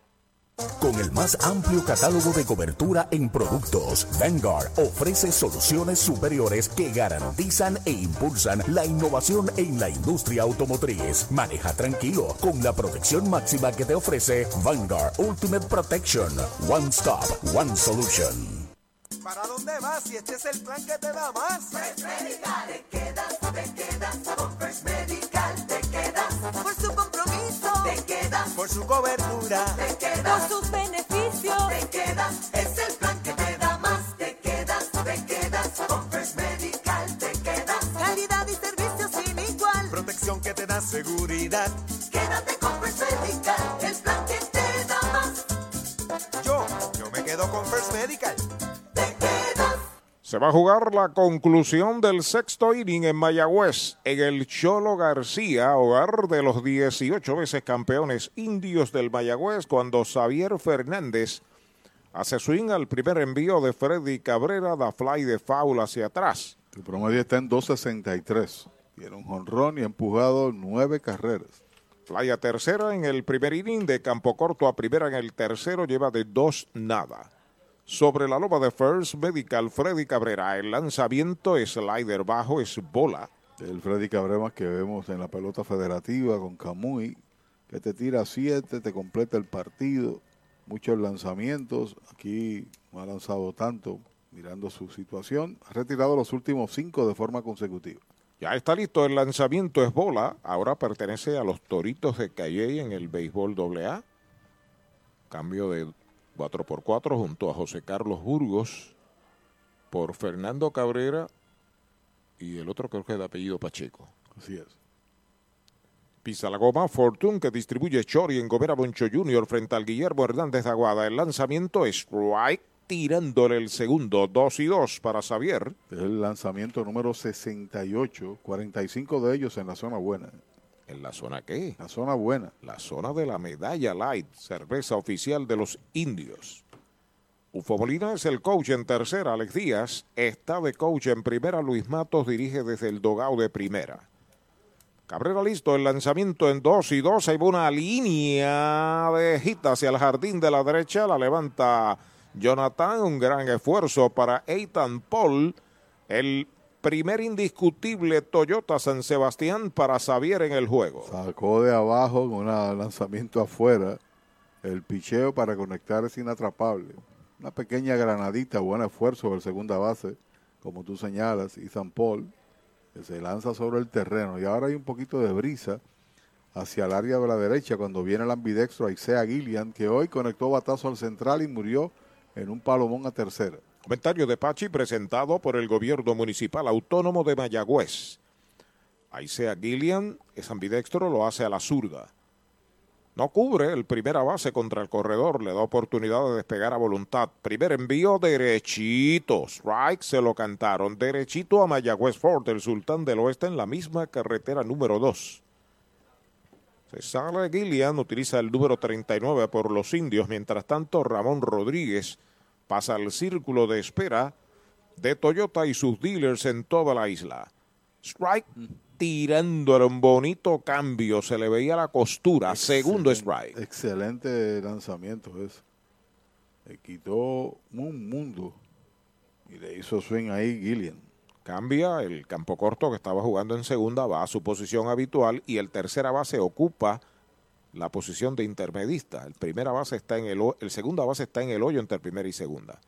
Con el más amplio catálogo de cobertura en productos, Vanguard ofrece soluciones superiores que garantizan e impulsan la innovación en la industria automotriz. Maneja tranquilo con la protección máxima que te ofrece Vanguard Ultimate Protection. One Stop, One Solution. ¿Para dónde vas si este es el plan que te da más? First Medical. Te quedas, te quedas. Con First Medical te quedas. Por. Te quedas. Por su cobertura. Te quedas. Por sus beneficios. Te quedas. Es el plan que te da más. Te quedas, te quedas. Con First Medical te quedas. Calidad y servicio sin igual. Protección que te da seguridad. Quédate con First Medical. El plan que te da más. Yo, yo me quedo con First Medical. Se va a jugar la conclusión del sexto inning en Mayagüez, en el Cholo García, hogar de los 18 veces campeones indios del Mayagüez, cuando Xavier Fernández hace swing al primer envío de Freddy Cabrera, da fly de foul hacia atrás. El promedio está en 2.63. Tiene un jonrón y ha empujado nueve carreras. Fly a tercera en el primer inning, de campo corto a primera en el tercero, lleva de dos nada. Sobre la loma de First Medical, Freddy Cabrera. El lanzamiento slider bajo es bola. El Freddy Cabrera que vemos en la pelota federativa con Camuy, que te tira siete, te completa el partido. Muchos lanzamientos. Aquí no ha lanzado tanto, mirando su situación. Ha retirado los últimos cinco de forma consecutiva. Ya está listo, el lanzamiento es bola. Ahora pertenece a los Toritos de Calley en el béisbol AA. Cambio de 4 por 4 junto a José Carlos Burgos por Fernando Cabrera y el otro creo que es de apellido Pacheco. Así es. Pisa la goma, Fortune que distribuye Chori en Gomera Boncho Jr. frente al Guillermo Hernández de Aguada. El lanzamiento es strike, tirándole el segundo, 2 y 2 para Xavier. Es el lanzamiento número 68, 45 de ellos en la zona buena. ¿En la zona qué? La zona buena. La zona de la medalla light, cerveza oficial de los indios. Ufo Molina es el coach en tercera, Alex Díaz está de coach en primera, Luis Matos dirige desde el dogao de primera. Cabrera listo, el lanzamiento en 2 y 2, hay una línea de hit hacia el jardín de la derecha, la levanta Jonathan, un gran esfuerzo para Eitan Paul, el primer indiscutible Toyota San Sebastián para Xavier en el juego. Sacó de abajo con un lanzamiento afuera. El picheo para conectar es inatrapable. Una pequeña granadita, buen esfuerzo del segunda base, como tú señalas, Ethan Paul, que se lanza sobre el terreno. Y ahora hay un poquito de brisa hacia el área de la derecha cuando viene el ambidextro Isaiah Gillian, que hoy conectó batazo al central y murió en un palomón a tercera. Comentario de Pachi presentado por el gobierno municipal autónomo de Mayagüez. Aisea Gillian es ambidextro, lo hace a la zurda. No cubre el primera base contra el corredor, le da oportunidad de despegar a voluntad. Primer envío derechito, strike se lo cantaron, derechito a Mayagüez Ford, el sultán del oeste en la misma carretera número 2. Se sale Gillian, utiliza el número 39 por los indios, mientras tanto Ramón Rodríguez pasa al círculo de espera de Toyota y sus dealers en toda la isla. Strike tirando un bonito cambio, se le veía la costura, segundo strike. Excelente lanzamiento ese. Le quitó un mundo y le hizo swing ahí Gillian. Cambia el campo corto que estaba jugando en segunda, va a su posición habitual y el tercera base ocupa la posición de intermedista. El primera base está en el, el segunda base está en el hoyo entre primera y segunda.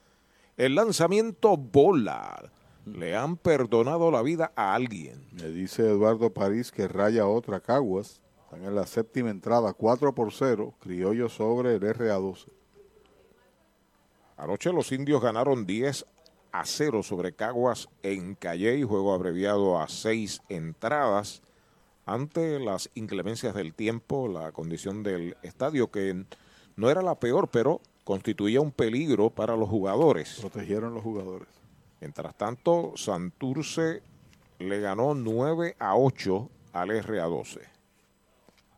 El lanzamiento bola. Le han perdonado la vida a alguien. Me dice Eduardo París que raya otra Caguas. Están en la séptima entrada, 4 por 0. Criollo sobre el RA12. Anoche los indios ganaron 10 a 0 sobre Caguas en Calley, juego abreviado a 6 entradas ante las inclemencias del tiempo, la condición del estadio que no era la peor, pero constituía un peligro para los jugadores. Protegieron los jugadores. Mientras tanto, Santurce le ganó 9 a 8 al RA12.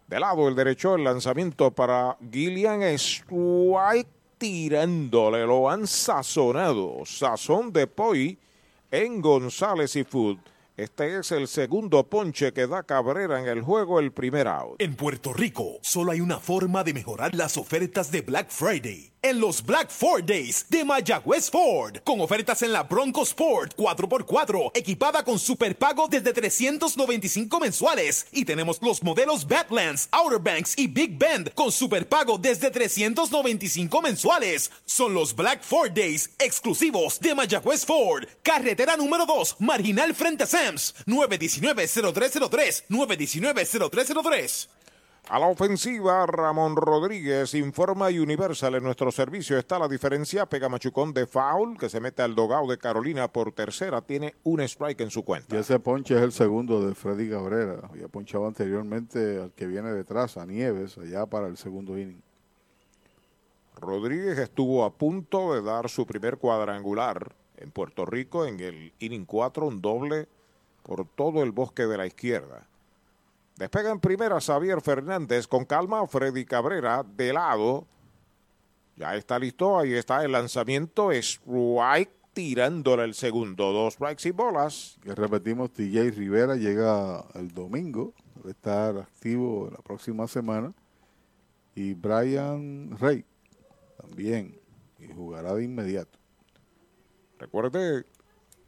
De lado el derecho, el lanzamiento para Gillian Strike tirándole, lo han sazonado. Sazón de Poi en González y Food. Este es el segundo ponche que da Cabrera en el juego, el primer out. En Puerto Rico, solo hay una forma de mejorar las ofertas de Black Friday en los Black Ford Days de Mayagüez Ford, con ofertas en la Bronco Sport 4x4, equipada con superpago desde 395 mensuales. Y tenemos los modelos Badlands, Outer Banks y Big Bend con superpago desde 395 mensuales. Son los Black Ford Days exclusivos de Mayagüez Ford, carretera número 2, marginal frente a Sams, 919-0303, 919-0303. A la ofensiva, Ramón Rodríguez informa Universal en nuestro servicio. Está la diferencia. Pega Machucón de foul que se mete al dogado de Carolina por tercera. Tiene un strike en su cuenta. Y ese ponche es el segundo de Freddy Cabrera. Había ponchado anteriormente al que viene detrás, a Nieves, allá para el segundo inning. Rodríguez estuvo a punto de dar su primer cuadrangular en Puerto Rico en el inning 4, un doble por todo el bosque de la izquierda. Despega en primera Xavier Fernández con calma Freddy Cabrera de lado. Ya está listo, ahí está el lanzamiento. Strike tirándole el segundo. Dos strikes y bolas. Que repetimos, TJ Rivera llega el domingo. Debe estar activo la próxima semana. Y Brian Rey también. Y jugará de inmediato. Recuerde,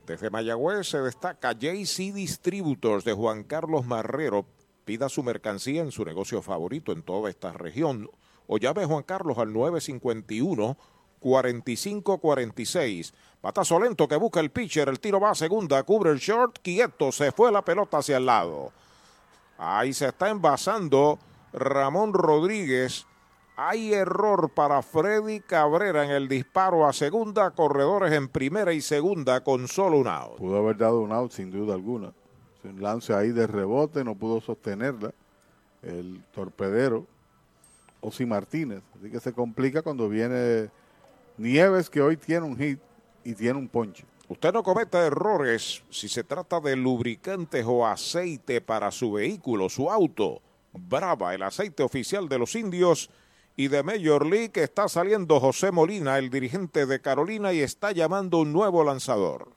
desde Mayagüez se destaca JC Distributors de Juan Carlos Marrero. Pida su mercancía en su negocio favorito en toda esta región o llame Juan Carlos al 951-4546. Batazo lento que busca el pitcher, el tiro va a segunda, cubre el short, quieto, se fue la pelota hacia el lado. Ahí se está envasando Ramón Rodríguez. Hay error para Freddy Cabrera en el disparo a segunda, corredores en primera y segunda con solo un out. Pudo haber dado un out sin duda alguna. Un lance ahí de rebote, no pudo sostenerla. El torpedero, Osi Martínez. Así que se complica cuando viene Nieves, que hoy tiene un hit y tiene un ponche. Usted no cometa errores si se trata de lubricantes o aceite para su vehículo, su auto. Brava, el aceite oficial de los indios y de Major League está saliendo José Molina, el dirigente de Carolina, y está llamando un nuevo lanzador.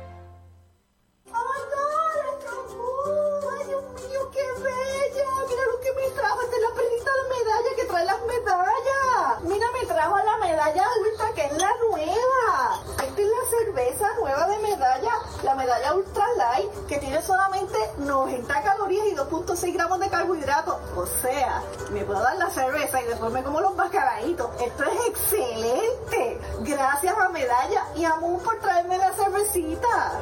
Cerveza nueva de medalla, la medalla ultra light, que tiene solamente 90 calorías y 2.6 gramos de carbohidratos. O sea, me puedo dar la cerveza y después me como los mascaraditos. Esto es excelente. Gracias a Medalla y a Moon por traerme la cervecita.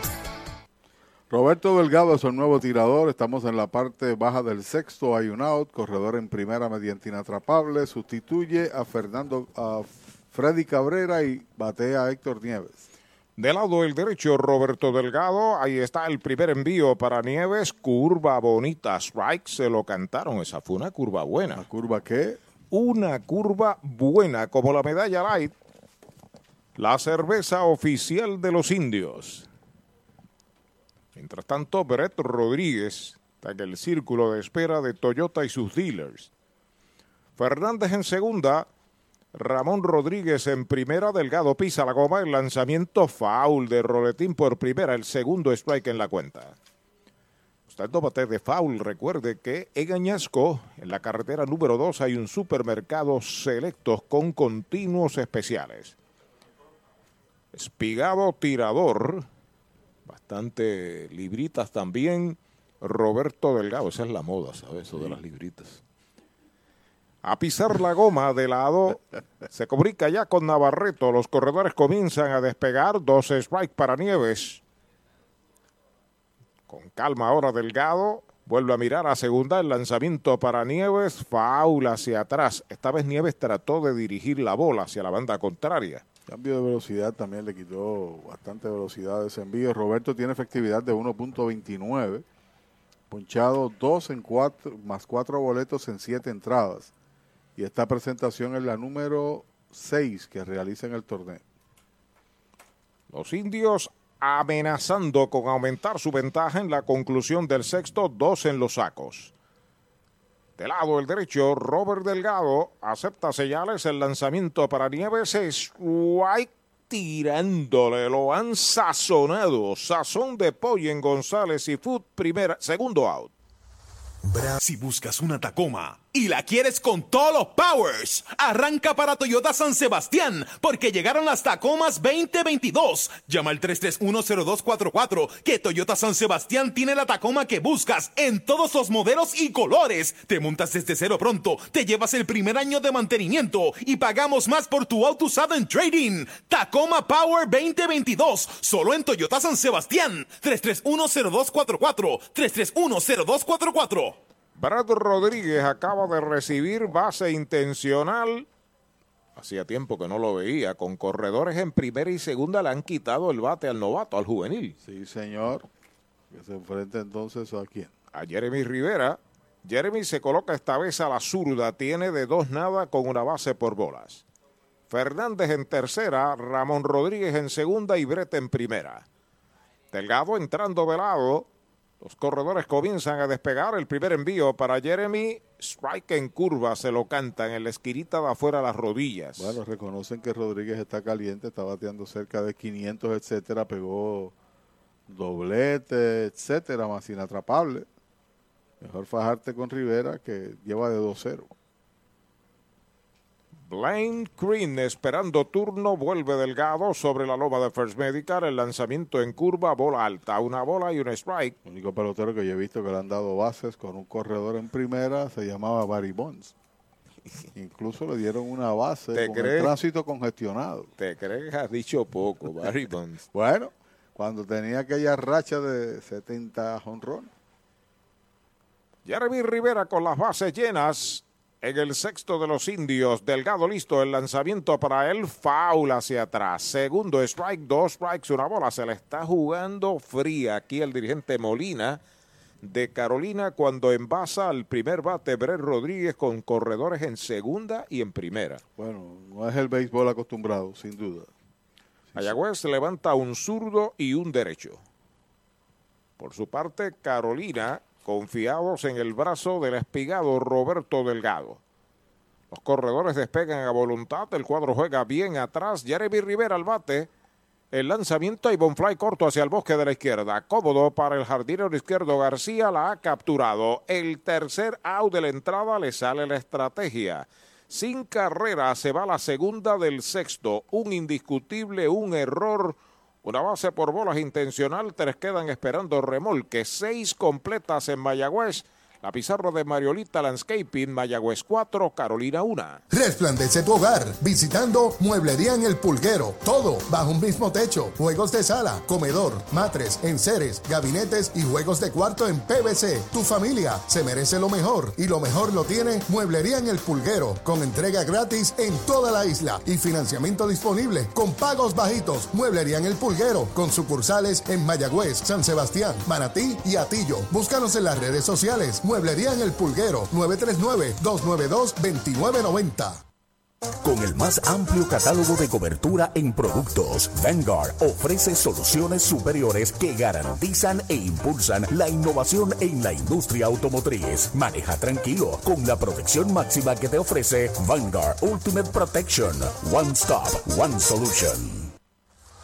Roberto Delgado es el nuevo tirador. Estamos en la parte baja del sexto. Hay un out. Corredor en primera mediante inatrapable. Sustituye a Fernando, a Freddy Cabrera y batea a Héctor Nieves. Del lado del derecho, Roberto Delgado. Ahí está el primer envío para Nieves. Curva bonita. Strike. Se lo cantaron. Esa fue una curva buena. ¿Una curva qué? Una curva buena, como la medalla light. La cerveza oficial de los indios. Mientras tanto, Brett Rodríguez está en el círculo de espera de Toyota y sus dealers. Fernández en segunda, Ramón Rodríguez en primera, Delgado pisa la goma, el lanzamiento foul de Roletín por primera, el segundo strike en la cuenta. Usted no bate de foul, recuerde que en Añasco, en la carretera número 2, hay un supermercado selectos con continuos especiales. Espigado tirador, bastante libritas también. Roberto Delgado, esa es la moda, ¿sabes? Eso de las libritas. A pisar la goma de lado, se comunica ya con Navarreto. Los corredores comienzan a despegar. Dos strikes para Nieves. Con calma ahora Delgado. Vuelve a mirar a segunda. El lanzamiento para Nieves. Faula hacia atrás. Esta vez Nieves trató de dirigir la bola hacia la banda contraria. Cambio de velocidad también le quitó bastante velocidad a ese envío. Roberto tiene efectividad de 1.29. Ponchado 2 en 4, más 4 boletos en 7 entradas. Y esta presentación es la número 6 que realiza en el torneo. Los indios amenazando con aumentar su ventaja en la conclusión del sexto, dos en los sacos. Del lado del derecho, Robert Delgado acepta señales el lanzamiento para Nieves. Es White tirándole, lo han sazonado. Sazón de pollo en González y Food, primera, segundo out. Si buscas una Tacoma y la quieres con todos los powers, arranca para Toyota San Sebastián porque llegaron las Tacomas 2022. Llama al 3310244 que Toyota San Sebastián tiene la Tacoma que buscas en todos los modelos y colores. Te montas desde cero pronto, te llevas el primer año de mantenimiento y pagamos más por tu auto usado en trading. Tacoma Power 2022, solo en Toyota San Sebastián. 3310244 3310244 Brad Rodríguez acaba de recibir base intencional. Hacía tiempo que no lo veía. Con corredores en primera y segunda le han quitado el bate al novato, al juvenil. Sí, señor. Que se enfrenta entonces a quién? A Jeremy Rivera. Jeremy se coloca esta vez a la zurda. Tiene de dos nada con una base por bolas. Fernández en tercera, Ramón Rodríguez en segunda y Brett en primera. Delgado entrando de lado. Los corredores comienzan a despegar. El primer envío para Jeremy. Strike en curva. Se lo cantan en la esquinita de afuera las rodillas. Bueno, reconocen que Rodríguez está caliente. Está bateando cerca de 500, etcétera. Pegó doblete, etcétera. Más inatrapable. Mejor fajarte con Rivera que lleva de 2-0. Blaine Green esperando turno, vuelve Delgado sobre la loma de First Medical, el lanzamiento en curva, bola alta, una bola y un strike. El único pelotero que yo he visto que le han dado bases con un corredor en primera se llamaba Barry Bonds. Incluso le dieron una base ¿Te con crees? el tránsito congestionado. Te crees que has dicho poco, Barry Bonds. bueno, cuando tenía aquella racha de 70 honrones. Jeremy Rivera con las bases llenas. En el sexto de los indios, Delgado listo, el lanzamiento para él, foul hacia atrás. Segundo strike, dos strikes, una bola. Se le está jugando fría aquí el dirigente Molina de Carolina cuando envasa al primer bate Brett Rodríguez con corredores en segunda y en primera. Bueno, no es el béisbol acostumbrado, sin duda. Mayagüez levanta un zurdo y un derecho. Por su parte, Carolina, confiados en el brazo del espigado Roberto Delgado. Los corredores despegan a voluntad, el cuadro juega bien atrás, Jeremy Rivera al bate. El lanzamiento y Bonfly corto hacia el bosque de la izquierda. Cómodo para el jardinero izquierdo García, la ha capturado. El tercer out de la entrada le sale la estrategia. Sin carrera se va la segunda del sexto. Un indiscutible, un error. Una base por bolas intencional. Tres quedan esperando remolque. Seis completas en Mayagüez. La pizarra de Mariolita Landscaping, Mayagüez 4, Carolina 1. Resplandece tu hogar visitando Mueblería en el Pulguero. Todo bajo un mismo techo. Juegos de sala, comedor, matres, enseres, gabinetes y juegos de cuarto en PVC. Tu familia se merece lo mejor y lo mejor lo tiene Mueblería en el Pulguero con entrega gratis en toda la isla y financiamiento disponible con pagos bajitos. Mueblería en el Pulguero con sucursales en Mayagüez, San Sebastián, Manatí y Atillo. Búscanos en las redes sociales. Mueblería en el Pulguero 939-292-2990. Con el más amplio catálogo de cobertura en productos, Vanguard ofrece soluciones superiores que garantizan e impulsan la innovación en la industria automotriz. Maneja tranquilo con la protección máxima que te ofrece Vanguard Ultimate Protection. One Stop, One Solution.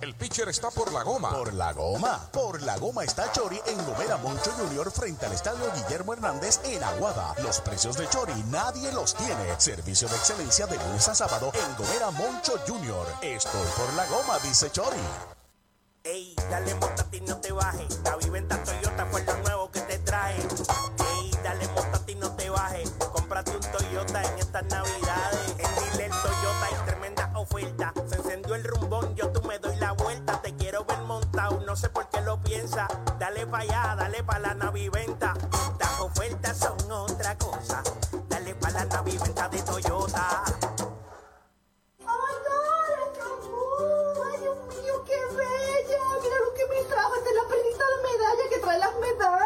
El pitcher está por la goma. Por la goma. Por la goma está Chori en Gomera Moncho Junior frente al estadio Guillermo Hernández en Aguada. Los precios de Chori nadie los tiene. Servicio de excelencia de lunes a sábado en Gomera Moncho Junior. Estoy por la goma, dice Chori. Ey, dale montate y no te bajes. La viventa Toyota fue lo nuevo que te traje. Ey, dale montate y no te bajes. Cómprate un Toyota en estas navidades. No sé por qué lo piensa. Dale pa' allá, dale pa' la naviventa. Estas ofertas son otra cosa. Dale pa' la naviventa de Toyota. ¡Ay, Dios mío, qué bella! Mira lo que me trajo. Esta es la perlita de medalla que trae las medallas.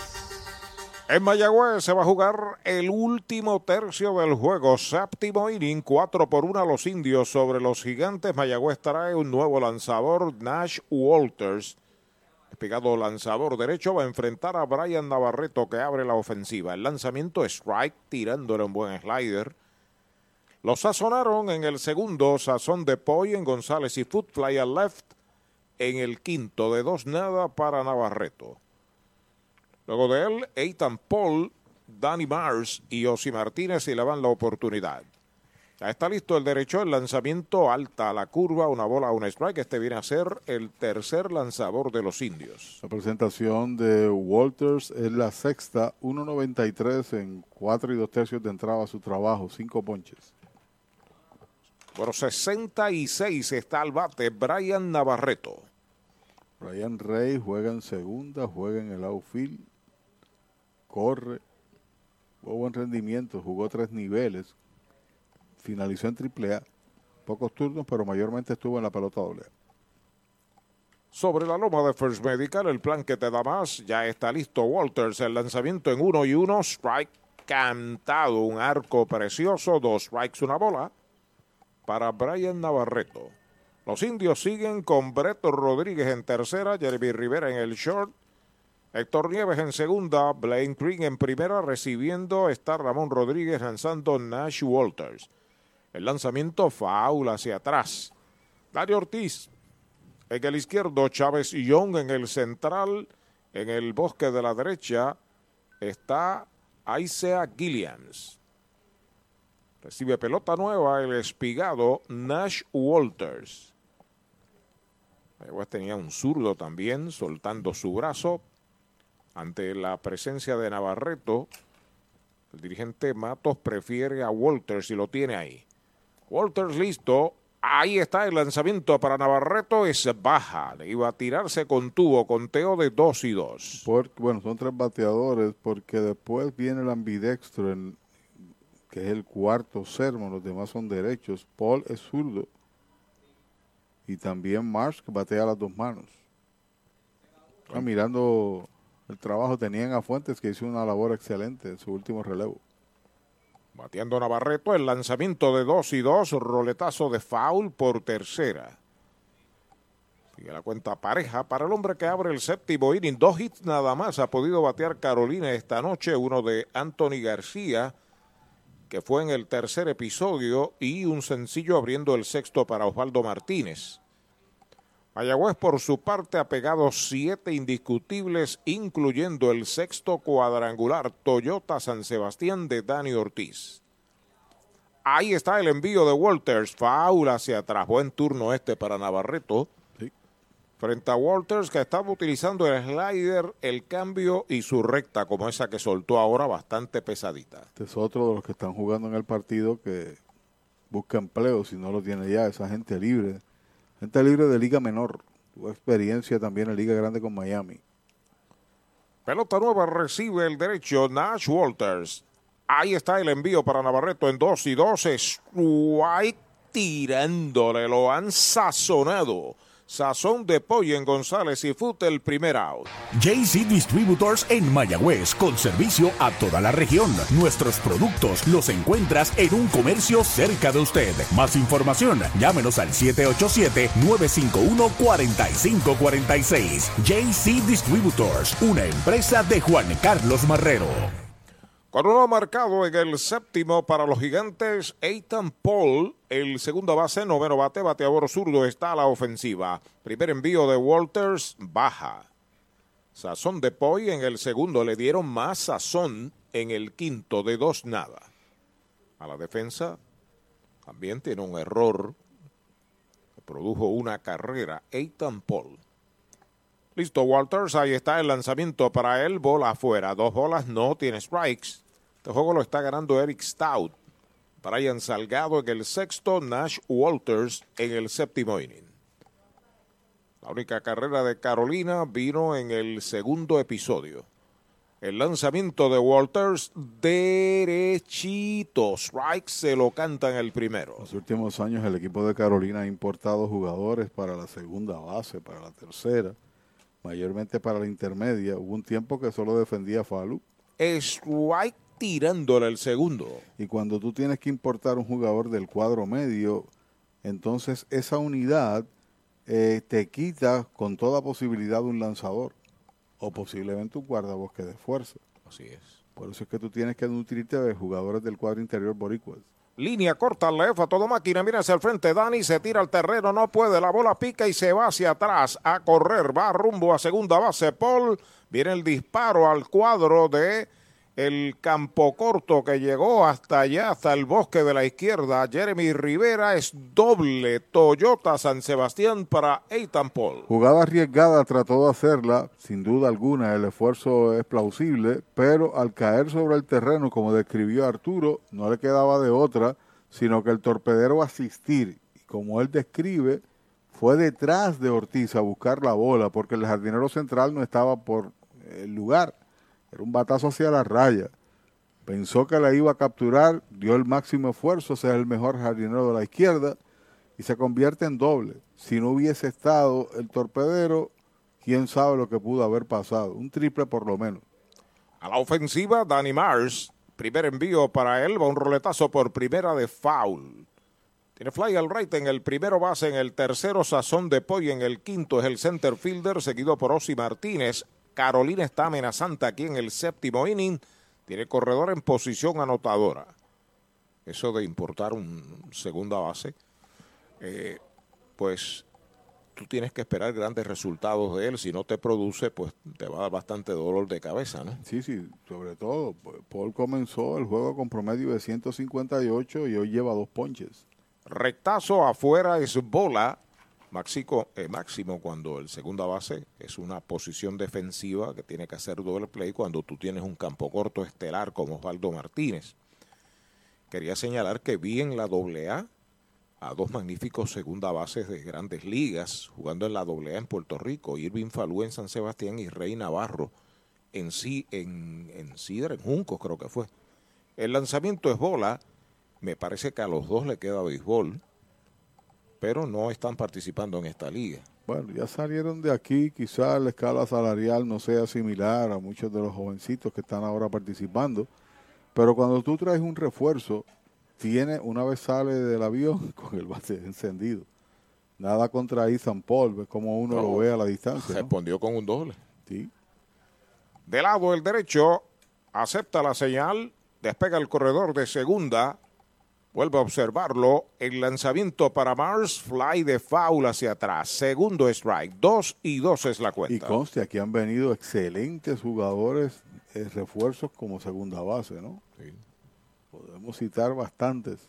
En Mayagüez se va a jugar el último tercio del juego. Séptimo inning, 4 por 1 a los indios sobre los gigantes. Mayagüez trae un nuevo lanzador, Nash Walters. Espigado lanzador derecho va a enfrentar a Brian Navarreto que abre la ofensiva. El lanzamiento strike, tirándole un buen slider. Lo sazonaron en el segundo, sazón de Poy en González y Footfly al left. En el quinto, de dos nada para Navarreto. Luego de él, Ethan Paul, Danny Mars y Osi Martínez y le van la oportunidad. Ya está listo el derecho, el lanzamiento alta a la curva, una bola, un strike. Este viene a ser el tercer lanzador de los indios. La presentación de Walters es la sexta, 1.93 en 4 y 2 tercios de entrada a su trabajo, 5 ponches. Por 66 está al bate Brian Navarreto. Brian Rey juega en segunda, juega en el outfield, corre, tuvo buen rendimiento, jugó tres niveles, finalizó en triple A, pocos turnos, pero mayormente estuvo en la pelota doble. Sobre la loma de First Medical, el plan que te da más, ya está listo Walters, el lanzamiento en uno y uno, strike cantado, un arco precioso, dos strikes, una bola para Brian Navarreto. Los indios siguen con Breto Rodríguez en tercera, Jeremy Rivera en el short, Héctor Nieves en segunda, Blaine Green en primera, recibiendo está Ramón Rodríguez lanzando Nash Walters. El lanzamiento faula hacia atrás. Dario Ortiz en el izquierdo, Chávez Young en el central, en el bosque de la derecha está Isaiah Gilliams. Recibe pelota nueva el espigado Nash Walters. Tenía un zurdo también soltando su brazo ante la presencia de Navarreto. El dirigente Matos prefiere a Walters y lo tiene ahí. Walters listo. Ahí está el lanzamiento para Navarreto. Es baja. Le iba a tirarse con tubo, conteo de 2 y 2. bueno, son tres bateadores porque después viene el ambidextro, que es el cuarto sermo. Los demás son derechos. Paul es zurdo. Y también Marsh que batea las dos manos. Ah, mirando el trabajo, tenían a Fuentes que hizo una labor excelente en su último relevo. Bateando Navarreto, el lanzamiento de 2 y 2, roletazo de foul por tercera. Sigue la cuenta pareja para el hombre que abre el séptimo inning. Dos hits nada más ha podido batear Carolina esta noche. Uno de Anthony García, que fue en el tercer episodio, y un sencillo abriendo el sexto para Osvaldo Martínez. Mayagüez por su parte ha pegado siete indiscutibles, incluyendo el sexto cuadrangular Toyota San Sebastián de Dani Ortiz. Ahí está el envío de Walters, foul hacia atrás, buen turno este para Navarreto. Frente a Walters que estaba utilizando el slider, el cambio y su recta como esa que soltó ahora bastante pesadita. Este es otro de los que están jugando en el partido que busca empleo si no lo tiene ya, esa gente libre Gente libre de Liga Menor. Tuvo experiencia también en Liga Grande con Miami. Pelota nueva recibe el derecho Nash Walters. Ahí está el envío para Navarreto en 2 y 2. White tirándole, lo han sazonado. Sazón de pollo en González y Fute el primer out. JC Distributors en Mayagüez, con servicio a toda la región. Nuestros productos los encuentras en un comercio cerca de usted. Más información, llámenos al 787-951-4546. JC Distributors, una empresa de Juan Carlos Marrero. Con uno marcado en el séptimo para los gigantes, Ethan Paul, el segundo base, noveno bate, bateador zurdo, está a la ofensiva. Primer envío de Walters, baja. Sazón de Poy en el segundo, le dieron más sazón en el quinto de dos nada. A la defensa también tiene un error produjo una carrera, Ethan Paul. Listo, Walters. Ahí está el lanzamiento para él. Bola afuera. Dos bolas, no tiene strikes. Este juego lo está ganando Eric Stout. Brian Salgado en el sexto. Nash Walters en el séptimo inning. La única carrera de Carolina vino en el segundo episodio. El lanzamiento de Walters derechito. Strike se lo canta en el primero. En los últimos años el equipo de Carolina ha importado jugadores para la segunda base, para la tercera mayormente para la intermedia. Hubo un tiempo que solo defendía Falu. Strike tirándole el segundo. Y cuando tú tienes que importar un jugador del cuadro medio, entonces esa unidad eh, te quita con toda posibilidad un lanzador o posiblemente un guardabosque de fuerza. Así es. Por eso es que tú tienes que nutrirte de jugadores del cuadro interior boricuas. Línea corta, left a todo máquina, mira hacia el frente, Dani se tira al terreno, no puede, la bola pica y se va hacia atrás a correr, va rumbo a segunda base, Paul, viene el disparo al cuadro de el campo corto que llegó hasta allá, hasta el bosque de la izquierda. Jeremy Rivera es doble Toyota San Sebastián para Eitan Paul. Jugada arriesgada, trató de hacerla, sin duda alguna, el esfuerzo es plausible, pero al caer sobre el terreno, como describió Arturo, no le quedaba de otra, sino que el torpedero asistir, y como él describe, fue detrás de Ortiz a buscar la bola, porque el jardinero central no estaba por el lugar era un batazo hacia la raya. Pensó que la iba a capturar, dio el máximo esfuerzo, sea el mejor jardinero de la izquierda y se convierte en doble. Si no hubiese estado el torpedero, quién sabe lo que pudo haber pasado. Un triple por lo menos. A la ofensiva, Danny Mars. Primer envío para él, va un roletazo por primera de foul. Tiene fly al right en el primero base, en el tercero Sazón de Poy, en el quinto es el center fielder, seguido por Osi Martínez. Carolina está amenazante aquí en el séptimo inning. Tiene corredor en posición anotadora. Eso de importar un segunda base. Eh, pues tú tienes que esperar grandes resultados de él. Si no te produce, pues te va a dar bastante dolor de cabeza, ¿no? Sí, sí, sobre todo. Paul comenzó el juego con promedio de 158 y hoy lleva dos ponches. Rectazo afuera es bola. Máxico, eh, máximo cuando el segunda base es una posición defensiva que tiene que hacer doble play cuando tú tienes un campo corto estelar como Osvaldo Martínez. Quería señalar que vi en la doble A a dos magníficos segunda bases de grandes ligas jugando en la doble A en Puerto Rico, Irving Falú en San Sebastián y Rey Navarro en sí en, en Sidra, en Juncos creo que fue. El lanzamiento es bola, me parece que a los dos le queda béisbol, pero no están participando en esta liga. Bueno, ya salieron de aquí, quizás la escala salarial no sea similar a muchos de los jovencitos que están ahora participando, pero cuando tú traes un refuerzo, tiene, una vez sale del avión con el bate encendido. Nada contra Ethan Paul, ves como uno No, lo ve a la distancia. ¿no? Respondió con un doble. Sí. De lado el derecho, acepta la señal, despega el corredor de segunda, vuelve a observarlo, el lanzamiento para Mars, fly de foul hacia atrás, segundo strike, dos y dos es la Y cuenta. conste, aquí han venido excelentes jugadores, eh, refuerzos como segunda base, ¿no? Podemos citar bastantes.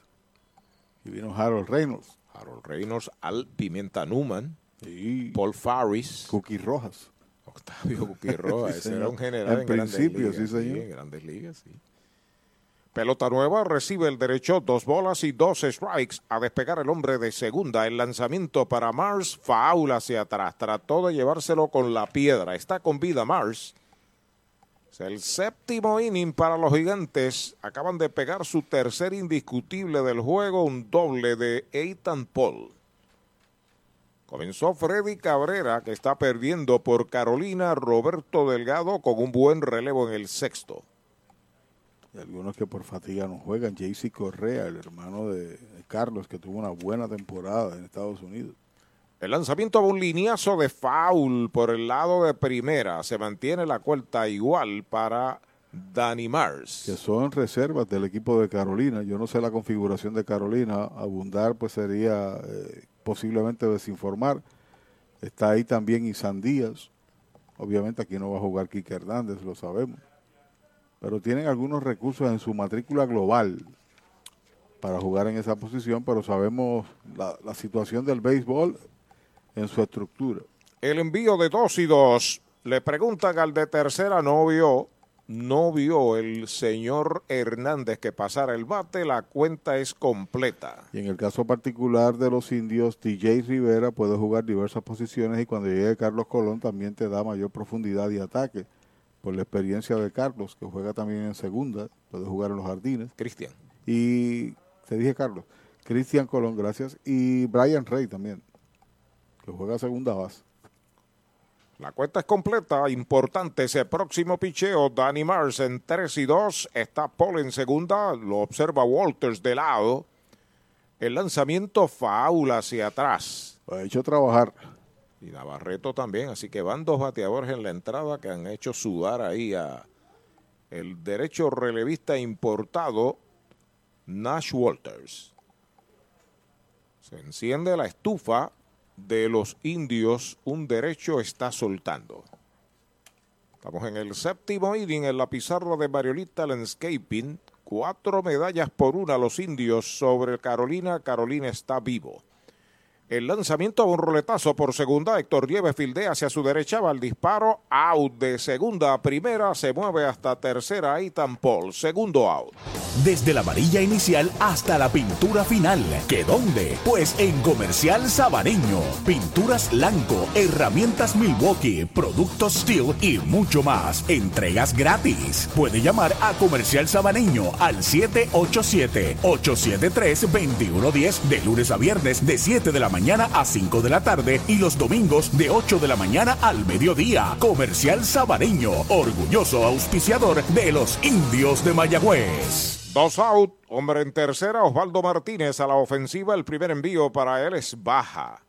Y vino Harold Reynolds. Harold Reynolds, Al Pimienta Newman, Sí. Paul Farris, Cookie Rojas. Octavio Cookie Rojas, Sí, ese era un general En en, grandes principio, ligas, sí, señor. en grandes ligas, sí. Pelota nueva, recibe el derecho, dos bolas y dos strikes. A despegar el hombre de segunda. El lanzamiento para Mars, foul hacia atrás. Trató de llevárselo con la piedra. Está con vida Mars. Es el séptimo inning para los gigantes. Acaban de pegar su tercer indiscutible del juego, un doble de Ethan Paul. Comenzó Freddy Cabrera, que está perdiendo por Carolina, Roberto Delgado con un buen relevo en el sexto. Y algunos que por fatiga no juegan. JC Correa, el hermano de, Carlos, que tuvo una buena temporada en Estados Unidos. El lanzamiento va un lineazo de foul por el lado de primera. Se mantiene la cuarta igual para Danny Mars. que son reservas del equipo de Carolina. Yo no sé la configuración de Carolina. Abundar pues sería eh, posiblemente desinformar. Está ahí también Isan Díaz. Obviamente aquí no va a jugar Kike Hernández, lo sabemos. Pero tienen algunos recursos en su matrícula global para jugar en esa posición, pero sabemos la, la situación del béisbol en su estructura. El envío de dos y dos. Le preguntan al de tercera, no vio. No vio el señor Hernández que pasara el bate. La cuenta es completa. Y en el caso particular de los indios, DJ Rivera puede jugar diversas posiciones y cuando llegue Carlos Colón también te da mayor profundidad y ataque. Por la experiencia de Carlos, que juega también en segunda, puede jugar en los jardines. Cristian. Y te dije Carlos, Cristian Colón, gracias. Y Brian Rey también, que juega segunda base. La cuenta es completa, importante ese próximo picheo. Danny Mars en 3 y 2. Está Paul en segunda, lo observa Walters de lado. El lanzamiento faula hacia atrás. Lo ha hecho trabajar. Y Navarreto también, así que van dos bateadores en la entrada que han hecho sudar ahí a el derecho relevista importado Nash Walters. Se enciende la estufa de los indios, un derecho está soltando. Estamos en el séptimo inning en la pizarra de Mariolita Landscaping. Cuatro medallas por una los indios sobre Carolina. Carolina está vivo. El lanzamiento a un roletazo por segunda. Héctor Nieves fildea hacia su derecha. Va el disparo. Out de segunda a primera. Se mueve hasta tercera. Ethan Paul. Segundo out. Desde la varilla inicial hasta la pintura final. ¿Que dónde? Pues en Comercial Sabaneño. Pinturas Blanco, herramientas Milwaukee, productos Steel y mucho más. Entregas gratis. Puede llamar a Comercial Sabaneño al 787-873-2110 de lunes a viernes de 7 de la mañana a 5 de la tarde y los domingos de 8 de la mañana al mediodía. Comercial Sabaneño, orgulloso auspiciador de los indios de Mayagüez. Dos out, hombre en tercera, Osvaldo Martínez a la ofensiva. El primer envío para él es baja.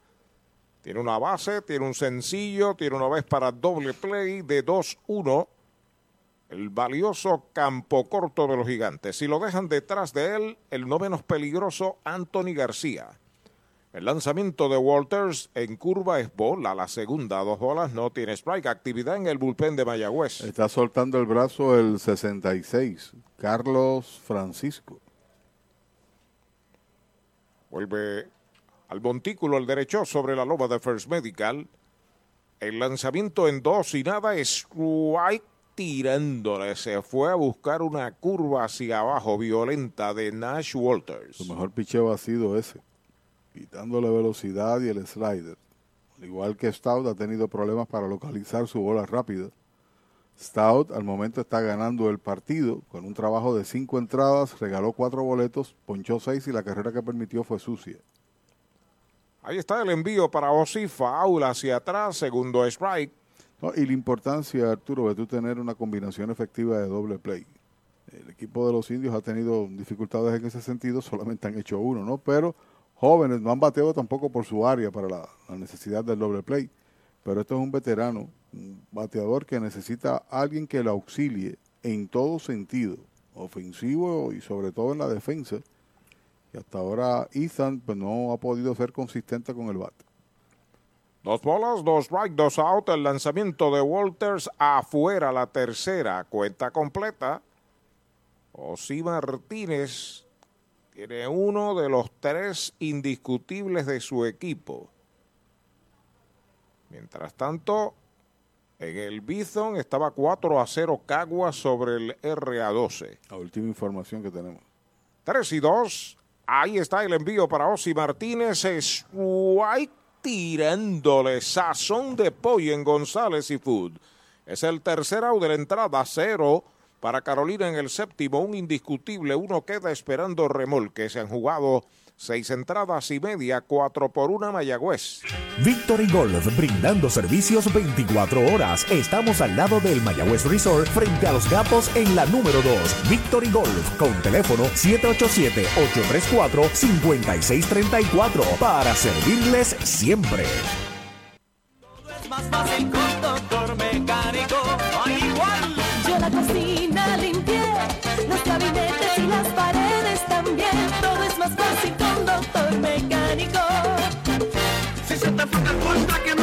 Tiene una base, tiene un sencillo, tiene una vez para doble play de 2-1. El valioso campo corto de los gigantes. Si lo dejan detrás de él, el no menos peligroso Anthony García. El lanzamiento de Walters en curva es bola, la segunda, dos bolas, no tiene strike. Actividad en el bullpen de Mayagüez. Está soltando el brazo el 66, Carlos Francisco. Vuelve al montículo el derecho sobre la loba de First Medical. El lanzamiento en dos y nada, strike tirándole. Se fue a buscar una curva hacia abajo violenta de Nash Walters. Su mejor picheo ha sido ese, quitándole velocidad y el slider. Al igual que Stout ha tenido problemas para localizar su bola rápida. Stout al momento está ganando el partido con un trabajo de cinco entradas, regaló cuatro boletos, ponchó seis y la carrera que permitió fue sucia. Ahí está el envío para Ozzy, foul hacia atrás, segundo strike. No, y la importancia, Arturo, de tú tener una combinación efectiva de doble play. El equipo de los indios ha tenido dificultades en ese sentido, solamente han hecho uno, ¿no? Pero jóvenes no han bateado tampoco por su área para la, necesidad del doble play. Pero esto es un veterano, un bateador que necesita a alguien que lo auxilie en todo sentido, ofensivo y sobre todo en la defensa. Y hasta ahora Ethan pues, no ha podido ser consistente con el bate. Dos bolas, dos strike, dos out. El lanzamiento de Walters afuera, la tercera. Cuenta completa. Osí Martínez tiene uno de los tres indiscutibles de su equipo. Mientras tanto, en el Bison estaba 4 a 0 Caguas sobre el RA12. La última información que tenemos. 3 y 2. Ahí está el envío para Osi Martínez. White tirándole sazón de pollo en González y Food. Es el tercer out de la entrada, cero para Carolina en el séptimo, un indiscutible. Uno queda esperando remolque. Se han jugado seis entradas y media, cuatro por una Mayagüez. Victory Golf, brindando servicios 24 horas. Estamos al lado del Mayagüez Resort, frente a los Gapos en la número 2. Victory Golf, con teléfono 787-834-5634, para servirles siempre. Es más fácil con doctor mecánico, igual. Yo la cocina Si se te fue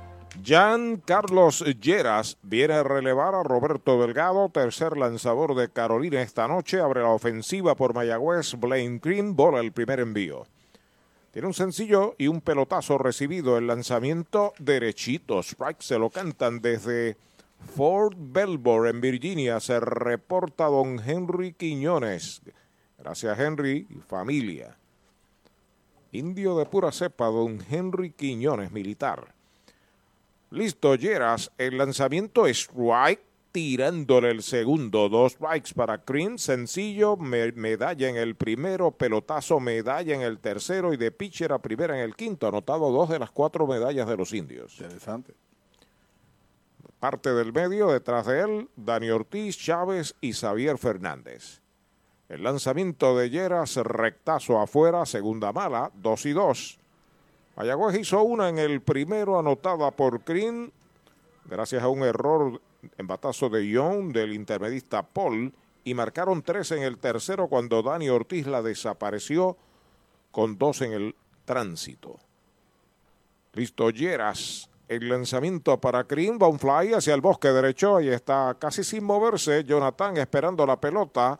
Jan Carlos Lleras viene a relevar a Roberto Delgado, tercer lanzador de Carolina esta noche. Abre la ofensiva por Mayagüez. Blaine Green bola el primer envío. Tiene un sencillo y un pelotazo recibido. El lanzamiento derechito. Strike se lo cantan desde Fort Belvoir en Virginia. Se reporta don Henry Quiñones. Gracias Henry y familia. Indio de pura cepa, don Henry Quiñones, militar. Listo, Lleras. El lanzamiento es strike, tirándole el segundo. Dos strikes para Green. Sencillo, me- medalla en el primero, pelotazo, medalla en el tercero y de pitcher a primera en el quinto. Anotado dos de las cuatro medallas de los indios. Interesante. Parte del medio, detrás de él, Dani Ortiz, Chávez y Xavier Fernández. El lanzamiento de Lleras, rectazo afuera, segunda mala, dos y dos. Mayagüez hizo una en el primero, anotada por Green, gracias a un error en batazo de Young del intermedista Paul, y marcaron tres en el tercero cuando Dani Ortiz la desapareció con dos en el tránsito. Listo, Lleras. El lanzamiento para Green, va un fly hacia el bosque derecho. Ahí está casi sin moverse. Jonathan esperando la pelota.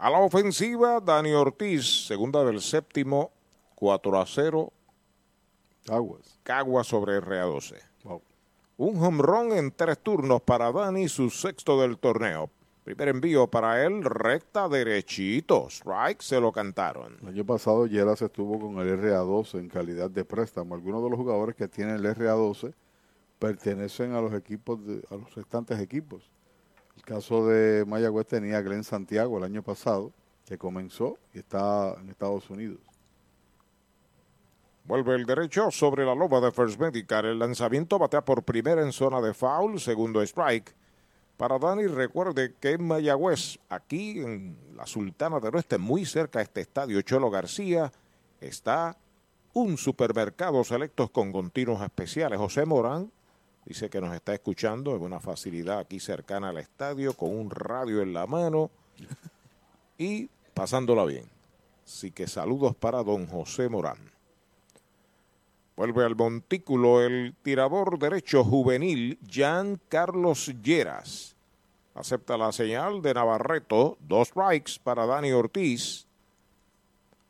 A la ofensiva, Dani Ortiz, segunda del séptimo, 4 a 0. Caguas. Caguas sobre RA12. Un home run en tres turnos para Dani, su sexto del torneo. Primer envío para él, recta derechito. Strike se lo cantaron. El año pasado Lleras estuvo con el RA12 en calidad de préstamo. Algunos de los jugadores que tienen el RA12 pertenecen a los equipos, de- a los restantes equipos. El caso de Mayagüez tenía a Glenn Santiago el año pasado, que comenzó y está en Estados Unidos. Vuelve el derecho sobre la loma de First Medical. El lanzamiento batea por primera en zona de foul, segundo strike. Para Dani, recuerde que en Mayagüez, aquí en la Sultana del Oeste, muy cerca de este estadio Cholo García, está un supermercado selectos con continuos especiales. José Morán dice que nos está escuchando en una facilidad aquí cercana al estadio, con un radio en la mano y pasándola bien. Así que saludos para don José Morán. Vuelve al montículo el tirador derecho juvenil Jan Carlos Lleras. Acepta la señal de Navarreto. Dos strikes para Dani Ortiz.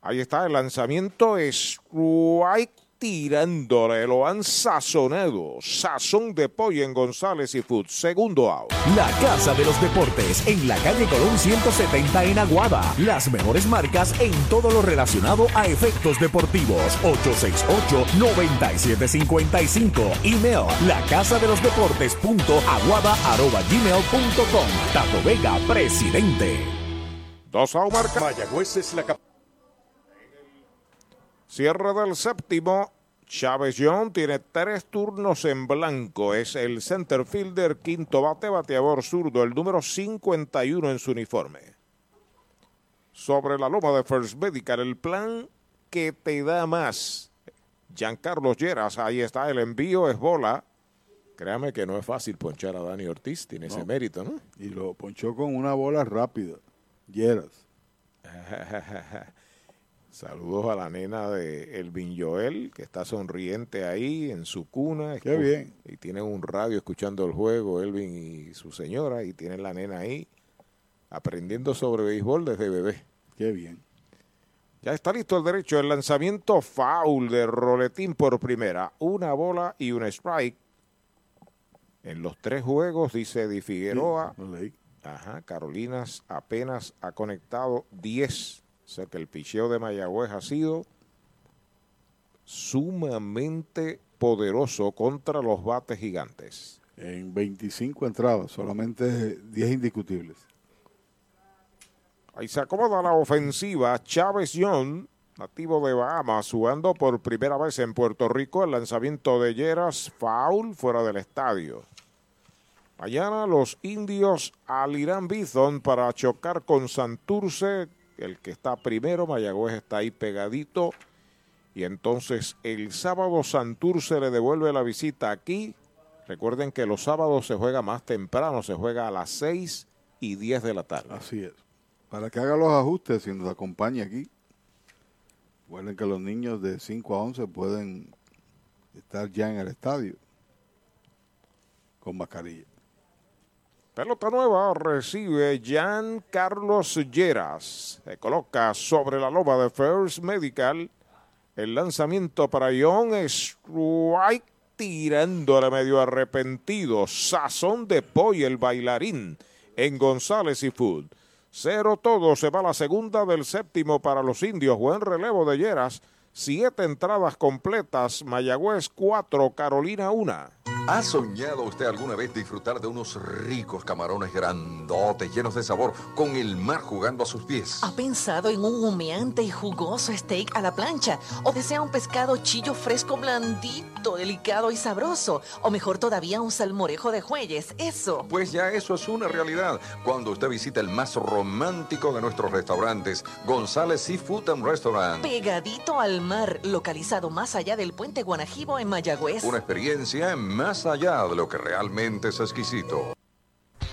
Ahí está el lanzamiento. Strike tirándole. Lo han sazonado. Sazón de pollo en González y Food. Segundo out. La Casa de los Deportes en la calle Colón 170 en Aguada. Las mejores marcas en todo lo relacionado a efectos deportivos. 868-9755. Email la casa de los deportes punto aguada arroba gmail punto com. Tato Vega, presidente. Dos out marca. Mayagüez es la cap- Cierre del séptimo. Chávez Young tiene tres turnos en blanco. Es el center fielder, quinto bate, bateador zurdo, el número 51 en su uniforme. Sobre la loma de First Medical, el plan que te da más. Giancarlo Lleras, ahí está el envío, es bola. Créame que no es fácil ponchar a Dani Ortiz, tiene ese mérito, ¿no? Y lo ponchó con una bola rápida. Lleras. Saludos a la nena de Elvin Joel, que está sonriente ahí en su cuna. Qué bien. Y tienen un radio escuchando el juego, Elvin y su señora, y tienen la nena ahí aprendiendo sobre béisbol desde bebé. Qué bien. Ya está listo el derecho, el lanzamiento foul de Roletín por primera. Una bola y un strike. En los tres juegos, dice Di Figueroa. Ajá, Carolinas apenas ha conectado 10. O sea que el picheo de Mayagüez ha sido sumamente poderoso contra los bates gigantes. En 25 entradas, solamente 10 indiscutibles. Ahí se acomoda la ofensiva. Chávez Young nativo de Bahamas, jugando por primera vez en Puerto Rico. El lanzamiento de Lleras, foul fuera del estadio. Mañana los indios al Irán Bison para chocar con Santurce, el que está primero. Mayagüez está ahí pegadito. Y entonces el sábado Santurce le devuelve la visita aquí. Recuerden que los sábados se juega más temprano, se juega a las 6 y 10 de la tarde. Así es. Para que haga los ajustes y nos acompañe aquí. Recuerden que los niños de 5 a 11 pueden estar ya en el estadio con mascarilla. Pelota nueva recibe Jan Carlos Lleras. Se coloca sobre la loba de First Medical. El lanzamiento para John Strike tirándole medio arrepentido. Sazón de pollo el bailarín en González y Food. Cero todo, se va la segunda del séptimo para los indios. Buen relevo de Lleras. Siete entradas completas. Mayagüez cuatro, Carolina una. ¿Ha soñado usted alguna vez disfrutar de unos ricos camarones grandotes, llenos de sabor, con el mar jugando a sus pies? ¿Ha pensado en un humeante y jugoso steak a la plancha? ¿O desea un pescado chillo fresco, blandito, delicado y sabroso? ¿O mejor todavía un salmorejo de jueyes? Eso. Pues ya eso es una realidad cuando usted visita el más romántico de nuestros restaurantes, González Seafood and Restaurant. Pegadito al mar, localizado más allá del puente Guanajibo en Mayagüez. Una experiencia más allá de lo que realmente es exquisito.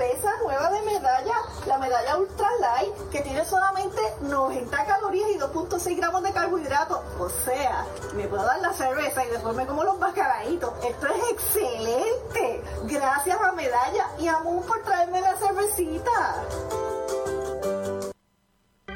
Cerveza nueva de medalla, la medalla ultra light, que tiene solamente 90 calorías y 2.6 gramos de carbohidratos. O sea, me puedo dar la cerveza y después me como los mascaraditos. Esto es excelente. Gracias a Medalla y a Moon por traerme la cervecita.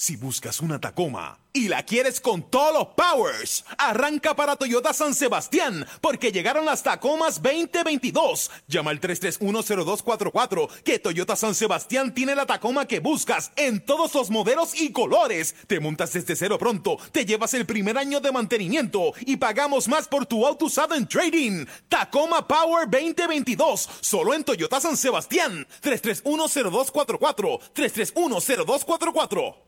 Si buscas una Tacoma y la quieres con todos los powers, arranca para Toyota San Sebastián, porque llegaron las Tacomas 2022. Llama al 3310244, que Toyota San Sebastián tiene la Tacoma que buscas en todos los modelos y colores. Te montas desde cero pronto, te llevas el primer año de mantenimiento y pagamos más por tu auto usado en trading. Tacoma Power 2022, solo en Toyota San Sebastián. 3310244, 3310244.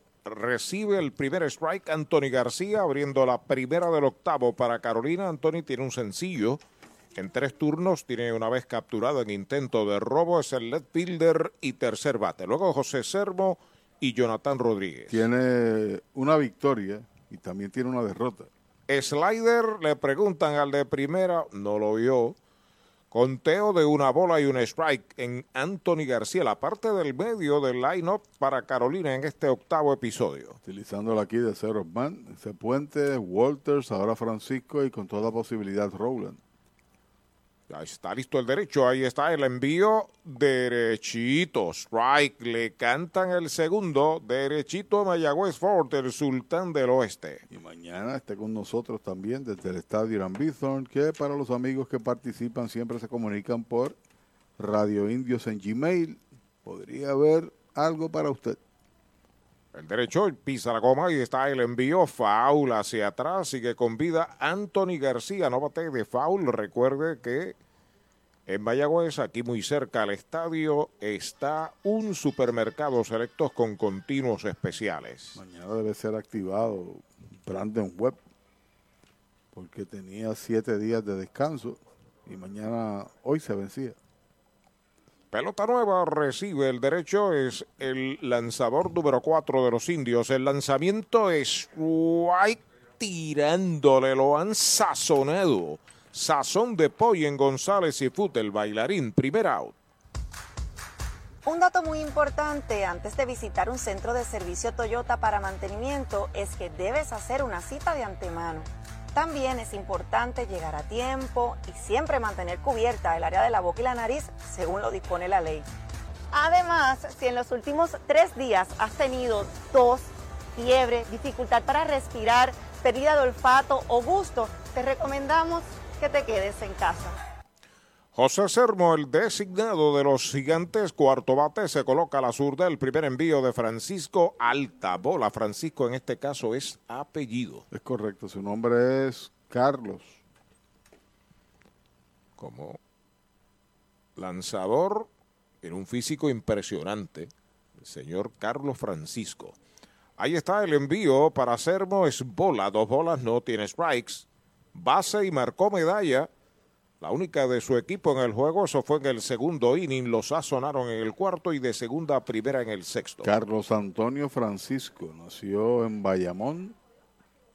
recibe el primer strike Anthony García abriendo la primera del octavo para Carolina. Anthony tiene un sencillo en tres turnos, tiene una vez capturado en intento de robo, es el left fielder y tercer bate. Luego José Sermo y Jonathan Rodríguez. Tiene una victoria y también tiene una derrota. Slider, le preguntan al de primera, no lo vio. Conteo de una bola y un strike en Anthony García, la parte del medio del line-up para Carolina en este octavo episodio. Utilizándola aquí de cero man, ese puente, Walters, ahora Francisco y con toda posibilidad Rowland. Ya está listo el derecho, ahí está el envío derechito, strike, le cantan el segundo, derechito Mayagüez Fort, el sultán del oeste. Y mañana esté con nosotros también desde el estadio Irán Bithorn, que para los amigos que participan siempre se comunican por Radio Indios en Gmail. Podría haber algo para usted. El derecho pisa la goma y está el envío foul hacia atrás. Sigue con vida Anthony García. No bate de foul. Recuerde que en Mayagüez, aquí muy cerca al estadio, está un supermercado selectos con continuos especiales. Mañana debe ser activado Brandon Webb porque tenía siete días de descanso y mañana, hoy se vencía. Pelota nueva recibe el derecho, es el lanzador número 4 de los indios. El lanzamiento es White tirándole, lo han sazonado. Sazón de pollo en González y Fut, el bailarín, primer out. Un dato muy importante antes de visitar un centro de servicio Toyota para mantenimiento es que debes hacer una cita de antemano. También es importante llegar a tiempo y siempre mantener cubierta el área de la boca y la nariz según lo dispone la ley. Además, si en los últimos tres días has tenido tos, fiebre, dificultad para respirar, pérdida de olfato o gusto, te recomendamos que te quedes en casa. José Sermo, el designado de los gigantes, cuarto bate, se coloca a la zurda. El primer envío de Francisco Alta Bola. Francisco en este caso es apellido. Es correcto, su nombre es Carlos. Como lanzador en un físico impresionante, el señor Carlos Francisco. Ahí está el envío para Sermo, es bola, dos bolas, no tiene strikes. Base y marcó medalla. La única de su equipo en el juego, eso fue en el segundo inning, los sazonaron en el cuarto y de segunda a primera en el sexto. Carlos Antonio Francisco nació en Bayamón,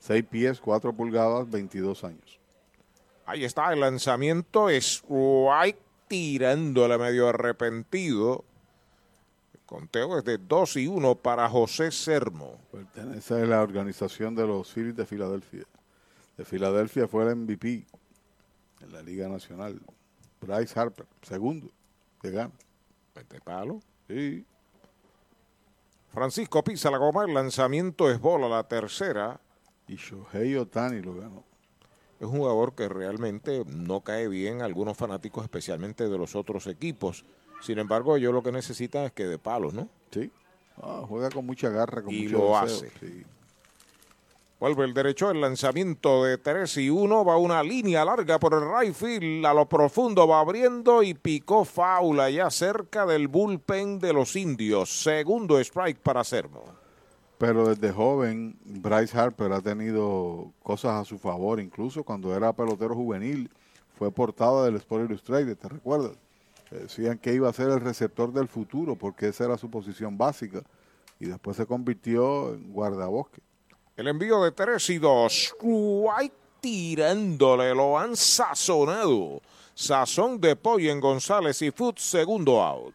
6 pies, 4 pulgadas, 22 años. Ahí está el lanzamiento, es White tirándole medio arrepentido. El conteo es de 2 y 1 para José Sermo. Pertenece a la organización de los Phillies de Filadelfia. De Filadelfia fue el MVP en la Liga Nacional. Bryce Harper, segundo, que gana. ¿Este palo? Sí. Francisco pisa la goma, el lanzamiento es bola, la tercera. Y Shohei Otani lo ganó. Es un jugador que realmente no cae bien a algunos fanáticos, especialmente de los otros equipos. Sin embargo, yo lo que necesitan es que de palos, ¿no? Sí. Ah, juega con mucha garra, con y mucho lo deseo, hace. sí. Vuelve el derecho, el lanzamiento de 3 y 1, va una línea larga por el right a lo profundo va abriendo y picó faula ya cerca del bullpen de los indios. Segundo strike para Sermo. Pero desde joven, Bryce Harper ha tenido cosas a su favor. Incluso cuando era pelotero juvenil, fue portada del Sport Illustrated, ¿te recuerdas? Decían que iba a ser el receptor del futuro porque esa era su posición básica. Y después se convirtió en guardabosque. El envío de 3 y 2. White tirándole, lo han sazonado. Sazón de pollo en González y Food, segundo out.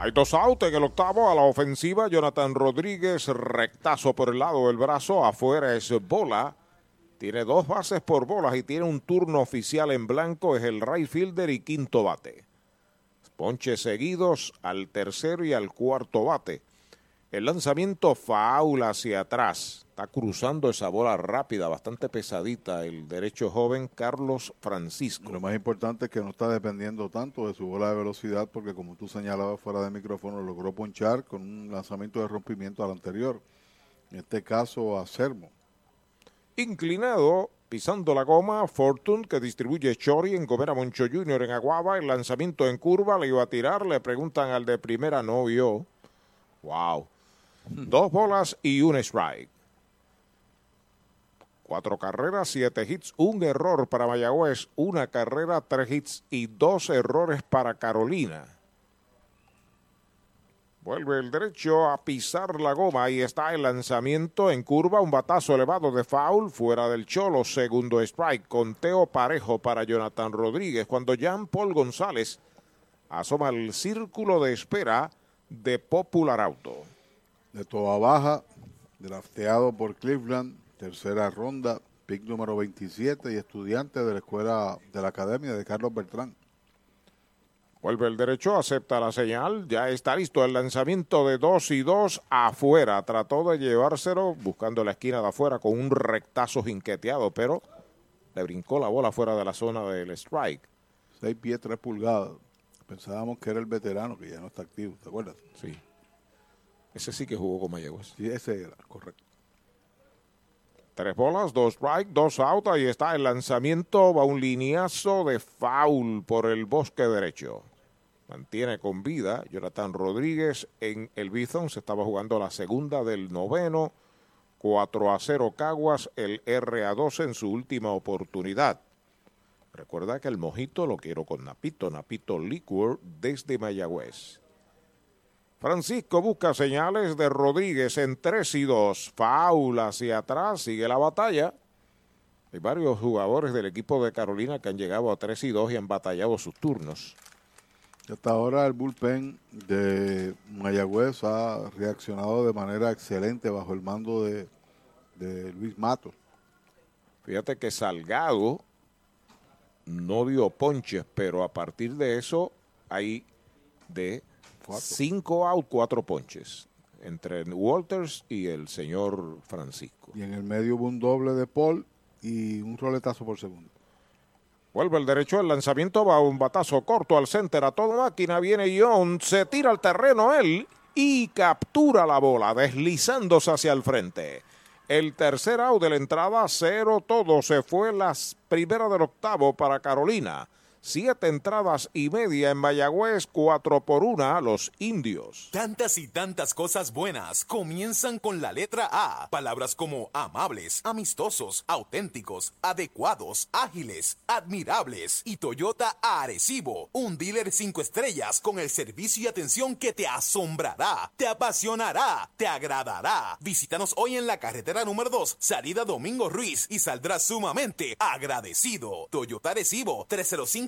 Hay dos outs en el octavo a la ofensiva. Jonathan Rodríguez, rectazo por el lado del brazo. Afuera es bola. Tiene dos bases por bolas y tiene un turno oficial en blanco. Es el right fielder y quinto bate. Ponches seguidos al tercero y al cuarto bate. El lanzamiento faula hacia atrás. Está cruzando esa bola rápida, bastante pesadita, el derecho joven Carlos Francisco. Lo más importante es que no está dependiendo tanto de su bola de velocidad porque como tú señalabas fuera de micrófono, logró ponchar con un lanzamiento de rompimiento al anterior. En este caso a Sermo. Inclinado Pisando la goma, Fortune, que distribuye Chori en Gomera Moncho Jr. en Aguaba. El lanzamiento en curva, le iba a tirar. Le preguntan al de primera, no vio. Wow. Dos bolas y un strike. Cuatro carreras, siete hits, un error para Mayagüez, una carrera, tres hits y dos errores para Carolina. Vuelve el derecho a pisar la goma. Ahí está el lanzamiento en curva. Un batazo elevado de foul fuera del cholo. Segundo strike. Conteo parejo para Jonathan Rodríguez. Cuando Jean Paul González asoma el círculo de espera de Popular Auto. De toda baja, drafteado por Cleveland, tercera ronda, pick número 27 y estudiante de la escuela de la academia de Carlos Bertrán. Vuelve el derecho, acepta la señal, ya está listo el lanzamiento de 2 y 2 afuera. Trató de llevárselo buscando la esquina de afuera con un rectazo jinqueteado, pero le brincó la bola fuera de la zona del strike. 6 pies, 3 pulgadas. Pensábamos que era el veterano que ya no está activo, ¿te acuerdas? Sí. Ese sí que jugó con Mayagüez. Sí, ese era, correcto. Tres bolas, dos strike, dos out. Ahí está el lanzamiento. Va un lineazo de foul por el bosque derecho. Mantiene con vida Jonathan Rodríguez en el Bison. Se estaba jugando la segunda del noveno. 4 a 0 Caguas, el RA 12 en su última oportunidad. Recuerda que el mojito lo quiero con Napito, Napito Liquor desde Mayagüez. Francisco busca señales de Rodríguez en 3 y 2. Faul hacia atrás, sigue la batalla. Hay varios jugadores del equipo de Carolina que han llegado a 3 y 2 y han batallado sus turnos. Hasta ahora el bullpen de Mayagüez ha reaccionado de manera excelente bajo el mando de, de Luis Matos. Fíjate que Salgado no dio ponches, pero a partir de eso hay de cinco out, cuatro ponches entre Walters y el señor Francisco. Y en el medio hubo un doble de Paul y un roletazo por segundo. Vuelve el derecho, el lanzamiento va un batazo corto al center a toda máquina, viene John, se tira al terreno él y captura la bola deslizándose hacia el frente. El tercer out de la entrada, cero todo, se fue las primeras del octavo para Carolina. Siete entradas y media en Mayagüez, cuatro por una los indios. Tantas y tantas cosas buenas comienzan con la letra A. Palabras como amables, amistosos, auténticos, adecuados, ágiles, admirables. Y Toyota Arecibo, un dealer cinco estrellas con el servicio y atención que te asombrará, te apasionará, te agradará. Visítanos hoy en la carretera número 2, salida Domingo Ruiz, y saldrás sumamente agradecido. Toyota Arecibo, 305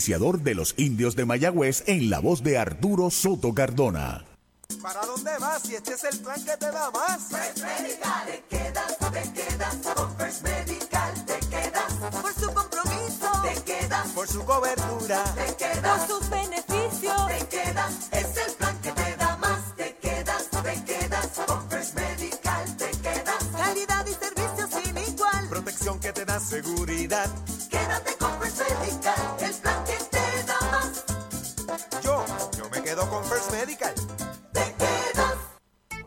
auspiciador de los indios de Mayagüez en la voz de Arturo Soto Cardona. ¿Para dónde vas? Si este es el plan que te da más. First Medical, te quedas, te quedas. Con First Medical te quedas. Por su compromiso, te quedas. Por su cobertura, te quedas. Por sus beneficios, te quedas. Es el plan que te da más. Te quedas, te quedas. Con First Medical te quedas. Calidad y servicio sin igual. protección que te da seguridad.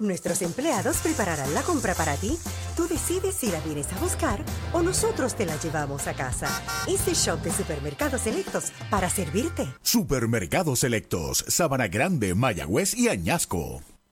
Nuestros empleados prepararán la compra para ti Tú decides si la vienes a buscar o nosotros te la llevamos a casa. Easy Shop de Supermercados Selectos para servirte. Supermercados Selectos, Sabana Grande, Mayagüez y Añasco.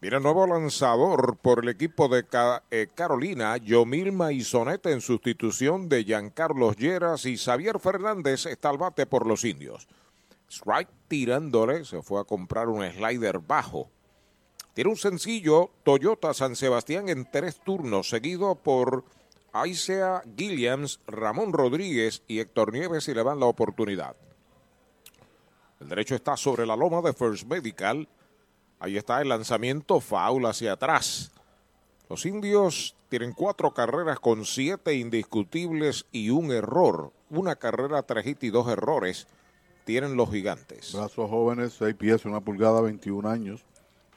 Mira, nuevo lanzador por el equipo de eh, Carolina, Yomil Maisonete en sustitución de Giancarlos Lleras y Xavier Fernández está al bate por los indios. Strike tirándole, se fue a comprar un slider bajo. Tiene un sencillo Toyota San Sebastián en tres turnos, seguido por Aisea Gilliams, Ramón Rodríguez y Héctor Nieves y le dan la oportunidad. El derecho está sobre la loma de First Medical. Ahí está el lanzamiento foul hacia atrás. Los indios tienen cuatro carreras con siete indiscutibles y un error. Una carrera, tres hits y dos errores tienen los gigantes. Brazos jóvenes, 6 pies, una pulgada, 21 años,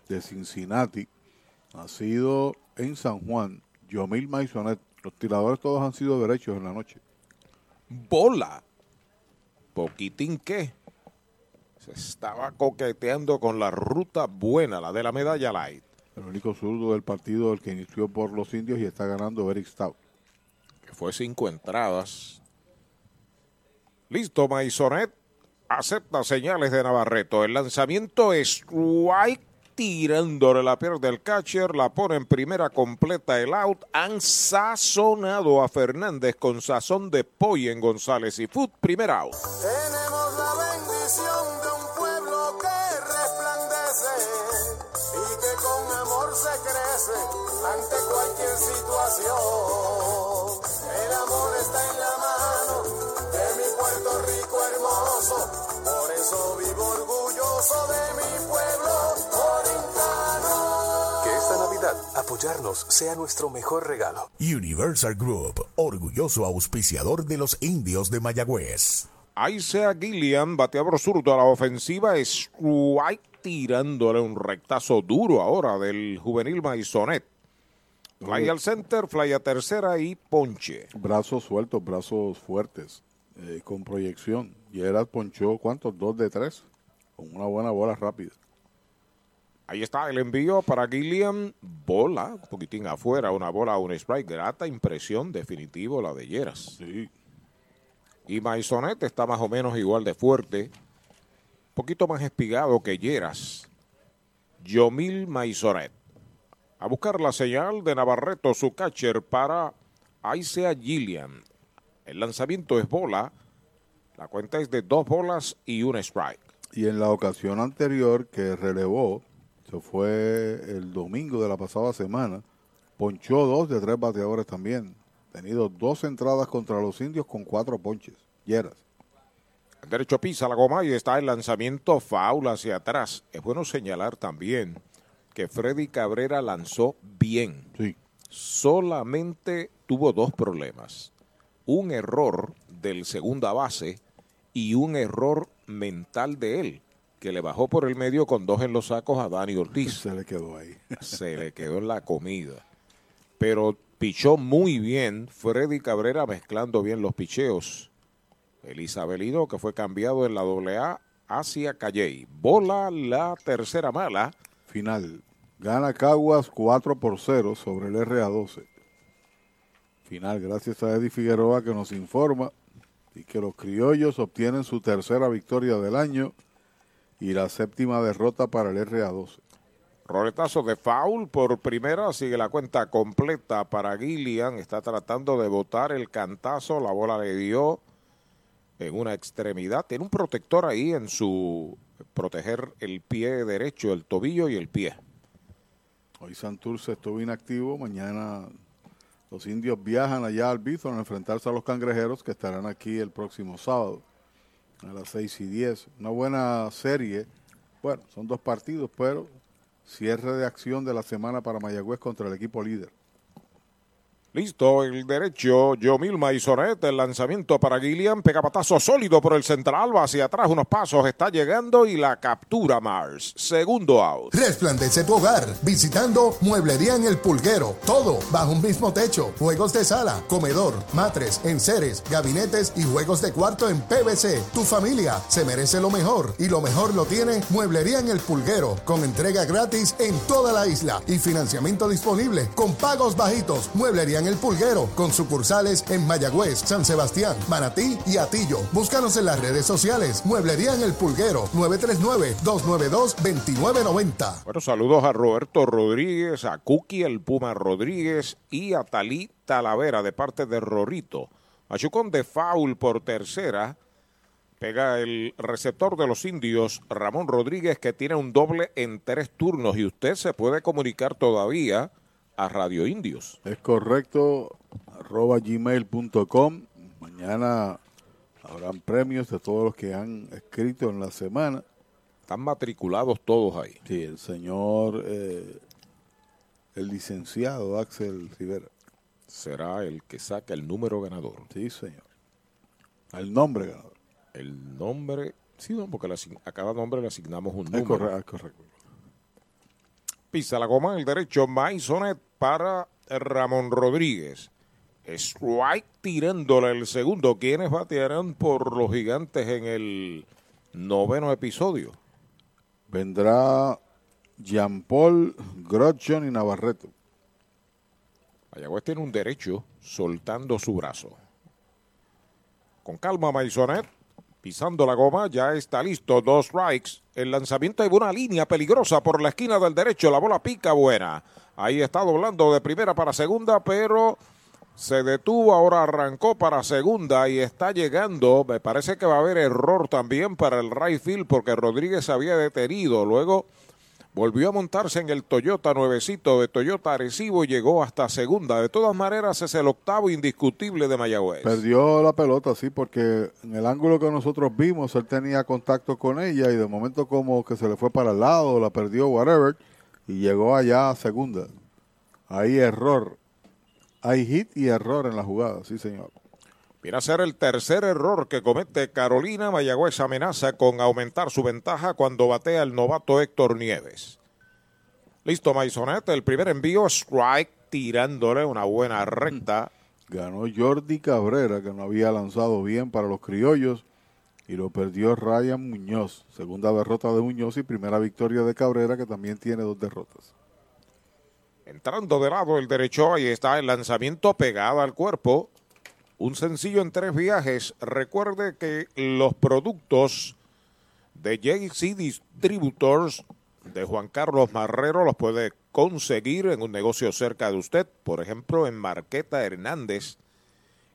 de Cincinnati. Nacido en San Juan, Yomil Maisonet. Los tiradores todos han sido derechos en la noche. Bola. Poquitín que. Se estaba coqueteando con la ruta buena, la de la medalla light. El único zurdo del partido, el que inició por los indios y está ganando Eric Stout. que fue cinco entradas. Listo, Maisonet acepta señales de Navarreto. El lanzamiento es strike tirándole la pierna del catcher, la pone en primera completa el out. Han sazonado a Fernández con sazón de pollo en González y Food, primer out. Tenemos la bendición de un pueblo que resplandece y que con amor se crece ante cualquier situación. El amor está en la mano de mi Puerto Rico hermoso, por eso vivo orgulloso de mi pueblo Apoyarnos sea nuestro mejor regalo. Universal Group, orgulloso auspiciador de los indios de Mayagüez. Aisea Gillian, bateador zurdo a la ofensiva, strike tirándole un rectazo duro ahora del juvenil Maisonet. Fly al center, fly a tercera y ponche. Brazos sueltos, brazos fuertes, eh, con proyección. Gerard ponchó, ¿cuántos? Dos de tres. Con una buena bola rápida. Ahí está el envío para Gillian. Bola, un poquitín afuera, una bola, un strike. Grata impresión, definitivo la de Lleras. Y Maisonet está más o menos igual de fuerte. Un poquito más espigado que Lleras. Yomil Maisonet. A buscar la señal de Navarreto, su catcher, para Aisea Gillian. El lanzamiento es bola. La cuenta es de dos bolas y un strike. Y en la ocasión anterior que relevó, se fue el domingo de la pasada semana, ponchó dos de tres bateadores también. Tenido dos entradas contra los indios con cuatro ponches. Lleras. El derecho pisa la goma y está el lanzamiento foul hacia atrás. Es bueno señalar también que Freddy Cabrera lanzó bien. Sí. Solamente tuvo dos problemas. Un error del segunda base y un error mental de él, que le bajó por el medio con dos en los sacos a Dani Ortiz. Se le quedó ahí. Se le quedó en la comida. Pero pichó muy bien Freddy Cabrera mezclando bien los picheos. El Isabelino que fue cambiado en la AA hacia Calley. Bola la tercera mala. Final. Gana Caguas 4 por 0 sobre el RA12. Final, gracias a Eddie Figueroa que nos informa y que los criollos obtienen su tercera victoria del año y la séptima derrota para el RA12. Roletazo de foul por primera, sigue la cuenta completa para Gillian. Está tratando de botar el cantazo, la bola le dio en una extremidad. Tiene un protector ahí en su proteger el pie derecho, el tobillo y el pie. Hoy Santurce estuvo inactivo, mañana los indios viajan allá al Bithorn a enfrentarse a los cangrejeros que estarán aquí el próximo sábado a las 6 y 10. Una buena serie. Bueno, son dos partidos, pero cierre de acción de la semana para Mayagüez contra el equipo líder. Listo, el derecho, Yomil Maisonet, el lanzamiento para Gillian, pega patazo sólido por el central, va hacia atrás unos pasos, está llegando y la captura Mars. Segundo out. Resplandece tu hogar visitando Mueblería en el Pulguero. Todo bajo un mismo techo. Juegos de sala, comedor, matres, enseres, gabinetes y juegos de cuarto en PVC. Tu familia se merece lo mejor y lo mejor lo tiene Mueblería en el Pulguero con entrega gratis en toda la isla y financiamiento disponible con pagos bajitos. Mueblería en el Pulguero, con sucursales en Mayagüez, San Sebastián, Manatí y Atillo. Búscanos en las redes sociales. Mueblería en el Pulguero, 939-292-2990. Bueno, saludos a Roberto Rodríguez, a Cookie el Puma Rodríguez y a Talí Talavera de parte de Rorito. Machucón de foul por tercera. Pega el receptor de los indios, Ramón Rodríguez, que tiene un doble en tres turnos y usted se puede comunicar todavía a Radio Indios. Es correcto, arroba gmail.com. Mañana habrán premios de todos los que han escrito en la semana. Están matriculados todos ahí. Sí, el señor, eh, el licenciado Axel Rivera. Será el que saca el número ganador. Sí, señor. El nombre ganador. El nombre, sí, no, porque a cada nombre le asignamos un es número. Correcto, es correcto. Pisa la goma en el derecho, Maisonet para Ramón Rodríguez. Strike tirándole el segundo. ¿Quiénes batearán por los gigantes en el noveno episodio? Vendrá Jean-Paul, Grodjon y Navarreto. Mayagüez tiene un derecho soltando su brazo. Con calma, Maisonet. Pisando la goma, ya está listo. Dos strikes. El lanzamiento de una línea peligrosa por la esquina del derecho. La bola pica buena. Ahí está doblando de primera para segunda, pero se detuvo. Ahora arrancó para segunda y está llegando. Me parece que va a haber error también para el right field porque Rodríguez había detenido. Luego volvió a montarse en el Toyota nuevecito de Toyota Arecibo y llegó hasta segunda. De todas maneras, es el octavo indiscutible de Mayagüez. Perdió la pelota, sí, porque en el ángulo que nosotros vimos, él tenía contacto con ella y de momento como que se le fue para el lado, la perdió, whatever, y llegó allá a segunda. Hay error. Hay hit y error en la jugada, sí, señor. Viene a ser el tercer error que comete Carolina. Mayagüez amenaza con aumentar su ventaja cuando batea el novato Héctor Nieves. Listo, Maisonet. El primer envío, strike, tirándole una buena recta. Ganó Jordi Cabrera, que no había lanzado bien para los criollos, y lo perdió Ryan Muñoz. Segunda derrota de Muñoz y primera victoria de Cabrera, que también tiene dos derrotas. Entrando de lado el derecho, ahí está el lanzamiento pegado al cuerpo. Un sencillo en tres viajes. Recuerde que los productos de JC Distributors de Juan Carlos Marrero los puede conseguir en un negocio cerca de usted. Por ejemplo, en Marqueta Hernández,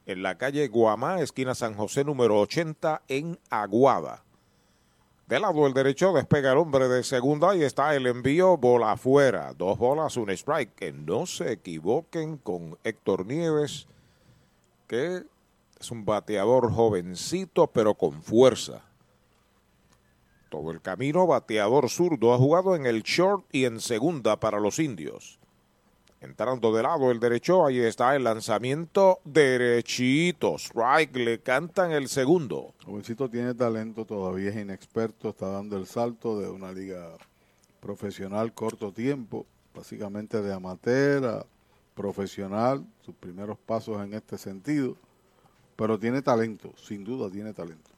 en la calle Guamá, esquina San José número 80, en Aguada. Del lado del derecho despega el hombre de segunda y está el envío bola afuera. Dos bolas, un strike. Que no se equivoquen con Héctor Nieves que es un bateador jovencito pero con fuerza. Todo el camino bateador zurdo ha jugado en el short y en segunda para los indios. Entrando de lado el derecho, ahí está el lanzamiento derechito. Strike, le cantan el segundo. Jovencito tiene talento, todavía es inexperto, está dando el salto de una liga profesional corto tiempo, básicamente de amateur a profesional, sus primeros pasos en este sentido, pero tiene talento, sin duda tiene talento.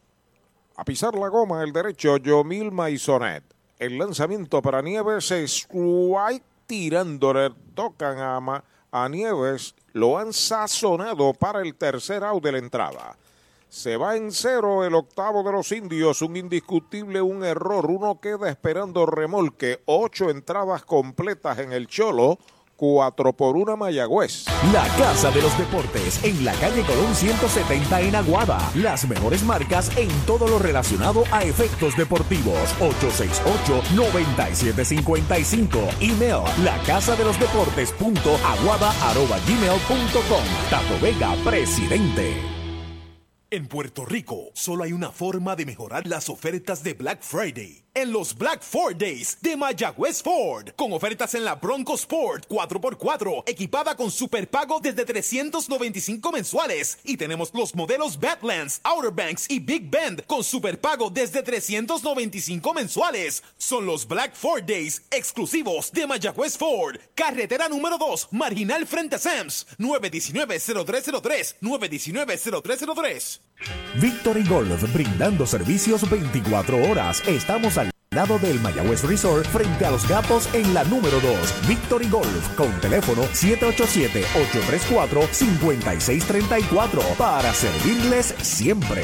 A pisar la goma el derecho, Yomil Maisonet. El lanzamiento para Nieves es tirándole, tocan a, a Nieves, lo han sazonado para el tercer out de la entrada. Se va en cero el octavo de los indios, un indiscutible, un error. Uno queda esperando remolque, ocho entradas completas en el Cholo, cuatro por una Mayagüez. La Casa de los Deportes en la calle Colón 170 en Aguada. Las mejores marcas en todo lo relacionado a efectos deportivos. 868-9755. Email la casa de los deportes punto aguada arroba gmail punto com. Tato Vega, presidente. En Puerto Rico, solo hay una forma de mejorar las ofertas de Black Friday. En los Black Ford Days de Mayagüez Ford, con ofertas en la Bronco Sport 4x4, equipada con superpago desde 395 mensuales. Y tenemos los modelos Badlands, Outer Banks y Big Bend con superpago desde 395 mensuales. Son los Black Ford Days exclusivos de Mayagüez Ford. Carretera número 2, marginal frente a Sams, 919-0303, 919-0303. Victory Golf, brindando servicios 24 horas. Estamos al lado del Mayagüez Resort frente a los gatos en la número 2. Victory Golf con teléfono 787-834-5634 para servirles siempre.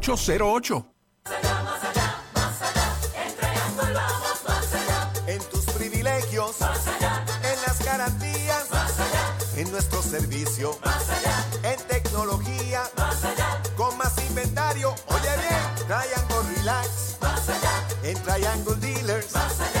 808. En tus privilegios, en las garantías, en nuestro servicio, en tecnología, con más inventario. Oye bien, Triangle Relax, en Triangle Dealers, vamos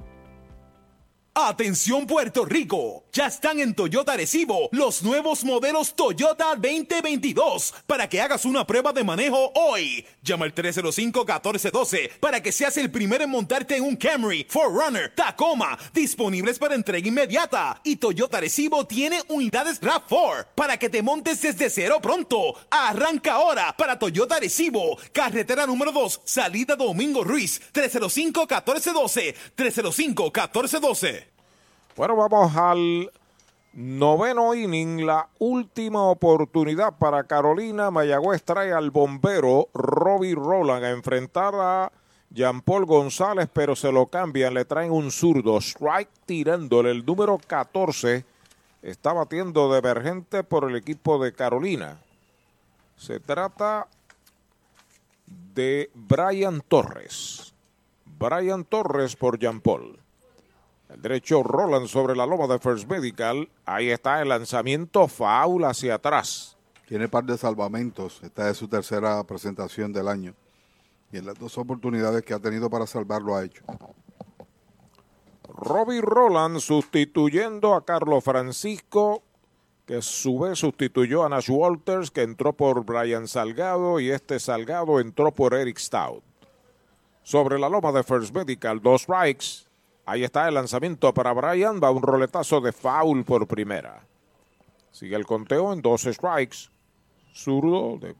Atención Puerto Rico, ya están en Toyota Recibo los nuevos modelos Toyota 2022 para que hagas una prueba de manejo hoy. Llama al 305-1412 para que seas el primero en montarte en un Camry, Forerunner, Tacoma, disponibles para entrega inmediata. Y Toyota Recibo tiene unidades RAV4 para que te montes desde cero pronto. Arranca ahora para Toyota Recibo, carretera número 2, salida Domingo Ruiz, 305-1412, 305-1412. Bueno, vamos al noveno inning, la última oportunidad para Carolina. Mayagüez trae al bombero Robbie Roland a enfrentar a Jean Paul González, pero se lo cambian, le traen un zurdo, strike tirándole el número 14. Está batiendo de emergente por el equipo de Carolina. Se trata de Brian Torres. Brian Torres por Jean Paul. El derecho Roland sobre la loma de First Medical. Ahí está el lanzamiento foul hacia atrás. Tiene par de salvamentos. Esta es su tercera presentación del año. Y en las dos oportunidades que ha tenido para salvarlo ha hecho. Robbie Roland sustituyendo a Carlos Francisco, que a su vez sustituyó a Nash Walters, que entró por Brian Salgado, y este Salgado entró por Eric Stout. Sobre la loma de First Medical, dos strikes. Ahí está el lanzamiento para Brian. Va un roletazo de foul por primera. Sigue el conteo en dos strikes. Zurdo de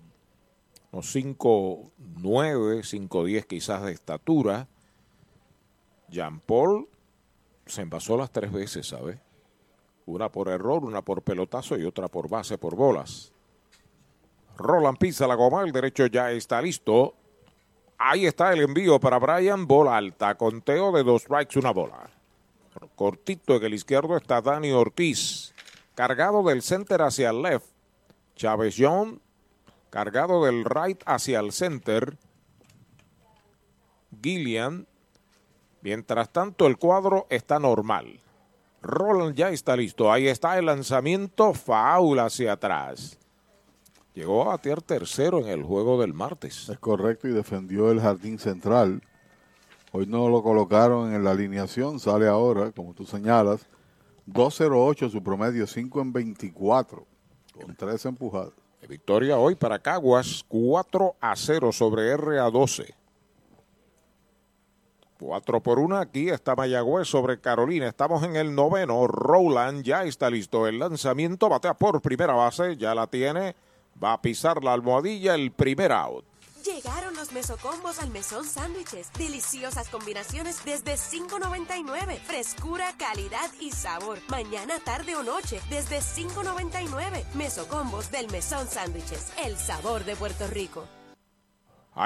unos 5'9, 5'10 quizás de estatura. Jean Paul se envasó las tres veces, ¿sabe? Una por error, una por pelotazo y otra por base por bolas. Roland pisa la goma, el derecho ya está listo. Ahí está el envío para Brian, bola alta, conteo de dos strikes, una bola. Cortito en el izquierdo está Dani Ortiz, cargado del center hacia el left. Chávez John, cargado del right hacia el center. Gillian. Mientras tanto, el cuadro está normal. Roland ya está listo. Ahí está el lanzamiento foul hacia atrás. Llegó a batear tercero en el juego del martes. Es correcto y defendió el jardín central. Hoy no lo colocaron en la alineación, sale ahora, como tú señalas. 2.08 su promedio, 5 en 24, con 3 empujadas. Victoria hoy para Caguas, 4 a 0 sobre RA 12. 4 por 1 aquí está Mayagüez sobre Carolina. Estamos en el noveno. Rowland ya está listo. El lanzamiento batea por primera base. Ya la tiene. Va a pisar la almohadilla el primer out. Llegaron los mesocombos al mesón sándwiches. Deliciosas combinaciones desde $5.99. Frescura, calidad y sabor. Mañana, tarde o noche desde $5.99. Mesocombos del mesón sándwiches. El sabor de Puerto Rico.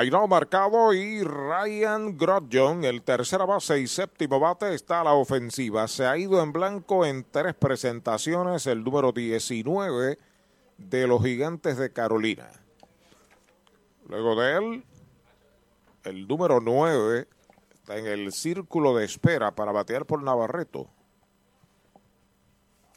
no marcado y Ryan Grodjon, el tercera base y séptimo bate, está a la ofensiva. Se ha ido en blanco en tres presentaciones, el número 19 de los gigantes de Carolina. Luego de él, el número 9 está en el círculo de espera para batear por Navarreto.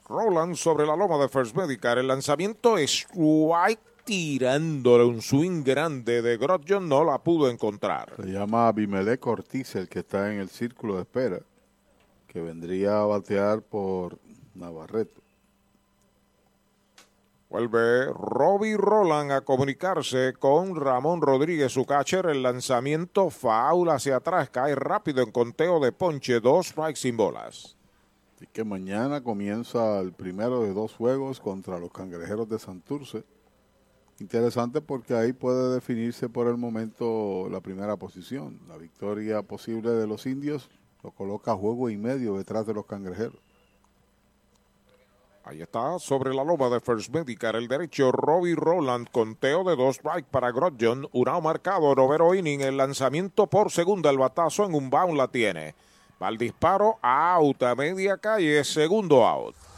Roland sobre la loma de First Medical. El lanzamiento es White tirándole un swing grande de Grodjon. No la pudo encontrar. Se llama Abimelec Ortiz, el que está en el círculo de espera, que vendría a batear por Navarreto. Vuelve Robbie Roland a comunicarse con Ramón Rodríguez, su catcher. El lanzamiento faula hacia atrás, cae rápido en conteo de ponche, dos strikes sin bolas. Así que mañana comienza el primero de dos juegos contra los cangrejeros de Santurce. Interesante porque ahí puede definirse por el momento la primera posición. La victoria posible de los indios lo coloca a juego y medio detrás de los cangrejeros. Ahí está, sobre la loma de First Medical, el derecho Robbie Roland, conteo de dos strike para Grodjon, un marcado, novero inning, el lanzamiento por segunda, el batazo en un bound la tiene. Va el disparo, out a media calle, segundo out.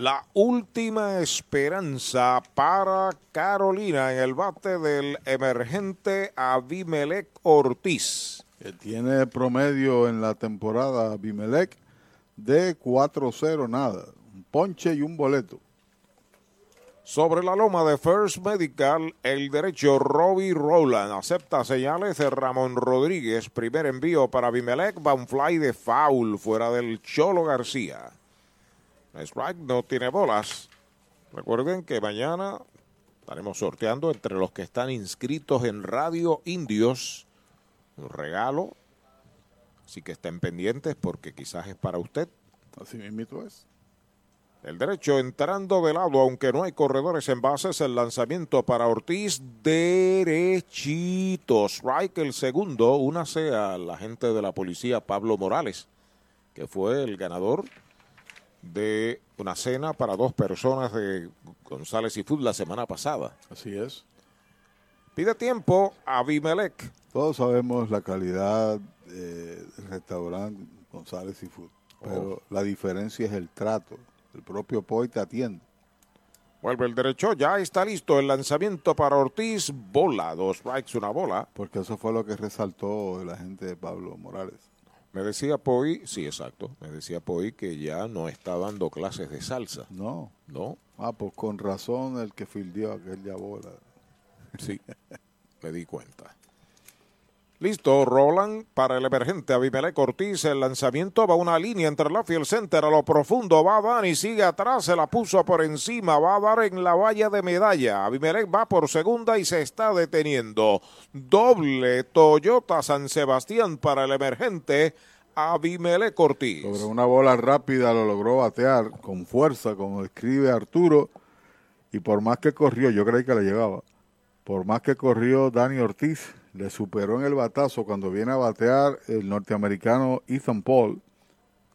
La última esperanza para Carolina en el bate del emergente Abimelec Ortiz. Que tiene promedio en la temporada Abimelec de 4-0 nada. Un ponche y un boleto. Sobre la loma de First Medical, el derecho Robbie Rowland acepta señales de Ramón Rodríguez. Primer envío para Abimelec, va un fly de foul fuera del Cholo García. Strike no tiene bolas. Recuerden que mañana estaremos sorteando entre los que están inscritos en Radio Indios un regalo. Así que estén pendientes porque quizás es para usted. Así mismo es. El derecho entrando de lado, aunque no hay corredores en bases, el lanzamiento para Ortiz derechito. Strike el segundo, una sea la gente de la policía Pablo Morales, que fue el ganador de una cena para dos personas de González y Food la semana pasada. Así es. Pide tiempo a Abimelec. Todos sabemos la calidad del restaurante González y Food, pero Oh. la diferencia es el trato. El propio Poi te atiende. Vuelve el derecho, ya está listo el lanzamiento para Ortiz. Bola, dos strikes, una bola. Porque eso fue lo que resaltó la gente de Pablo Morales. Me decía Poi, sí, exacto, me decía Poi que ya no está dando clases de salsa. No. No. Ah, pues con razón el que fildeó aquella bola. Sí, me di cuenta. Listo, Roland para el emergente Abimelech Ortiz. El lanzamiento va una línea entre la field center a lo profundo. Va Dani, sigue atrás, se la puso por encima. Va a dar en la valla de medalla. Abimelech va por segunda y se está deteniendo. Doble Toyota San Sebastián para el emergente Abimelech Ortiz. Sobre una bola rápida lo logró batear con fuerza, como escribe Arturo. Y por más que corrió, yo creí que le llegaba. Por más que corrió Dani Ortiz, le superó en el batazo cuando viene a batear el norteamericano Ethan Paul,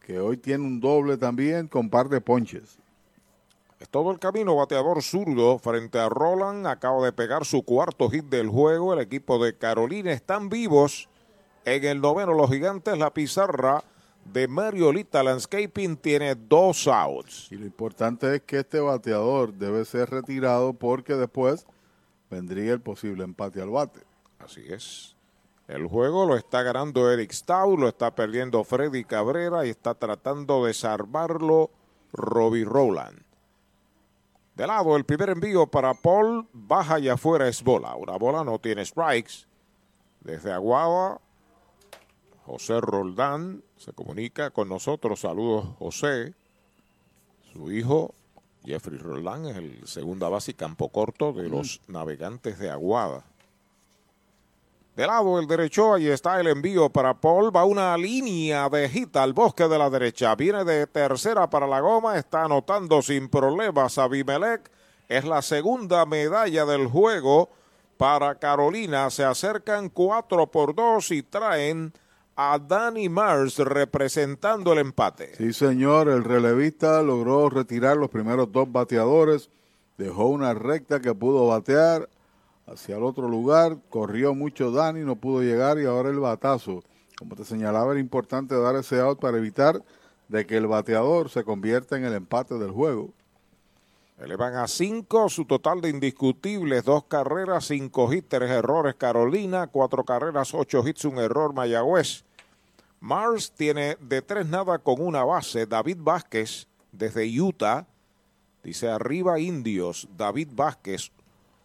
que hoy tiene un doble también con par de ponches. Es todo el camino bateador zurdo frente a Roland. Acaba de pegar su cuarto hit del juego. El equipo de Carolina están vivos. En el noveno, los gigantes, la pizarra de Mariolita Landscaping tiene dos outs. Y lo importante es que este bateador debe ser retirado porque después vendría el posible empate al bate. Así es. El juego lo está ganando Eric Stau, lo está perdiendo Freddy Cabrera y está tratando de salvarlo Robbie Rowland. De lado, el primer envío para Paul, baja y afuera es bola. Una bola no tiene strikes. Desde Aguada, José Roldán se comunica con nosotros. Saludos, José. Su hijo, Jeffrey Roldán, es el segunda base y campo corto de los navegantes de Aguada. De lado el derecho, ahí está el envío para Paul. Va una línea de hit al bosque de la derecha. Viene de tercera para la goma. Está anotando sin problemas a Bimelec. Es la segunda medalla del juego para Carolina. Se acercan cuatro por dos y traen a Danny Mars representando el empate. Sí, señor. El relevista logró retirar los primeros dos bateadores. Dejó una recta que pudo batear hacia el otro lugar, corrió mucho Dani, no pudo llegar y ahora el batazo. Como te señalaba, era importante dar ese out para evitar de que el bateador se convierta en el empate del juego. Elevan a cinco su total de indiscutibles, dos carreras, cinco hits, tres errores Carolina, cuatro carreras, ocho hits, un error Mayagüez. Mars tiene de tres nada con una base, David Vázquez desde Utah, dice arriba Indios, David Vázquez,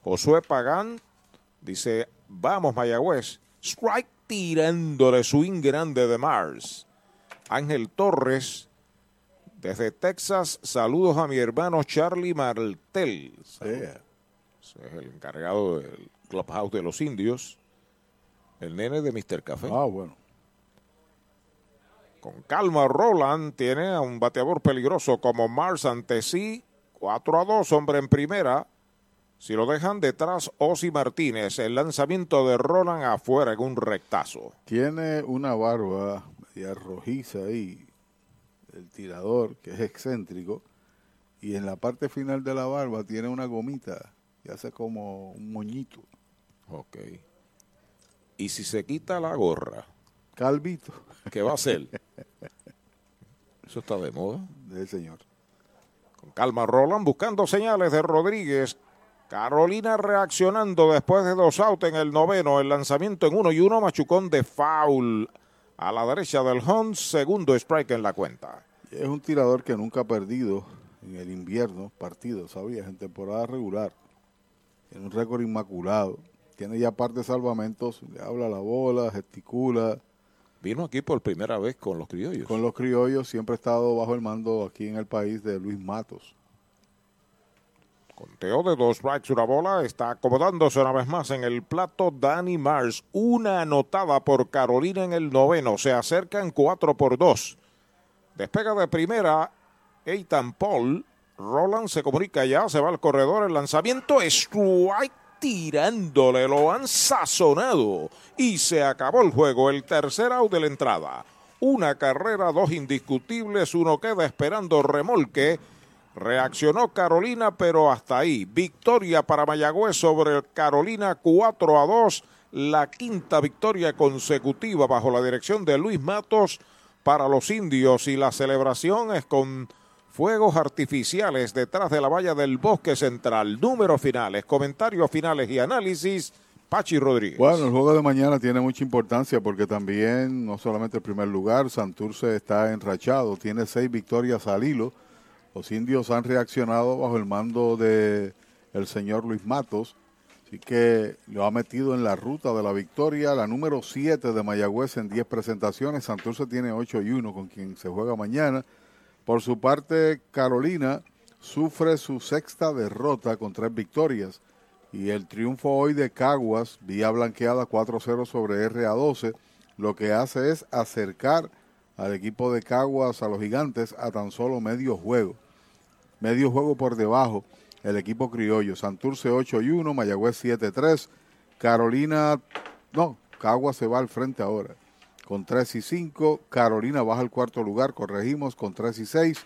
Josué Pagán dice, vamos Mayagüez, strike tirándole swing grande de Mars. Ángel Torres, desde Texas, saludos a mi hermano Charlie Martel. Es el encargado del Clubhouse de los Indios. El nene de Mr. Café. Ah, bueno. Con calma, Roland tiene a un bateador peligroso como Mars ante sí. 4 a 2, hombre en primera. Si lo dejan detrás, Osi Martínez, el lanzamiento de Roland afuera en un rectazo. Tiene una barba media rojiza ahí, el tirador, que es excéntrico, y en la parte final de la barba tiene una gomita y hace como un moñito. Ok. ¿Y si se quita la gorra? Calvito. ¿Qué va a hacer? Eso está de moda. Del señor. Con calma, Roland buscando señales de Rodríguez. Carolina reaccionando después de dos outs en el noveno. El lanzamiento en uno y uno. Machucón de foul a la derecha del Hunt. Segundo strike en la cuenta. Es un tirador que nunca ha perdido en el invierno partidos, ¿sabías? En temporada regular. Tiene un récord inmaculado. Tiene ya par de salvamentos. Le habla la bola, gesticula. Vino aquí por primera vez con los criollos. Con los criollos. Siempre ha estado bajo el mando aquí en el país de Luis Matos. Conteo de dos strikes, una bola. Está acomodándose una vez más en el plato Danny Mars. Una anotada por Carolina en el noveno. Se acercan cuatro por dos. Despega de primera Eitan Paul. Roland se comunica ya, se va al corredor. El lanzamiento strike tirándole. Lo han sazonado. Y se acabó el juego. El tercer out de la entrada. Una carrera, dos indiscutibles. Uno queda esperando remolque. Reaccionó Carolina, pero hasta ahí. Victoria para Mayagüez sobre Carolina 4 a 2. La quinta victoria consecutiva bajo la dirección de Luis Matos para los indios. Y la celebración es con fuegos artificiales detrás de la valla del bosque central. Números finales, comentarios finales y análisis. Pachi Rodríguez. Bueno, el juego de mañana tiene mucha importancia porque también, no solamente el primer lugar, Santurce está enrachado, tiene seis victorias al hilo los indios han reaccionado bajo el mando de el señor Luis Matos. Así que lo ha metido en la ruta de la victoria. La número 7 de Mayagüez en 10 presentaciones. Santurce tiene 8 y 1 con quien se juega mañana. Por su parte, Carolina sufre su sexta derrota con tres victorias. Y el triunfo hoy de Caguas, vía blanqueada 4-0 sobre RA12, lo que hace es acercar al equipo de Caguas a los gigantes a tan solo medio juego. Medio juego por debajo el equipo criollo. Santurce 8 y 1, Mayagüez 7 3, Carolina, no, Caguas se va al frente ahora con 3 y 5, Carolina baja al cuarto lugar, corregimos con 3 y 6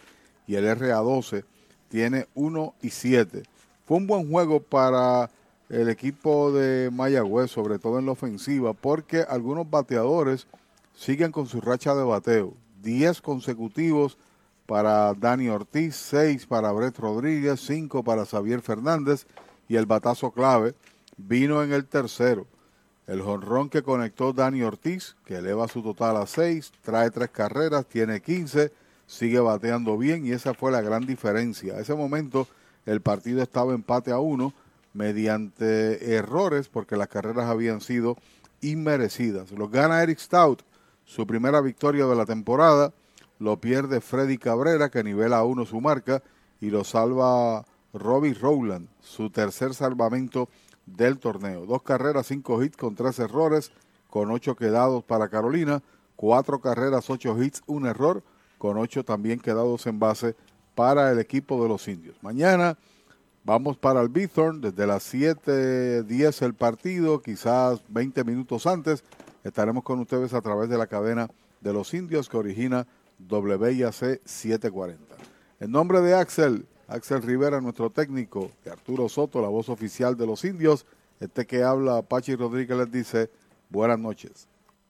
y el RA12 tiene 1 y 7. Fue un buen juego para el equipo de Mayagüez, sobre todo en la ofensiva, porque algunos bateadores siguen con su racha de bateo. 10 consecutivos para Dani Ortiz, 6 para Brett Rodríguez, 5 para Xavier Fernández y el batazo clave vino en el tercero. El jonrón que conectó Dani Ortiz, que eleva su total a 6, trae 3 carreras, tiene 15, sigue bateando bien y esa fue la gran diferencia. A ese momento el partido estaba empate a 1 mediante errores porque las carreras habían sido inmerecidas. Lo gana Eric Stout, su primera victoria de la temporada lo pierde Freddy Cabrera, que nivela a uno su marca, y lo salva Robbie Rowland, su tercer salvamento del torneo. Dos carreras, cinco hits con tres errores, con ocho quedados para Carolina, cuatro carreras, ocho hits, un error, con ocho también quedados en base para el equipo de los indios. Mañana vamos para el Bithorn, desde las 7.10 el partido, quizás 20 minutos antes, estaremos con ustedes a través de la cadena de los indios que origina WIAC 740. En nombre de Axel, Axel Rivera, nuestro técnico, y Arturo Soto, la voz oficial de los indios, este que habla, Pachi Rodríguez les dice buenas noches.